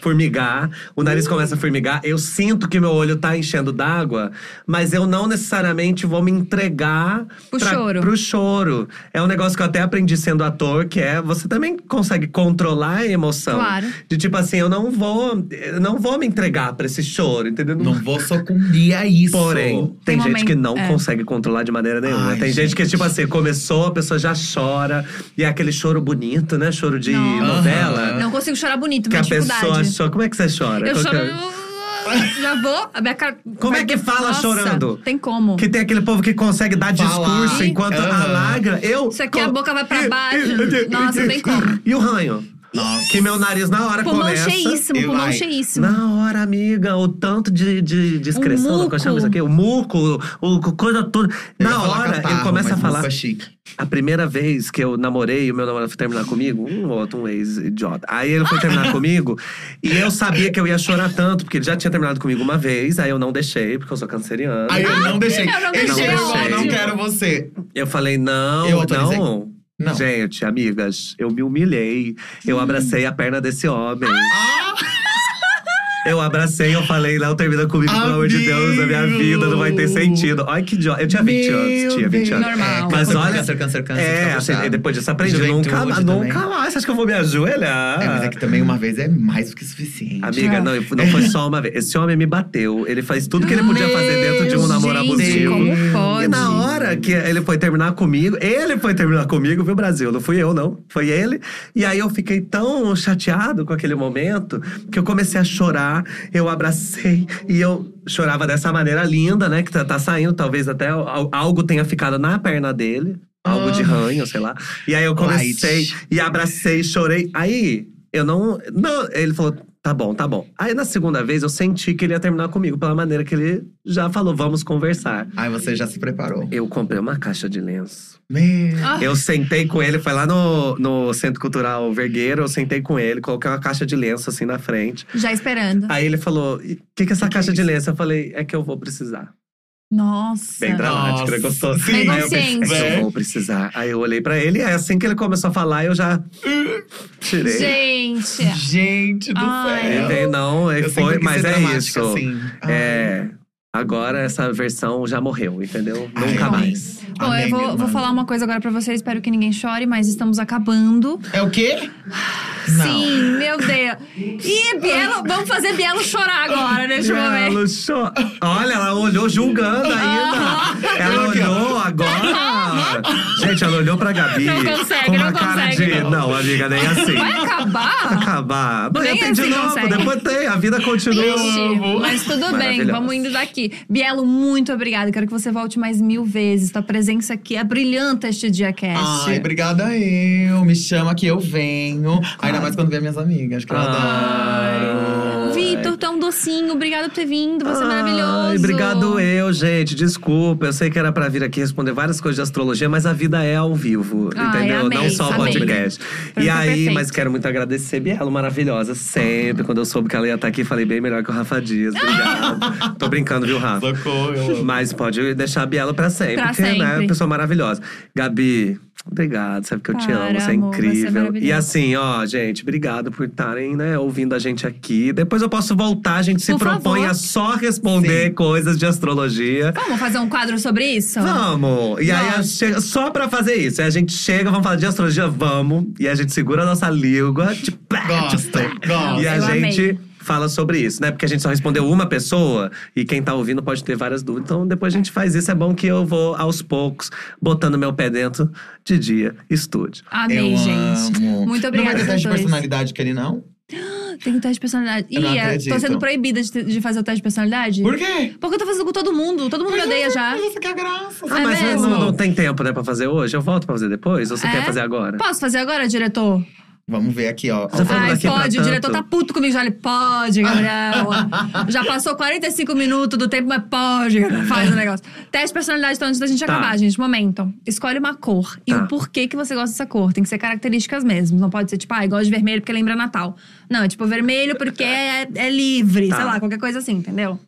formigar, o nariz começa a formigar, eu sinto que meu olho tá enchendo d'água, mas eu não necessariamente vou me entregar
Pro
pra-
choro.
pro choro. É um negócio que eu até aprendi sendo ator, que é você também consegue controlar a emoção.
Claro.
De tipo assim, eu não vou, eu não vou me entregar pra esse choro, entendeu?
Não vou sucumbir a isso.
Porém, tem,
Tem
gente que não
é.
consegue controlar de maneira nenhuma.
Ai,
tem gente. que,
gente.
tipo assim, começou, a pessoa já chora. E é aquele choro bonito, né? Choro de
Não.
novela.
Não consigo chorar bonito,
Que a
dificuldade.
pessoa chora. Como é que você chora?
Eu
Qual
choro.
que é?
Já vou. A minha cara.
Como é que fala
Nossa,
chorando?
Tem como.
Que tem aquele povo que consegue dar discurso enquanto
Aham.
alaga. Eu.
Isso aqui, a boca vai pra baixo. Nossa, tem como.
E o ranho?
Nossa.
Que meu nariz na hora
Pulmão
começa.
cheíssimo, pulmão
vai.
cheíssimo.
Na hora, amiga, o tanto de, de discreção,
O
não que eu chamo isso
muco.
aqui, o muco, o, o coisa toda.
Eu
Na hora,
catarro,
ele começa a falar.
é chique.
A primeira vez que eu namorei e o meu namorado foi terminar comigo, um outro, um ex-idiota. Aí ele foi terminar *laughs* comigo e eu sabia que eu ia chorar tanto, porque ele já tinha terminado comigo uma vez, aí eu não deixei, porque eu sou canceriano.
Aí eu não deixei.
eu não
Ele
deixei,
chegou,
ótimo.
não quero você.
Eu falei, não,
Eu
não.
Não.
Gente, amigas, eu me humilhei. Eu abracei a perna desse homem.
Ah!
Eu abracei, eu falei, não termina comigo, pelo amor de Deus, a minha
Amigo!
vida não vai ter sentido. Olha que idiota. Eu tinha 20
Meu
anos, tinha 20 anos.
Normal.
Mas
Câncer,
olha.
câncer, câncer, câncer,
É, assim, e depois disso aprendi.
Juventude
Nunca, nunca mais. Você acha que eu vou me ajoelhar?
É, mas é que também uma vez é mais do que suficiente.
Amiga,
Ah.
não, não foi só uma vez. Esse homem me bateu. Ele faz tudo que ele podia fazer dentro de um namoro abusivo. Que ele foi terminar comigo, ele foi terminar comigo, viu, Brasil? Não fui eu, não. Foi ele. E aí eu fiquei tão chateado com aquele momento que eu comecei a chorar. Eu abracei e eu chorava dessa maneira linda, né? Que tá, tá saindo, talvez até al- algo tenha ficado na perna dele. Algo de
Ah.
ranho, sei lá. E aí eu comecei
Light.
e abracei, chorei. Aí eu não. Não, ele falou. Tá bom, tá bom. Aí na segunda vez eu senti que ele ia terminar comigo, pela maneira que ele já falou, vamos conversar.
Aí você já se preparou.
Eu comprei uma caixa de lenço.
Meu.
Ah,
Eu sentei com ele, foi lá no, no Centro Cultural Vergueiro, eu sentei com ele, coloquei uma caixa de lenço assim na frente.
já esperando.
Aí ele falou: o que, que é essa caixa de lenço? Eu falei: é que eu vou precisar.
Nossa.
Bem dramático, né? Gostou?
sim.
Aí eu pensei, é eu vou precisar. Aí eu olhei pra ele, e aí assim que ele começou a falar, eu já *laughs* tirei.
Gente.
Gente do
Ai.
céu.
Não,
sempre
foi, mas é
dramática,
isso.
assim.
É. Agora essa versão já morreu, entendeu?
Ai,
Nunca mais.
Bom, eu vou, vou falar uma coisa agora pra vocês. Espero que ninguém chore, mas estamos acabando.
É o quê?
Sim, meu Deus. Ih, Bielo, vamos fazer Bielo chorar agora, neste momento.
Ela cho- Olha, ela olhou julgando ainda. Ela olhou agora. *laughs* Gente, ela olhou pra Gabi.
Não consegue,
com uma
não
cara
consegue,
de.
não.
Não, amiga, nem assim.
Vai acabar?
Acabar. Amanhã
Nem
tem de
assim
novo,
consegue.
depois tem. A vida continua.
Ixi, mas tudo bem, vamos indo daqui. Bielo, muito obrigada. Quero que você volte mais mil vezes. Tua presença aqui é brilhante este dia cast.
Ai, obrigada eu. Me chama que eu venho. Ainda mais quando vem minhas amigas, que eu
Ai.
adoro.
Vitor, tu é um docinho. Obrigada por ter vindo. Você é maravilhoso.
Ai, obrigado eu, gente. Desculpa, eu sei que era pra vir aqui responder várias coisas de astrologia, mas a vida é ao vivo,
Ai,
entendeu?
amei,
Não só o podcast. E
tá
aí,
perfeito.
mas quero muito agradecer Bielo, maravilhosa. Sempre, quando eu soube que ela ia estar aqui, falei bem melhor que o Rafa Dias. Obrigado. *laughs* Tô brincando, viu, Rafa?
Socorro.
Mas pode deixar a Bielo pra sempre,
Pra
porque né, é
sempre.
uma pessoa maravilhosa. Gabi, obrigado, sabe que eu te
Para,
amo, você é
amor, você é
incrível. e assim, ó, gente, obrigado por estarem, né, ouvindo a gente aqui. Depois eu posso voltar, a gente se
Por
propõe
favor.
a só responder
Sim.
coisas de astrologia.
Vamos fazer um quadro sobre isso?
Vamos! E aí, a-
Nossa.
chega, só pra fazer isso. Aí a gente chega, vamos falar de astrologia, vamos. E a gente segura a nossa língua. Tipo,
Gosto,
tipo,
gosto.
E a
Eu
gente
amei.
Fala sobre isso, né? Porque a gente só respondeu uma pessoa e quem tá ouvindo pode ter várias dúvidas. Então depois a gente faz isso. É bom que eu vou aos poucos botando meu pé dentro de dia estúdio.
Amei,
eu
gente.
amo.
Muito
Não
obrigada,
vai ter teste de personalidade que ele não? *gasps*
Tem um teste de personalidade.
Eu não
Ih, é, tô sendo proibida de, de fazer o teste de personalidade?
Por quê?
Porque eu tô fazendo com todo mundo. Todo mundo me odeia já.
Mas essa que é graça.
Ah,
É
mas
mesmo?
não, não tem tempo, né, pra fazer hoje? Eu volto pra fazer depois? Ou você
É?
quer fazer agora?
Posso fazer agora, diretor?
Vamos ver aqui, ó.
Ai, pode. O diretor tá puto comigo já. Ele pode, Gabriel. já passou 45 minutos do tempo, mas pode. Gabriel. Faz o negócio. Teste de personalidade, então, antes da gente
Tá.
acabar, gente. Momento. Escolhe uma cor. E
Tá.
o porquê que você gosta dessa cor. Tem que ser características mesmo. Não pode ser tipo, ah, eu gosto de vermelho porque lembra Natal. Não, é tipo vermelho porque é, é livre.
Tá.
Sei lá, qualquer coisa assim, entendeu?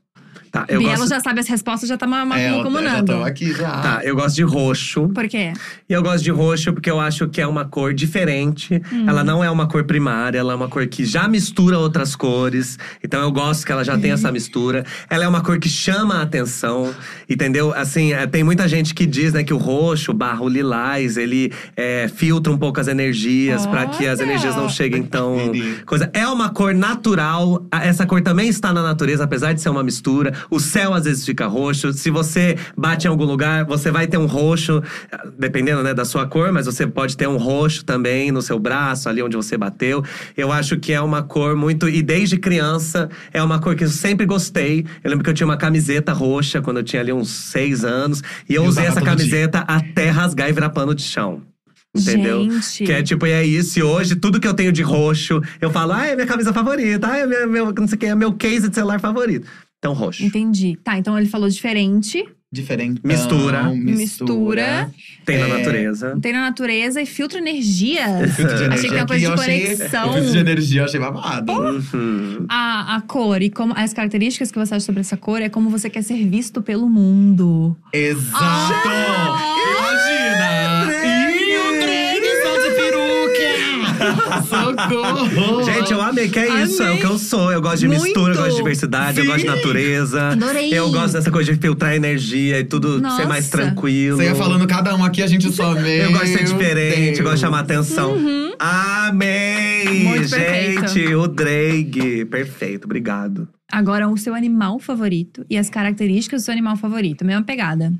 Tá, eu
Bielo
gosto...
já sabe as respostas, já tá ma- ma-
É, já
comunando.
tô aqui já.
Tá, eu gosto de roxo.
Por quê?
E eu gosto de roxo porque eu acho que é uma cor diferente. Ela não é uma cor primária, ela é uma cor que já mistura outras cores. Então eu gosto que ela já tem essa mistura. Ela é uma cor que chama a atenção, entendeu? Assim, é, tem muita gente que diz, né, que o roxo barra o lilás, ele é, filtra um pouco as energias para que as energias não cheguem tão *laughs* coisa. É uma cor natural. Essa cor também está na natureza, apesar de ser uma mistura. O céu às vezes fica roxo. Se você bate em algum lugar, você vai ter um roxo, dependendo né, da sua cor, mas você pode ter um roxo também no seu braço, ali onde você bateu. Eu acho que é uma cor muito. E desde criança, é uma cor que eu sempre gostei. Eu lembro que eu tinha uma camiseta roxa quando eu tinha ali uns seis anos. E eu
E
usei essa camiseta até rasgar e virar pano de chão. Entendeu?
Gente.
Que é tipo, e é isso. E hoje, tudo que eu tenho de roxo, eu falo, ah, é minha camisa favorita, ah, é meu, meu, não sei o que, é meu case de celular favorito. Então, roxo.
Entendi. Tá, então ele falou diferente.
Diferente.
Mistura.
Mistura.
Tem na
É.
natureza.
Tem na natureza e filtra energia. *laughs*
Filtro de
Achei
energia
que tem uma
aqui,
coisa de
eu achei-
conexão.
O filtro de energia eu achei babado.
Uhum.
A, a cor e como as características que você acha sobre essa cor é como você quer ser visto pelo mundo.
Exato!
Ah!
Imagina! E Socorro!
Gente, eu amei, que é isso, é o
Amei.
que eu sou. Eu gosto de
Muito.
mistura, eu gosto de diversidade, eu
Sim.
gosto de natureza.
Adorei.
Eu gosto dessa coisa de filtrar energia e tudo
Nossa.
ser mais tranquilo.
Você ia falando cada um aqui, a gente só meu
Eu gosto de ser diferente,
Deus.
eu gosto de chamar atenção. Amei!
Uhum. Muito perfeito.
Gente, o Drake. Perfeito, obrigado.
Agora, o seu animal favorito e as características do seu animal favorito. Mesma pegada.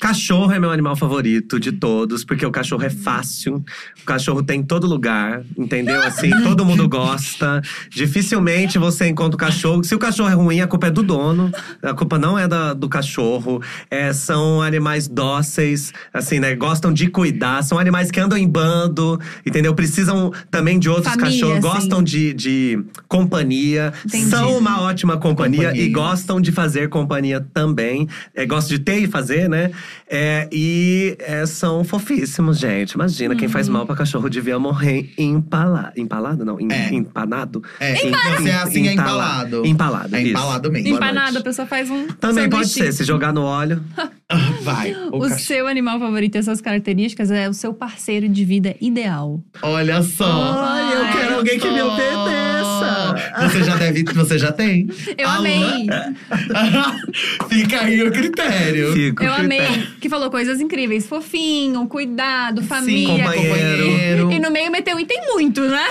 Cachorro é meu animal favorito de todos, porque o cachorro é fácil. O cachorro tem em todo lugar, entendeu? Assim, todo mundo gosta. Dificilmente você encontra o cachorro. Se o cachorro é ruim, a culpa é do dono. A culpa não é da- do cachorro. É, são animais dóceis, assim, né? Gostam de cuidar. São animais que andam em bando, entendeu? Precisam também de outros
Família,
cachorros.
assim.
Gostam de, de companhia.
Entendi.
São uma ótima companhia,
Companhia.
e gostam de fazer companhia também. É, gostam de ter e fazer, né? É, e é, são fofíssimos, gente. Imagina, quem
Uhum.
faz mal pra cachorro devia morrer empalado. Empalado, não. Em,
É.
Empanado?
É, você é assim, é empalado.
Empalado,
É
isso.
empalado mesmo.
Noite.
a pessoa faz um.
Também pode
sanduichinho.
ser, se jogar no óleo. *laughs*
Vai. O
O seu animal favorito e as suas características é o seu parceiro de vida ideal.
Olha só.
Ai, eu quero alguém que me obedeça.
Você já deve, você já tem.
Eu
Alô?
amei. *laughs*
Fica aí o critério.
Fico.
Eu amei. Que falou coisas incríveis. Fofinho, cuidado, família.
companheiro.
E no meio meteu e tem muito, né?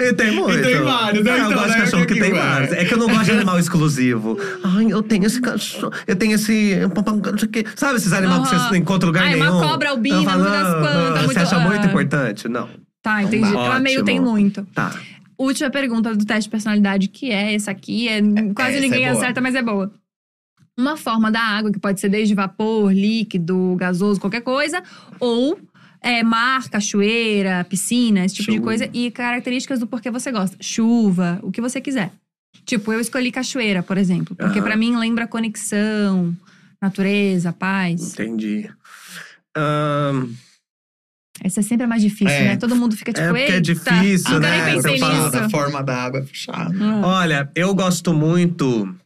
E tem muito.
E tem vários, né?
É, eu
Então,
gosto de
né?
cachorro que
Que
tem
que
vários. É que eu não gosto de animal exclusivo. Ai, eu tenho esse cachorro. Eu tenho esse. Não sei o quê. Sabe esses animais que
Aham.
você não encontra lugar
Ai, uma
nenhum?
cobra albina,
falo,
não
não,
quantas,
não.
muito-
Você acha muito
ah.
importante? Não.
Tá, entendi. Eu amei o
Ótimo.
tem muito.
Tá.
Última pergunta do teste de personalidade, que é essa aqui. É, quase
essa
ninguém
é
acerta, mas é boa. Uma forma da água, que pode ser desde vapor, líquido, gasoso, qualquer coisa, ou é, mar, cachoeira, piscina, esse tipo de
Chuva.
coisa. E características do porquê você gosta. Chuva, o que você quiser. Tipo, eu escolhi cachoeira, por exemplo. Porque
Aham.
pra mim lembra conexão, natureza, paz.
Entendi. Ahn,
Essa é sempre a mais difícil,
É.
né? Todo mundo fica tipo,
É, porque é difícil, né?
nem pensei nisso.
A forma da água é puxada.
Ah,
olha, eu gosto muito.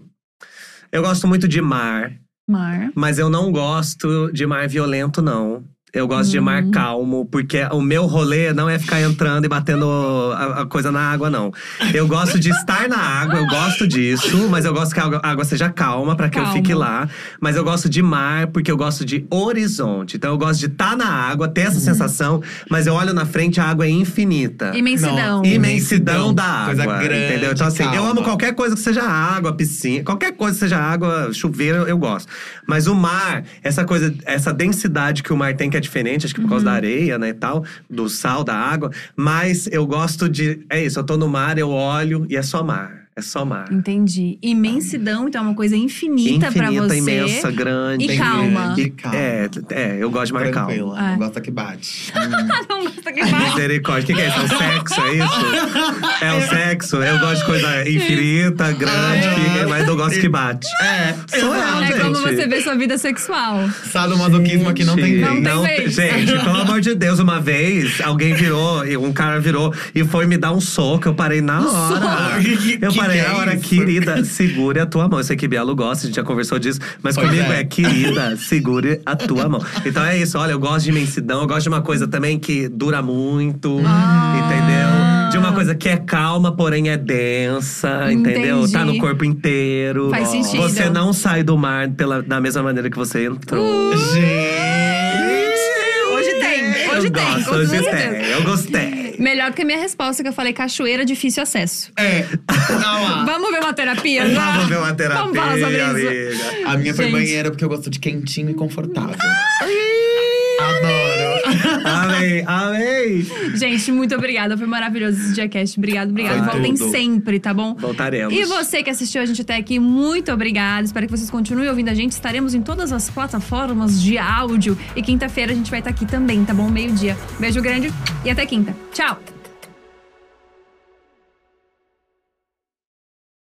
Eu gosto muito de mar,
Mar.
mas eu não gosto de mar violento, não. Eu gosto de mar
Hum.
calmo, porque o meu rolê não é ficar entrando e batendo a, a coisa na água, não. Eu gosto de estar na água, eu gosto disso, mas eu gosto que a água, a água seja calma para que eu
Calma.
fique lá. Mas eu gosto de mar porque eu gosto de horizonte. Então eu gosto de estar na água, ter
Uhum.
essa sensação, mas eu olho na frente, a água é infinita.
Imensidão.
Não,
Imensidão da
Coisa
água.
grande,
entendeu? Então, assim, eu
calma.
amo qualquer coisa que seja água, piscina, qualquer coisa que seja água, chuveiro, eu gosto. Mas o mar, essa coisa, essa densidade que o mar tem, que é diferente, acho que por causa da areia, né, e tal, do sal, da água. Mas eu gosto de. É isso, eu tô no mar, eu olho e é só mar. É só mar.
Entendi. Imensidão, então é uma coisa infinita, pra
Infinita,
você.
imensa, grande.
E calma.
E calma.
É, é, eu gosto de mar calmo.
Tranquila.
É.
Não gosta que bate. *laughs*
Não gosta que vai.
Misericórdia. O que, que é isso? É o sexo, é isso? É o sexo. Eu gosto de coisa infinita, grande, que- mas eu gosto que bate.
É,
Sou eu,
É
gente.
como você vê sua vida sexual.
Sadomasoquismo aqui não tem vez.
Não tem.
Gente, *laughs* pelo amor de Deus, uma vez alguém virou, um cara virou e foi me dar um soco. Eu parei na hora.
soco? Que-
Eu parei
que é
na hora,
isso?
querida, segure a tua mão. Eu sei que Bielo gosta, a gente já conversou disso, mas
Pois
comigo
é.
é. querida, segure a tua mão. Então é isso, olha, eu gosto de imensidão, eu gosto de uma coisa também que dura muito,
Ah.
entendeu? De uma coisa que é calma, porém é densa, entendeu? Tá no corpo inteiro.
Faz sentido.
Você não sai do mar pela, da mesma maneira que você entrou.
Gente!
Hoje tem, hoje
eu
tem,
Gosto, hoje tem. Eu gostei.
Melhor do que a minha resposta, que eu falei cachoeira, difícil acesso.
É. Não.
Vamos ver uma terapia? já?
Vamos ver uma terapia,
Vamos falar sobre isso.
amiga.
A minha foi
Gente.
banheira porque eu gosto de quentinho e confortável. Adoro.
Amei, amei.
Gente, muito obrigada. Foi maravilhoso esse Diacast. Obrigado, obrigado.
Foi
Voltem
tudo.
sempre, tá bom?
Voltaremos.
E você que assistiu a gente até aqui, muito obrigada. Espero que vocês continuem ouvindo a gente. Estaremos em todas as plataformas de áudio. E quinta-feira a gente vai estar aqui também, tá bom? Meio-dia. Beijo grande e até quinta. Tchau!